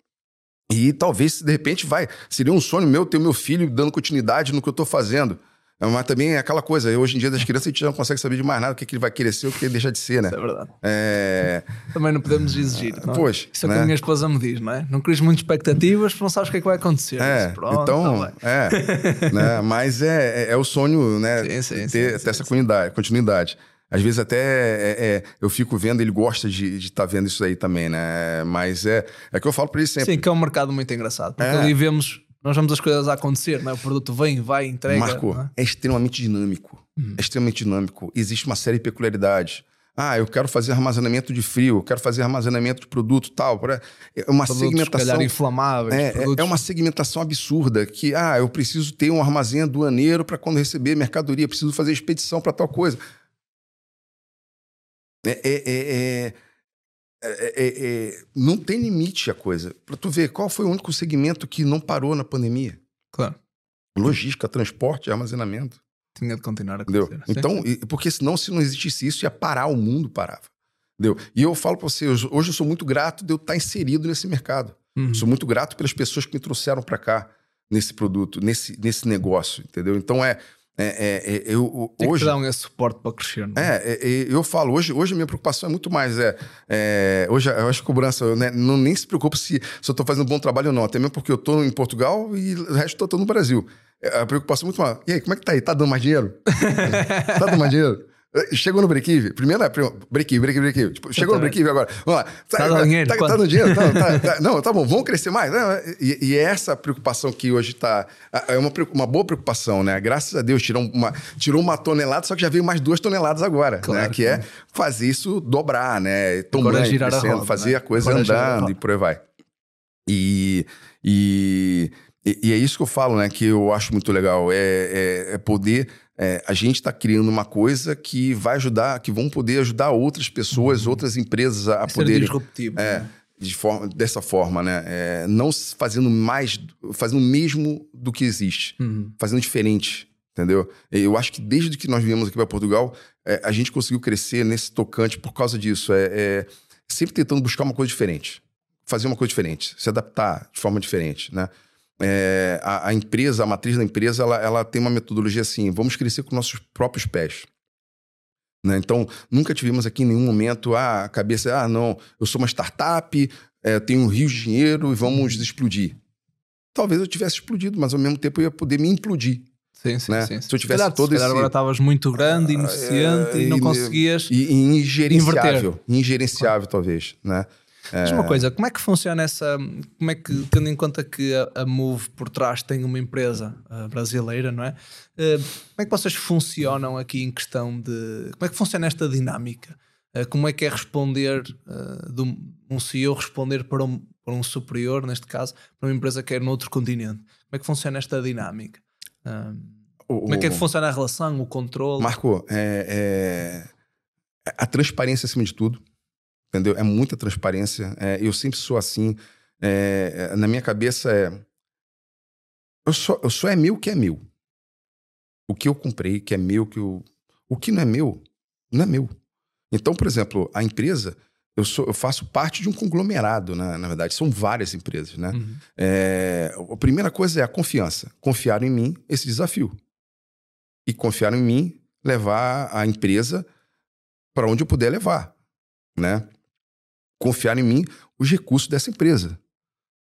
E talvez, de repente, vai. Seria um sonho meu ter meu filho dando continuidade no que eu tô fazendo. Mas também é aquela coisa, hoje em dia das crianças a gente não consegue saber de mais nada o que, que ele vai querer ser ou o que ele deixa de ser, né? Isso é verdade. É... Também não podemos exigir. Não é? Pois, Isso é o que né? a minha esposa me diz, não é? Não crias muitas expectativas não sabes o que é que vai acontecer. É, Pronto, então, tá é, né? Mas é, é, é o sonho, né? Sim, sim, ter, sim, ter sim, essa continuidade. Às vezes até é, é, eu fico vendo, ele gosta de estar vendo isso aí também, né? Mas é, é que eu falo para ele sempre. Sim, que é um mercado muito engraçado. Porque É. ali vemos, nós vemos as coisas a acontecer, não é? O produto vem, vai, entrega. Marco, não é? extremamente dinâmico. Uhum. É extremamente dinâmico. Existe uma série de peculiaridades. Ah, eu quero fazer armazenamento de frio, eu quero fazer armazenamento de produto tal. É uma Produtos, se segmentação. calhar, inflamáveis. É, é- é uma segmentação absurda que, ah, eu preciso ter um armazém aduaneiro para quando receber mercadoria, preciso fazer expedição para tal coisa. É, é- é- é- é- não tem limite a coisa. Para tu ver, qual foi o único segmento que não parou na pandemia? Claro, Logística, transporte, armazenamento. tinha de continuar a Entendeu? acontecer. Então, e- porque senão, se não existisse isso, ia parar, o mundo parava. Entendeu? E eu falo para você, hoje hoje eu sou muito grato de eu estar inserido nesse mercado. Uhum. Sou muito grato pelas pessoas que me trouxeram para cá nesse produto, nesse, nesse negócio, entendeu? Então é, é, é- é- eu Tem hoje que te dar um suporte para crescer. não é? é, é, eu falo hoje, hoje a minha preocupação é muito mais é, é, hoje eu acho que cobrança né, não nem se preocupa se, se eu estou fazendo um bom trabalho ou não, até mesmo porque eu estou em Portugal e o resto eu tô no Brasil. É, A preocupação é muito mais. E aí, como é que tá aí? Tá dando mais dinheiro? tá dando mais dinheiro? Chegou no break-even? Primeiro é break-even, break-even, break-even. Tipo, chegou no break-even agora. Vamos lá. Tá dando dinheiro? Tá, tá dando dinheiro? Tá, tá, tá. Não, tá bom, vamos crescer mais. E, e é essa preocupação que hoje tá. É uma, uma boa preocupação, né? Graças a Deus tirou uma, tirou uma tonelada, só que já veio mais duas toneladas agora, Claro, né? Que é fazer isso dobrar, né? Tombando, é girar a crescendo, roda, fazer né? a coisa Agora é a andando roda. e por aí vai. E, e, e- e é isso que eu falo, né? Que eu acho muito legal. É, é- é poder. é, a gente está criando uma coisa que vai ajudar, que vão poder ajudar outras pessoas, outras empresas a, a Ser poderem. disruptivo. É, né? de forma, dessa forma, né? É, não fazendo mais, fazendo o mesmo do que existe, Uhum. fazendo diferente, entendeu? Eu acho que desde que nós viemos aqui para Portugal, é, a gente conseguiu crescer nesse tocante por causa disso. É, é, sempre tentando buscar uma coisa diferente, fazer uma coisa diferente, se adaptar de forma diferente, né? É, a, a empresa, a matriz da empresa, ela, ela tem uma metodologia assim: vamos crescer com nossos próprios pés. Né? Então, nunca tivemos aqui em nenhum momento ah, a cabeça, ah, não, eu sou uma startup, é, tenho um rio de dinheiro e vamos explodir. Talvez eu tivesse explodido, mas ao mesmo tempo eu ia poder me implodir. Sim, sim, né? sim. Se eu tivesse calhar, todo se esse- agora estavas muito grande, ineficiente é, e não e- conseguias. E, e ingerenciável. Ingerenciável, talvez. Né? Diz uma coisa, como é que funciona essa. Como é que, tendo em conta que a, a Move por trás tem uma empresa uh, brasileira, não é? Uh, como é que vocês funcionam aqui em questão de. Como é que funciona esta dinâmica? Uh, como é que é responder, de um CEO responder para um, para um superior, neste caso, para uma empresa que é noutro continente? Como é que funciona esta dinâmica? O, como é que, é que funciona a relação, o controle? Marco, é, é, a transparência acima de tudo entendeu? É muita transparência. É, eu sempre sou assim. É, é, na minha cabeça é. Eu só, eu só é meu o que é meu. O que eu comprei, que é meu, que eu. O que não é meu, não é meu. Então, por exemplo, a empresa, eu, sou, eu faço parte de um conglomerado, né? na verdade, são várias empresas. Né? Uhum. É, a primeira coisa é a confiança. Confiar em mim, esse desafio. E confiar em mim, levar a empresa para onde eu puder levar. Né? Confiar em mim os recursos dessa empresa.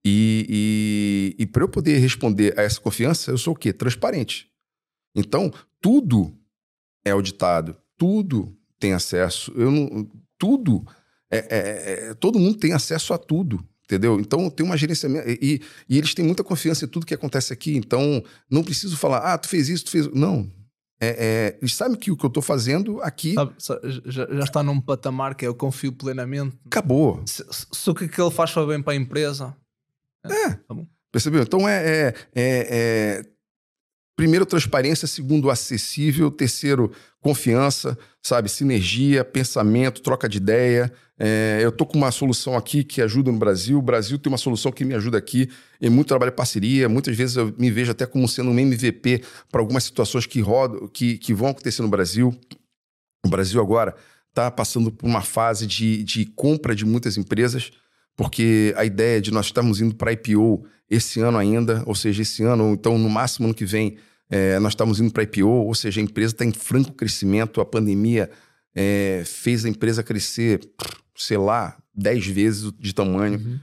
E, e, e para eu poder responder a essa confiança, eu sou o quê? Transparente. Então, tudo é auditado, tudo tem acesso. Eu não, tudo, é, é, é, todo mundo tem acesso a tudo, entendeu? Então, tem uma gerenciamento. E, e eles têm muita confiança em tudo que acontece aqui. Então, não preciso falar, ah, tu fez isso, tu fez. Não, é, é, sabem que o que eu estou fazendo aqui. Sabe, já, já, está num patamar que eu confio plenamente. Acabou. Se, se o que ele faz for bem para a empresa. É. Tá percebeu? Então é, é, é, é, Primeiro, transparência. Segundo, acessível. Terceiro, confiança, sabe? Sinergia, pensamento, troca de ideia. É, eu tô com uma solução aqui que ajuda no Brasil, o Brasil tem uma solução que me ajuda aqui, e muito trabalho em parceria. Muitas vezes eu me vejo até como sendo um MVP para algumas situações que rodam, que, que vão acontecer no Brasil. O Brasil agora está passando por uma fase de, de compra de muitas empresas, porque a ideia de nós estarmos indo para IPO esse ano ainda, ou seja, esse ano, ou então no máximo ano que vem, é, nós estamos indo para IPO, ou seja, a empresa está em franco crescimento, a pandemia é, fez a empresa crescer sei lá, 10 vezes de tamanho. Uhum.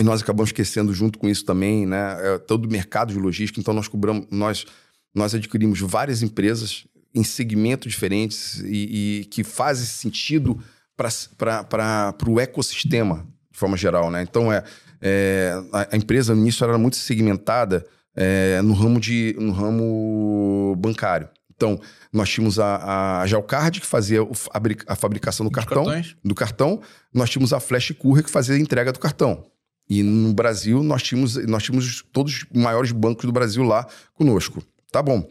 E nós acabamos esquecendo junto com isso também, né? É todo o mercado de logística. Então nós cobramos, nós, nós adquirimos várias empresas em segmentos diferentes e, e que fazem sentido para o ecossistema, de forma geral, né? Então é, é a, empresa no início era muito segmentada é, no ramo de no ramo bancário. Então, nós tínhamos a, a Gelcard, que fazia a fabricação do cartão, do cartão. Nós tínhamos a Flash Courier, que fazia a entrega do cartão. E no Brasil, nós tínhamos, nós tínhamos todos os maiores bancos do Brasil lá conosco. Tá bom.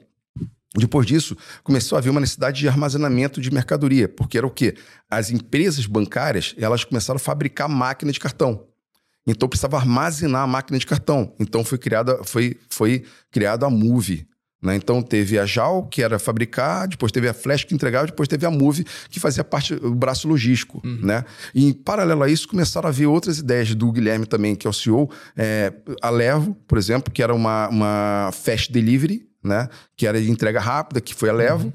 Depois disso, começou a haver uma necessidade de armazenamento de mercadoria, porque era o quê? As empresas bancárias, elas começaram a fabricar máquina de cartão. Então precisava armazenar a máquina de cartão. Então foi criada, foi, foi criada a Move, né? Então teve a JAL, que era fabricar, depois teve a Flash que entregava, depois teve a Move, que fazia parte do braço logístico. Uhum. Né? E em paralelo a isso, começaram a haver outras ideias do Guilherme também, que é o CEO, é, a Levo, por exemplo, que era uma, uma fast delivery, né? que era de entrega rápida, que foi a Levo. Uhum.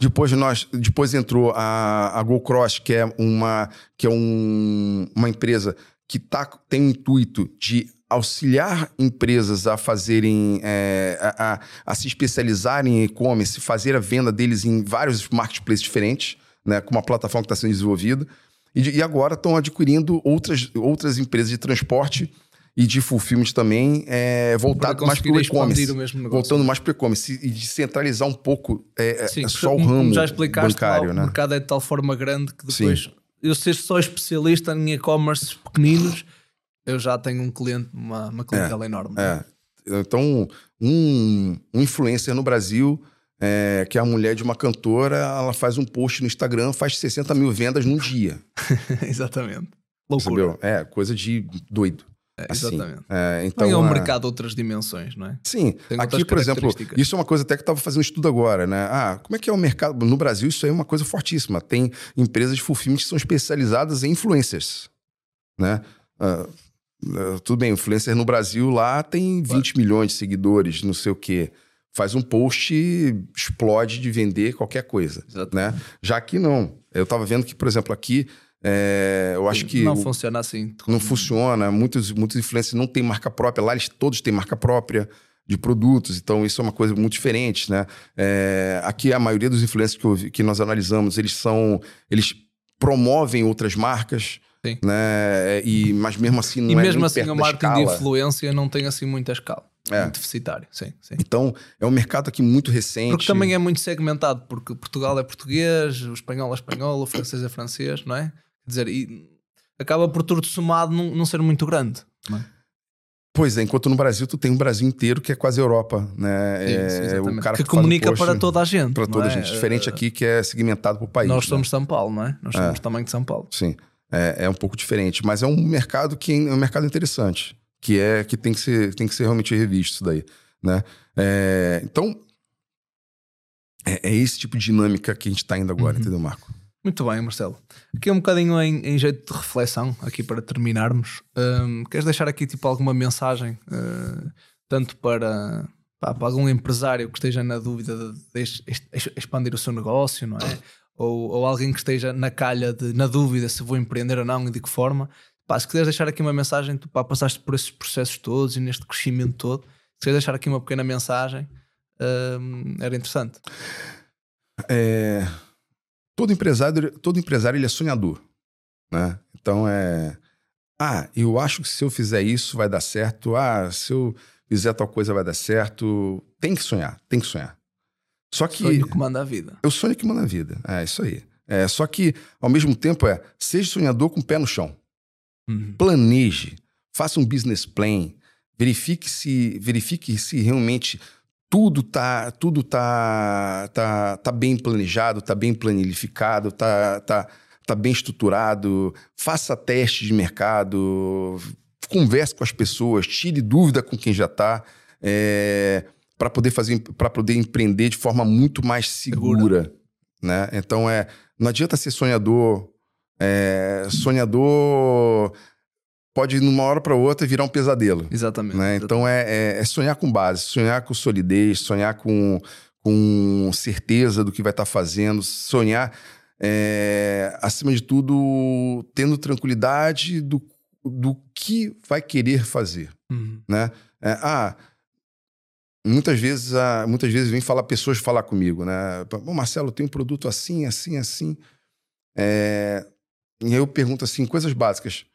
Depois nós, depois entrou a, a GoCross, que é uma que é um, uma empresa que tá, tem o intuito de auxiliar empresas a fazerem, é, a, a, a, se especializarem em e-commerce, fazer a venda deles em vários marketplaces diferentes, né, com uma plataforma que está sendo desenvolvida. E, e agora estão adquirindo outras, outras empresas de transporte e de fulfillment também, é, voltado mais para o e-commerce. Voltando mais para o e-commerce e de centralizar um pouco é, é Sim, só o ramo já bancário. né? O mercado é de tal forma grande que depois Sim. eu ser só especialista em e-commerce pequeninos eu já tenho um cliente, uma, uma clientela é, enorme. É. Então, um, um influencer no Brasil, é, que é a mulher de uma cantora, ela faz um post no Instagram, faz 60 mil vendas num dia. Exatamente. Loucura. Sabeu? É, coisa de doido. É, assim. exatamente. É, então, é um é... mercado de outras dimensões, não é? Sim. Tem Aqui, por exemplo, isso é uma coisa até que eu estava fazendo um estudo agora, né? Ah, como é que é o mercado? No Brasil, isso aí é uma coisa fortíssima. Tem empresas de fulfillment que são especializadas em influencers, né? Uh, tudo bem, influencer no Brasil lá tem 20 milhões de seguidores, não sei o quê. Faz um post explode de vender qualquer coisa. Exato. Né? Já aqui não. Eu estava vendo que, por exemplo, aqui é, eu acho que. Não o, funciona assim. Não funciona. Muitos, muitos influencers não têm marca própria. Lá eles todos têm marca própria de produtos, então isso é uma coisa muito diferente, né? É, aqui a maioria dos influencers que, eu, que nós analisamos, eles são. Eles promovem outras marcas. Sim. Né? E, mas mesmo assim não e é mesmo assim o marketing de influência não tem assim muita escala. É. Muito deficitário, sim, sim. Então, é um mercado aqui muito recente. Porque também é muito segmentado, porque Portugal é português, o espanhol é espanhol, o francês é francês, não é? Quer dizer, e acaba por tudo somado não, não ser muito grande. não é? Pois é, enquanto no Brasil tu tem um Brasil inteiro que é quase Europa, né? Sim, é, exatamente. o cara que, que, comunica post para toda a gente. para toda a é? gente. Diferente Eh, aqui que é segmentado por país. Nós né? somos São Paulo, não é? Nós É. somos tamanho de São Paulo. Sim, é, é um pouco diferente, mas é um mercado que é um mercado interessante, que é que tem que ser tem que ser realmente revisto isso daí, né? É, então é, é esse tipo de dinâmica que a gente está indo agora, Uhum. entendeu, Marco? Muito bem, Marcelo. Aqui um bocadinho em, em jeito de reflexão, aqui para terminarmos. Hum, queres deixar aqui tipo alguma mensagem, eh, tanto para, pá, para algum empresário que esteja na dúvida de, de ex- expandir o seu negócio, não é? Ou, ou alguém que esteja na calha de, na dúvida se vou empreender ou não e de que forma. Pá, se quiseres deixar aqui uma mensagem, tu pá, passaste por esses processos todos e neste crescimento todo, se quiseres deixar aqui uma pequena mensagem, hum, era interessante. É, todo empresário, todo empresário ele é sonhador, né? Então é, ah, eu acho que se eu fizer isso vai dar certo. Ah, se eu fizer tal coisa vai dar certo. Tem que sonhar, tem que sonhar. Só que Sonho que manda a vida. eu sonho que manda a vida. É isso aí. É, só que ao mesmo tempo é seja sonhador com o pé no chão. Uhum. Planeje, faça um business plan, verifique se verifique se realmente tudo tá tudo tá tá, tá bem planejado, tá bem planificado, tá, tá tá bem estruturado, faça teste de mercado, converse com as pessoas, tire dúvida com quem já está, para poder fazer para poder empreender de forma muito mais segura, né? Então é não adianta ser sonhador, é, sonhador pode numa hora para outra virar um pesadelo. Exatamente. Né? Então é, é- é sonhar com base, sonhar com solidez, sonhar com, com certeza do que vai estar fazendo, sonhar, é, acima de tudo, tendo tranquilidade do, do que vai querer fazer. Uhum. Né? É, ah, muitas vezes, ah, muitas vezes vem falar pessoas falar comigo, né? Bom, Marcelo, tenho um produto assim, assim, assim. É, e aí eu pergunto assim, coisas básicas.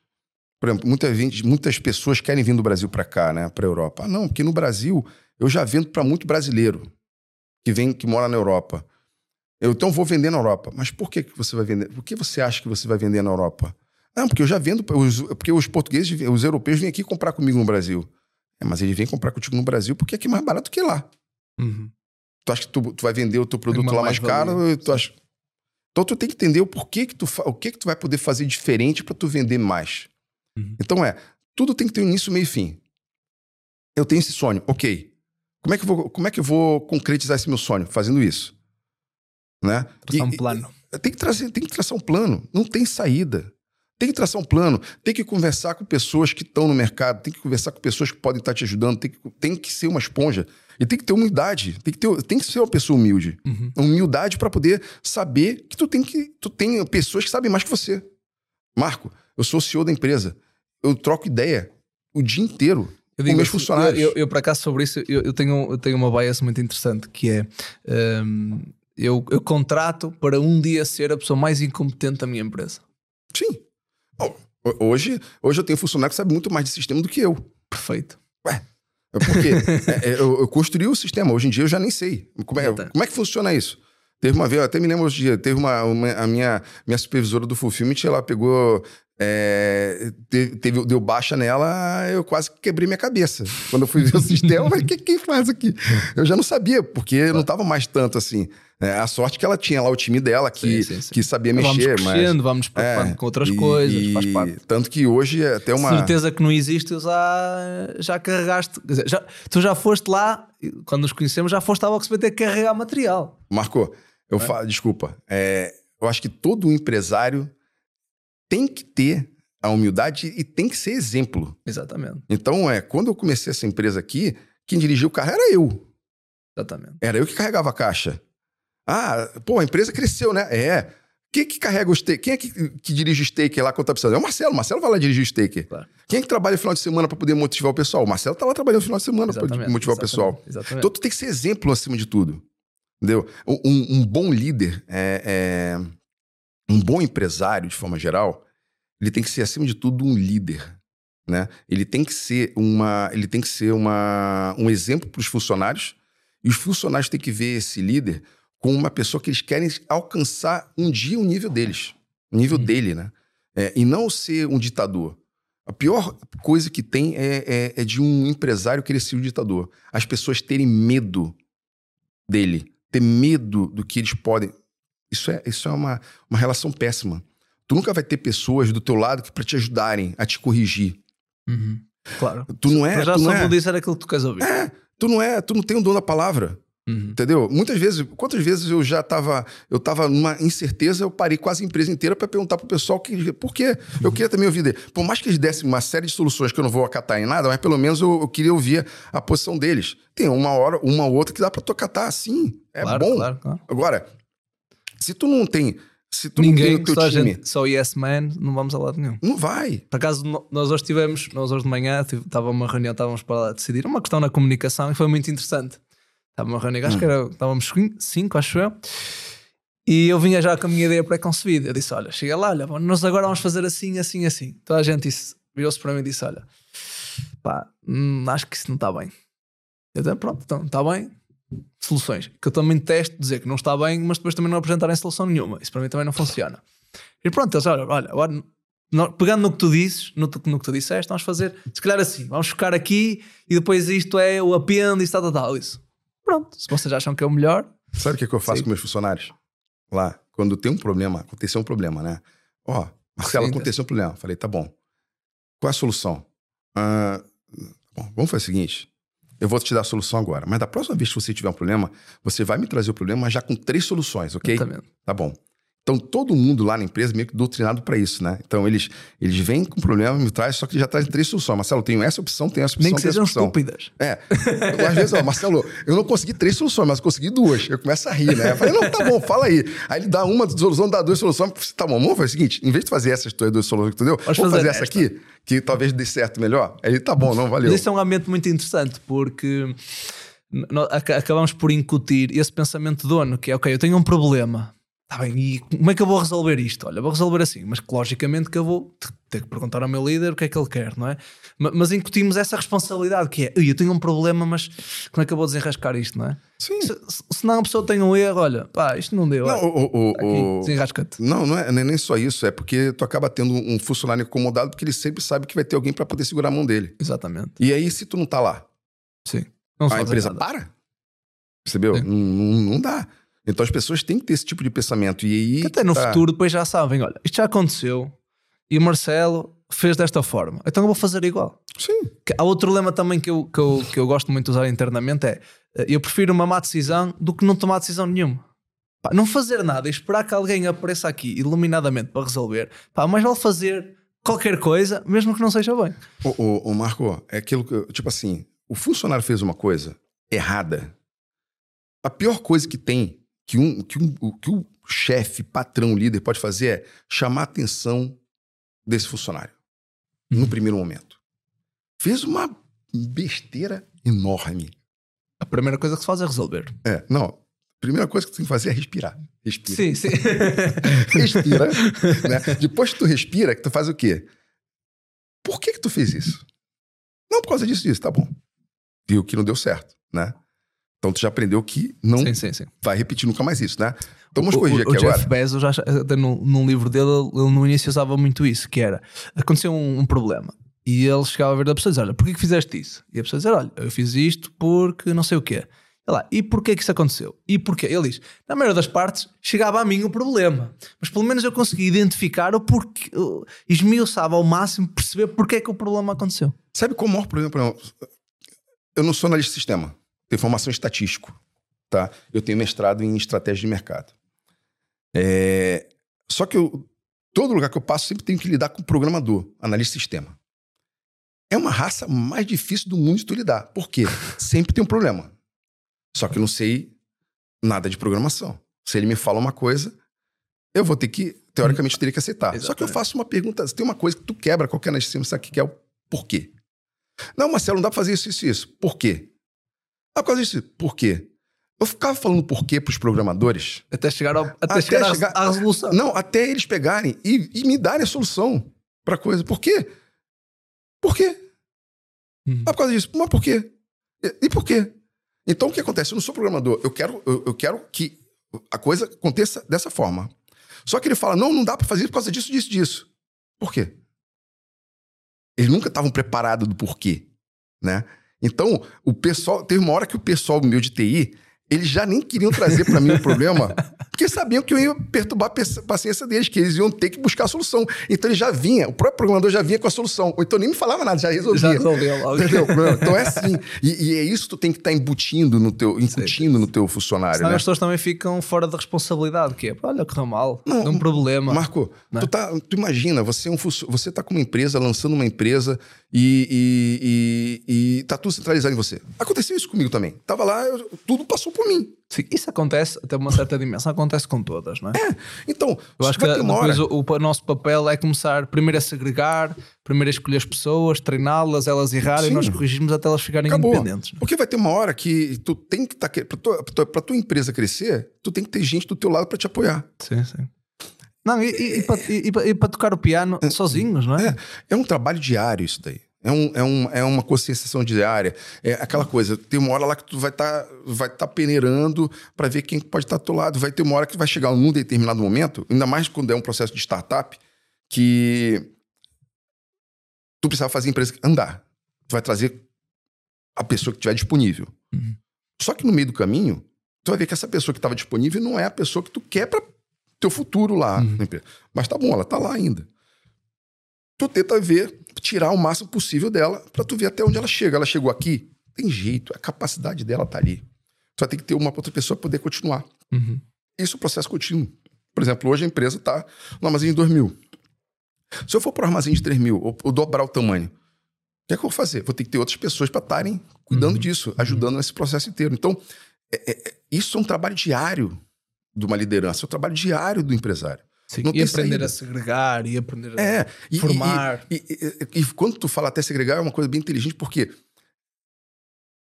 Por exemplo, muita gente- muitas pessoas querem vir do Brasil para cá, né? Para Europa. Ah, não, porque no Brasil eu já vendo para muito brasileiro que vem, que mora na Europa. Eu então vou vender na Europa. Mas por que, que você vai vender? Por que você acha que você vai vender na Europa? Não, porque eu já vendo, porque os portugueses, os europeus vêm aqui comprar comigo no Brasil. É, mas eles vêm comprar contigo no Brasil porque aqui é mais barato que lá. Uhum. Tu acha que tu, tu vai vender o teu produto lá mais mais-valia. caro? Tu acha... Então tu tem que entender o porquê que tu, fa- o que que tu vai poder fazer diferente para tu vender mais. Uhum. Então é, tudo tem que ter um início, meio e fim. Eu tenho esse sonho, ok. Como é que eu vou, como é que eu vou concretizar esse meu sonho? Fazendo isso. Né? Traçar um E- plano. e- tem, que trazer, tem que traçar um plano. Não tem saída. Tem que traçar um plano. Tem que conversar com pessoas que estão no mercado. Tem que conversar com pessoas que podem estar te ajudando. Tem que, tem que ser uma esponja. E tem que ter humildade. Tem que, ter, tem que ser uma pessoa humilde. Uhum. Humildade para poder saber que tu tem que tu tem pessoas que sabem mais que você. Marco, eu sou o CEO da empresa. Eu troco ideia o dia inteiro. Eu com meus assim, funcionários. Eu, eu, eu, por acaso, sobre isso, eu, eu tenho, eu tenho uma bias muito interessante que é hum, eu, eu contrato para um dia ser a pessoa mais incompetente da minha empresa. Sim. Hoje, hoje eu tenho funcionário que sabe muito mais de sistema do que eu. Perfeito. É Porque é, é, eu, eu construí o sistema. Hoje em dia eu já nem sei. Como é, como é que funciona isso? Teve uma vez, eu até me lembro hoje dia, teve uma, uma- a minha, minha supervisora do Fulfillment, ela pegou, é, te- teve, deu baixa nela, eu quase quebrei minha cabeça. Quando eu fui ver o sistema, eu falei, o que quem faz aqui? Eu já não sabia, porque não estava mais tanto assim. É, a sorte que ela tinha lá o time dela, que, Sim, sim, sim. que sabia vamos mexer, mas... crescendo, vamos nos preocupando É, com outras e- coisas, e faz parte. Tanto que hoje é até uma... Certeza que não existe, já, já carregaste. quer dizer, já, tu já foste lá, quando nos conhecemos, já foste à Oxbet carregar material. Marco, eu falo, desculpa. é, eu acho que todo empresário tem que ter a humildade e tem que ser exemplo. Exatamente, Então, é, quando eu comecei essa empresa aqui, quem dirigia o carro era eu. exatamente. Era eu que carregava a caixa. Ah, pô, a empresa cresceu, né? É. Quem que carrega o stake? Quem é que, que dirige o stake lá quando tá precisando? É o Marcelo. O Marcelo vai lá dirigir o stake. Claro. Quem é que trabalha no final de semana para poder motivar o pessoal? O Marcelo tá lá trabalhando no final de semana para exatamente motivar o exatamente, pessoal. Exatamente. Então tu tem que ser exemplo acima de tudo. Entendeu? Um, um bom líder, é, é- um bom empresário, de forma geral, ele tem que ser, acima de tudo, um líder. Né? Ele tem que ser, uma, ele tem que ser uma, um exemplo para os funcionários, e os funcionários têm que ver esse líder como uma pessoa que eles querem alcançar um dia o nível deles, o nível uhum. dele, né? É, e não ser um ditador. A pior coisa que tem é, é, é de um empresário querer ser um ditador. As pessoas terem medo dele, ter medo do que eles podem. Isso é, isso é uma, uma relação péssima. Tu nunca vai ter pessoas do teu lado para te ajudarem a te corrigir. Uhum. Claro. Tu não é. Mas já tu só não é, dizer aquilo que tu queres ouvir. É, tu não é, tu não tem o dom da palavra. Uhum. Entendeu? Muitas vezes, quantas vezes eu já estava, eu tava numa incerteza, eu parei quase a empresa inteira para perguntar pro pessoal que, por quê? Eu queria também ouvir dele. Por mais que eles dessem uma série de soluções que eu não vou acatar em nada, mas pelo menos eu, eu queria ouvir a posição deles. Tem uma hora, uma ou outra que dá para tu acatar assim. É claro, bom. Claro, claro. Agora, se tu não tem se tu Ninguém, não tem o teu só, time, gente, só yes man, não vamos a lado nenhum. não vai. Por acaso, nós hoje tivemos, nós hoje de manhã, estava uma reunião, estávamos para decidir uma questão na comunicação e foi muito interessante. Estava uma reunião, acho que era, estávamos cin- cinco, acho eu, e eu vinha já com a minha ideia pré-concebida. Eu disse: Olha, chega lá, olha, nós agora vamos fazer assim, assim, assim. Toda a gente virou-se para mim e disse: Olha, pá, hum, acho que isso não está bem. Eu disse: Pronto, então, está bem. Soluções. Que eu também testo dizer que não está bem, mas depois também não apresentarem solução nenhuma. Isso para mim também não funciona. E pronto, eles, olha, olha, agora, pegando no que tu dizes, no, no que tu disseste, vamos fazer, se calhar assim, vamos focar aqui e depois isto é o apêndice, tal, tal, tal. Isso. Pronto, se vocês acham que é o melhor, Sabe o que, que eu faço Sim. com meus funcionários? Lá, quando tem um problema, aconteceu um problema, né? Ó, Marcelo, Sim, tá. aconteceu um problema. Falei, tá bom. Qual é a solução? Ah, bom, vamos fazer o seguinte. Eu vou te dar a solução agora. Mas da próxima vez que você tiver um problema, você vai me trazer o problema já com três soluções, ok? exatamente. Tá bom. Então, todo mundo lá na empresa meio que doutrinado para isso, né? Então, eles, eles vêm com problema, me traz, só que já trazem três soluções. Marcelo, tenho essa opção, tenho essa opção, Nem que sejam opção. estúpidas. É. Eu, às vezes, ó, Marcelo, eu não consegui três soluções, mas consegui duas. Eu começo a rir, né? Eu falei, não, tá bom, fala aí. Aí ele dá uma solução, dá duas soluções. Tá bom, vamos fazer o seguinte: em vez de fazer essas duas soluções, entendeu? Vamos Vamos fazer fazer essa aqui, que talvez dê certo melhor. Aí ele, tá bom, não, valeu. Mas isso é um ambiente muito interessante porque acabamos por incutir esse pensamento dono, que é ok, eu tenho um problema. Tá bem, e como é que eu vou resolver isto? Olha, vou resolver assim, mas que logicamente que eu vou te- ter que perguntar ao meu líder o que é que ele quer, não é? Ma- Mas incutimos essa responsabilidade que é, "Ui, eu tenho um problema, mas como é que eu vou desenrascar isto, não é? Sim. Se, se- não a pessoa tem um erro, olha, pá, isto não deu. Não, olha, o, o, o- desenrasca-te. não, não é nem só isso. É porque tu acaba tendo um funcionário incomodado porque ele sempre sabe que vai ter alguém para poder segurar a mão dele. Exatamente. E aí, se tu não tá lá, Sim. Não a empresa nada. para. Percebeu? Não, não dá. Então as pessoas têm que ter esse tipo de pensamento. E aí. Que até no tá. futuro depois já sabem, olha, isto já aconteceu e o Marcelo fez desta forma, então eu vou fazer igual. Sim. Que Há outro lema também que eu, que, eu, que eu gosto muito de usar internamente é eh, eu prefiro uma má decisão do que não tomar decisão nenhuma. Pá, não fazer nada e esperar que alguém apareça aqui iluminadamente para resolver, pá, mais vale fazer qualquer coisa, mesmo que não seja bem. O, o, o Marco, é aquilo que. Tipo assim, o funcionário fez uma coisa errada. A pior coisa que tem, que um, que um, o- que o chefe, patrão, líder pode fazer é chamar a atenção desse funcionário. No primeiro momento. Fez uma besteira enorme. A primeira coisa que se faz é resolver. É, não. A primeira coisa que tu tem que fazer é respirar. Respira. Sim, sim. respira. né? Depois que tu respira, que tu faz o quê? Por que que tu fez isso? Não por causa disso, disso, tá bom. Viu que não deu certo, né? Então tu já aprendeu que não sim, sim, sim. vai repetir nunca mais isso, né? Então vamos O- corrigir o, aqui o Jeff agora. Bezos, já, até no, num livro dele, ele no início usava muito isso, que era, aconteceu um, um problema, e ele chegava a ver da pessoa e dizia, olha, porquê que fizeste isso? E a pessoa dizia, olha, eu fiz isto porque não sei o quê. Ele lá, e porquê que isso aconteceu? E porquê? Ele diz, na maioria das partes, chegava a mim o problema, mas pelo menos eu consegui identificar o porquê, o- esmiuçava ao máximo perceber porquê que o problema aconteceu. Sabe qual é o maior problema? Por exemplo, eu não sou analista de sistema, tenho formação em estatístico, tá? Eu tenho mestrado em estratégia de mercado. É, Só que eu, todo lugar que eu passo sempre tenho que lidar com programador, analista de sistema. É uma raça mais difícil do mundo de tu lidar. Por quê? Sempre tem um problema. Só que eu não sei nada de programação. Se ele me fala uma coisa, eu vou ter que, teoricamente, teria que aceitar. Só que eu Exatamente. faço uma pergunta, tem uma coisa que tu quebra qualquer analista de sistema, sabe o que é o porquê? Não, Marcelo, não dá pra fazer isso, isso, isso. Por quê? Por causa disso. Por quê? Eu ficava falando por quê pros programadores. Até chegar, ao, até Até chegar, à- chegar- à, resolução. Não, até eles pegarem e, e me darem a solução. pra coisa. Por quê? Por quê? Uhum. Ah, por causa disso. Mas por quê? E, e por quê? Então, o que acontece? Eu não sou programador. Eu quero, eu, eu quero que a coisa aconteça dessa forma. Só que ele fala, não, não dá pra fazer por causa disso, disso, disso. Por quê? Eles nunca estavam preparados do porquê, né? Então, o pessoal... Teve uma hora que o pessoal meu de TI eles já nem queriam trazer para mim o problema, porque sabiam que eu ia perturbar a paciência deles, que eles iam ter que buscar a solução. Então ele já vinha, o próprio programador já vinha com a solução. Ou então nem me falava nada, já resolvia. Já resolveu logo. Entendeu? Então é assim. E, e, é isso que tu tem que estar tá embutindo no teu, incutindo no teu funcionário. Senão né? as pessoas também ficam fora da responsabilidade, que é, olha, correu mal, não, um problema. Marco, é? tu, tá, tu imagina, você, é um, você tá com uma empresa, lançando uma empresa e, e, e, tá tudo centralizado em você. Aconteceu isso comigo também. Tava lá, eu, tudo passou por mim. Sim, isso acontece até uma certa dimensão, acontece com todas, não é? É, então, eu acho que depois o, o, nosso papel é começar primeiro a segregar, primeiro a escolher as pessoas, treiná-las, elas errarem, nós corrigirmos até elas ficarem Acabou. independentes. Porque vai ter uma hora que tu tem que estar. Tá, para tua, tua, tua empresa crescer, tu tem que ter gente do teu lado para te apoiar. Sim, sim. Não, e, e, para tocar o piano é, sozinhos, não é? é? É um trabalho diário isso daí. É, um, é, um, é uma conscientização diária. É aquela coisa, tem uma hora lá que tu vai estar tá, vai tá peneirando para ver quem pode estar tá do teu lado. Vai ter uma hora que vai chegar num determinado momento, ainda mais quando é um processo de startup, que tu precisa fazer a empresa andar. Tu vai trazer a pessoa que estiver disponível. Uhum. Só que no meio do caminho, tu vai ver que essa pessoa que estava disponível não é a pessoa que tu quer para teu futuro lá. Uhum. Mas tá bom, ela tá lá ainda. Tu tenta ver tirar o máximo possível dela para tu ver até onde ela chega. Ela chegou aqui, tem jeito, a capacidade dela tá ali. Vai ter que ter uma outra pessoa para poder continuar. Uhum. Isso é um processo contínuo. Por exemplo, hoje a empresa está no armazém de 2 mil. Se eu for para o armazém de 3 mil, ou, ou dobrar o tamanho, o que é que eu vou fazer? Vou ter que ter outras pessoas para estarem cuidando uhum. disso, ajudando uhum. nesse processo inteiro. Então, é, é, isso é um trabalho diário de uma liderança, é um trabalho diário do empresário. Sim, não e aprender saída. a segregar, e aprender é, a formar. E, e, e, quando tu fala até segregar, é uma coisa bem inteligente, porque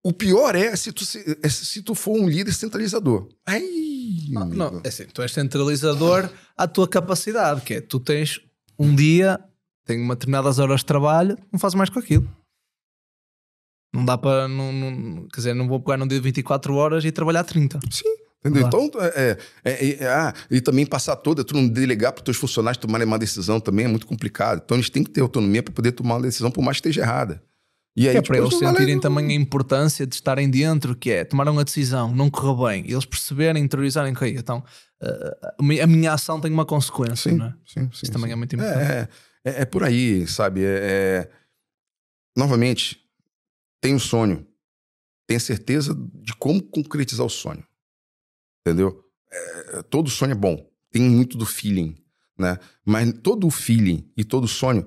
o pior é se tu, se, é se tu for um líder centralizador. Aí, não, não, é assim, tu és centralizador à tua capacidade, que é tu tens um dia, tem uma determinadas horas de trabalho, não fazes mais com aquilo. Não dá para. Não, não, quer dizer, não vou pegar num dia de 24 horas e trabalhar 30. Sim. Entendeu? Então, é, é, é, ah, e também passar toda, tu não delegar para os teus funcionários tomarem uma decisão também é muito complicado. Então, eles têm que ter autonomia para poder tomar uma decisão, por mais que esteja errada. E aí, é para eles sentirem também a importância de estarem dentro, que é tomar uma decisão, não correu bem, eles perceberem, interiorizarem que então uh, a minha ação tem uma consequência, sim, não é? Sim, sim, Isso sim. também é muito importante. É, é, é por aí, sabe? É, novamente, tem um sonho, tem certeza de como concretizar o sonho entendeu? É, todo sonho é bom, tem muito do feeling, né? Mas todo o feeling e todo sonho,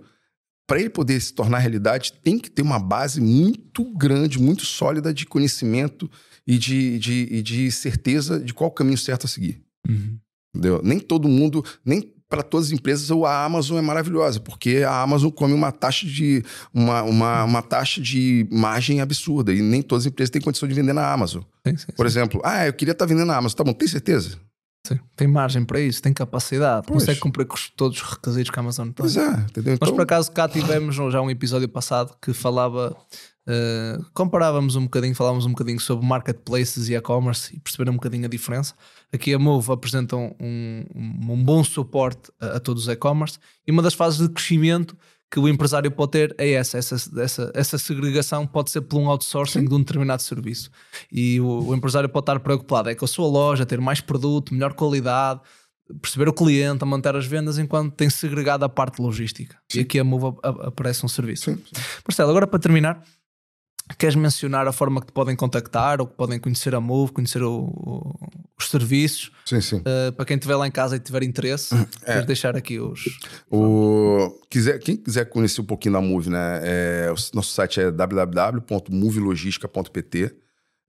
para ele poder se tornar realidade, tem que ter uma base muito grande, muito sólida de conhecimento e de, de, de certeza de qual o caminho certo a seguir. Uhum. Entendeu? Nem todo mundo, nem para todas as empresas a Amazon é maravilhosa, porque a Amazon come uma taxa de uma, uma, uma taxa de margem absurda e nem todas as empresas têm condição de vender na Amazon. Sim, sim, Por sim. exemplo, ah, eu queria estar tá vendendo na Amazon, tá bom, tem certeza? Sim, tem margem para isso, tem capacidade, pois. consegue cumprir com todos os requisitos que a Amazon tem. Pois é, entendeu? Então... Mas por acaso cá tivemos já um episódio passado que falava Uh, comparávamos um bocadinho, falávamos um bocadinho sobre marketplaces e e-commerce e perceber um bocadinho a diferença. Aqui a Move apresenta um, um, bom suporte a, a todos os e-commerce e uma das fases de crescimento que o empresário pode ter é essa, essa, essa, essa segregação pode ser por um outsourcing Sim. de um determinado serviço. E o, o, empresário pode estar preocupado é com a sua loja, ter mais produto, melhor qualidade, perceber o cliente, a manter as vendas, enquanto tem segregado a parte logística. Sim. E aqui a Move aparece um serviço. Sim, Marcelo, agora para terminar, Queres mencionar a forma que te podem contactar ou que podem conhecer a Move, conhecer o, o, os serviços? Sim, sim. Uh, para quem estiver lá em casa e tiver interesse, é. queres deixar aqui os. O, quiser, quem quiser conhecer um pouquinho da Move, né? É, o nosso site é www.movelogistica.pt.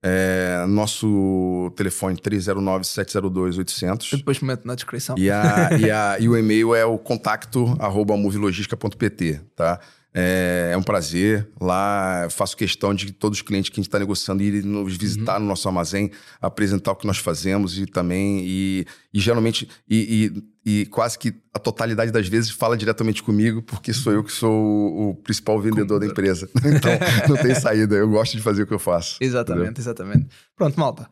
É, nosso telefone 309-702-800. Depois meto na descrição. E, a, e, a, e o e-mail é o contacto arroba movelogistica.pt, tá? É, é um prazer. Lá faço questão de todos os clientes que a gente está negociando irem nos visitar uhum. no nosso armazém, apresentar o que nós fazemos e também. E, e geralmente, e, e, e, quase que a totalidade das vezes fala diretamente comigo, porque sou eu que sou o, o principal vendedor da empresa. Então, não tem saída. Eu gosto de fazer o que eu faço. Exatamente, entendeu? exatamente. Pronto, malta.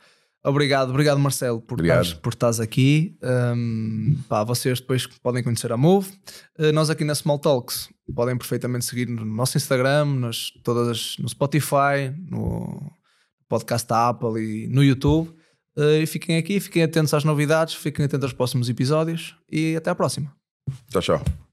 Obrigado, obrigado Marcelo por estás por estás aqui. Um, pá, vocês depois podem conhecer a Move. Uh, nós aqui na Small Talks podem perfeitamente seguir no nosso Instagram, nas, todas, no Spotify, no podcast da Apple e no YouTube. Uh, e fiquem aqui, fiquem atentos às novidades, fiquem atentos aos próximos episódios e até à próxima. Tchau, tchau.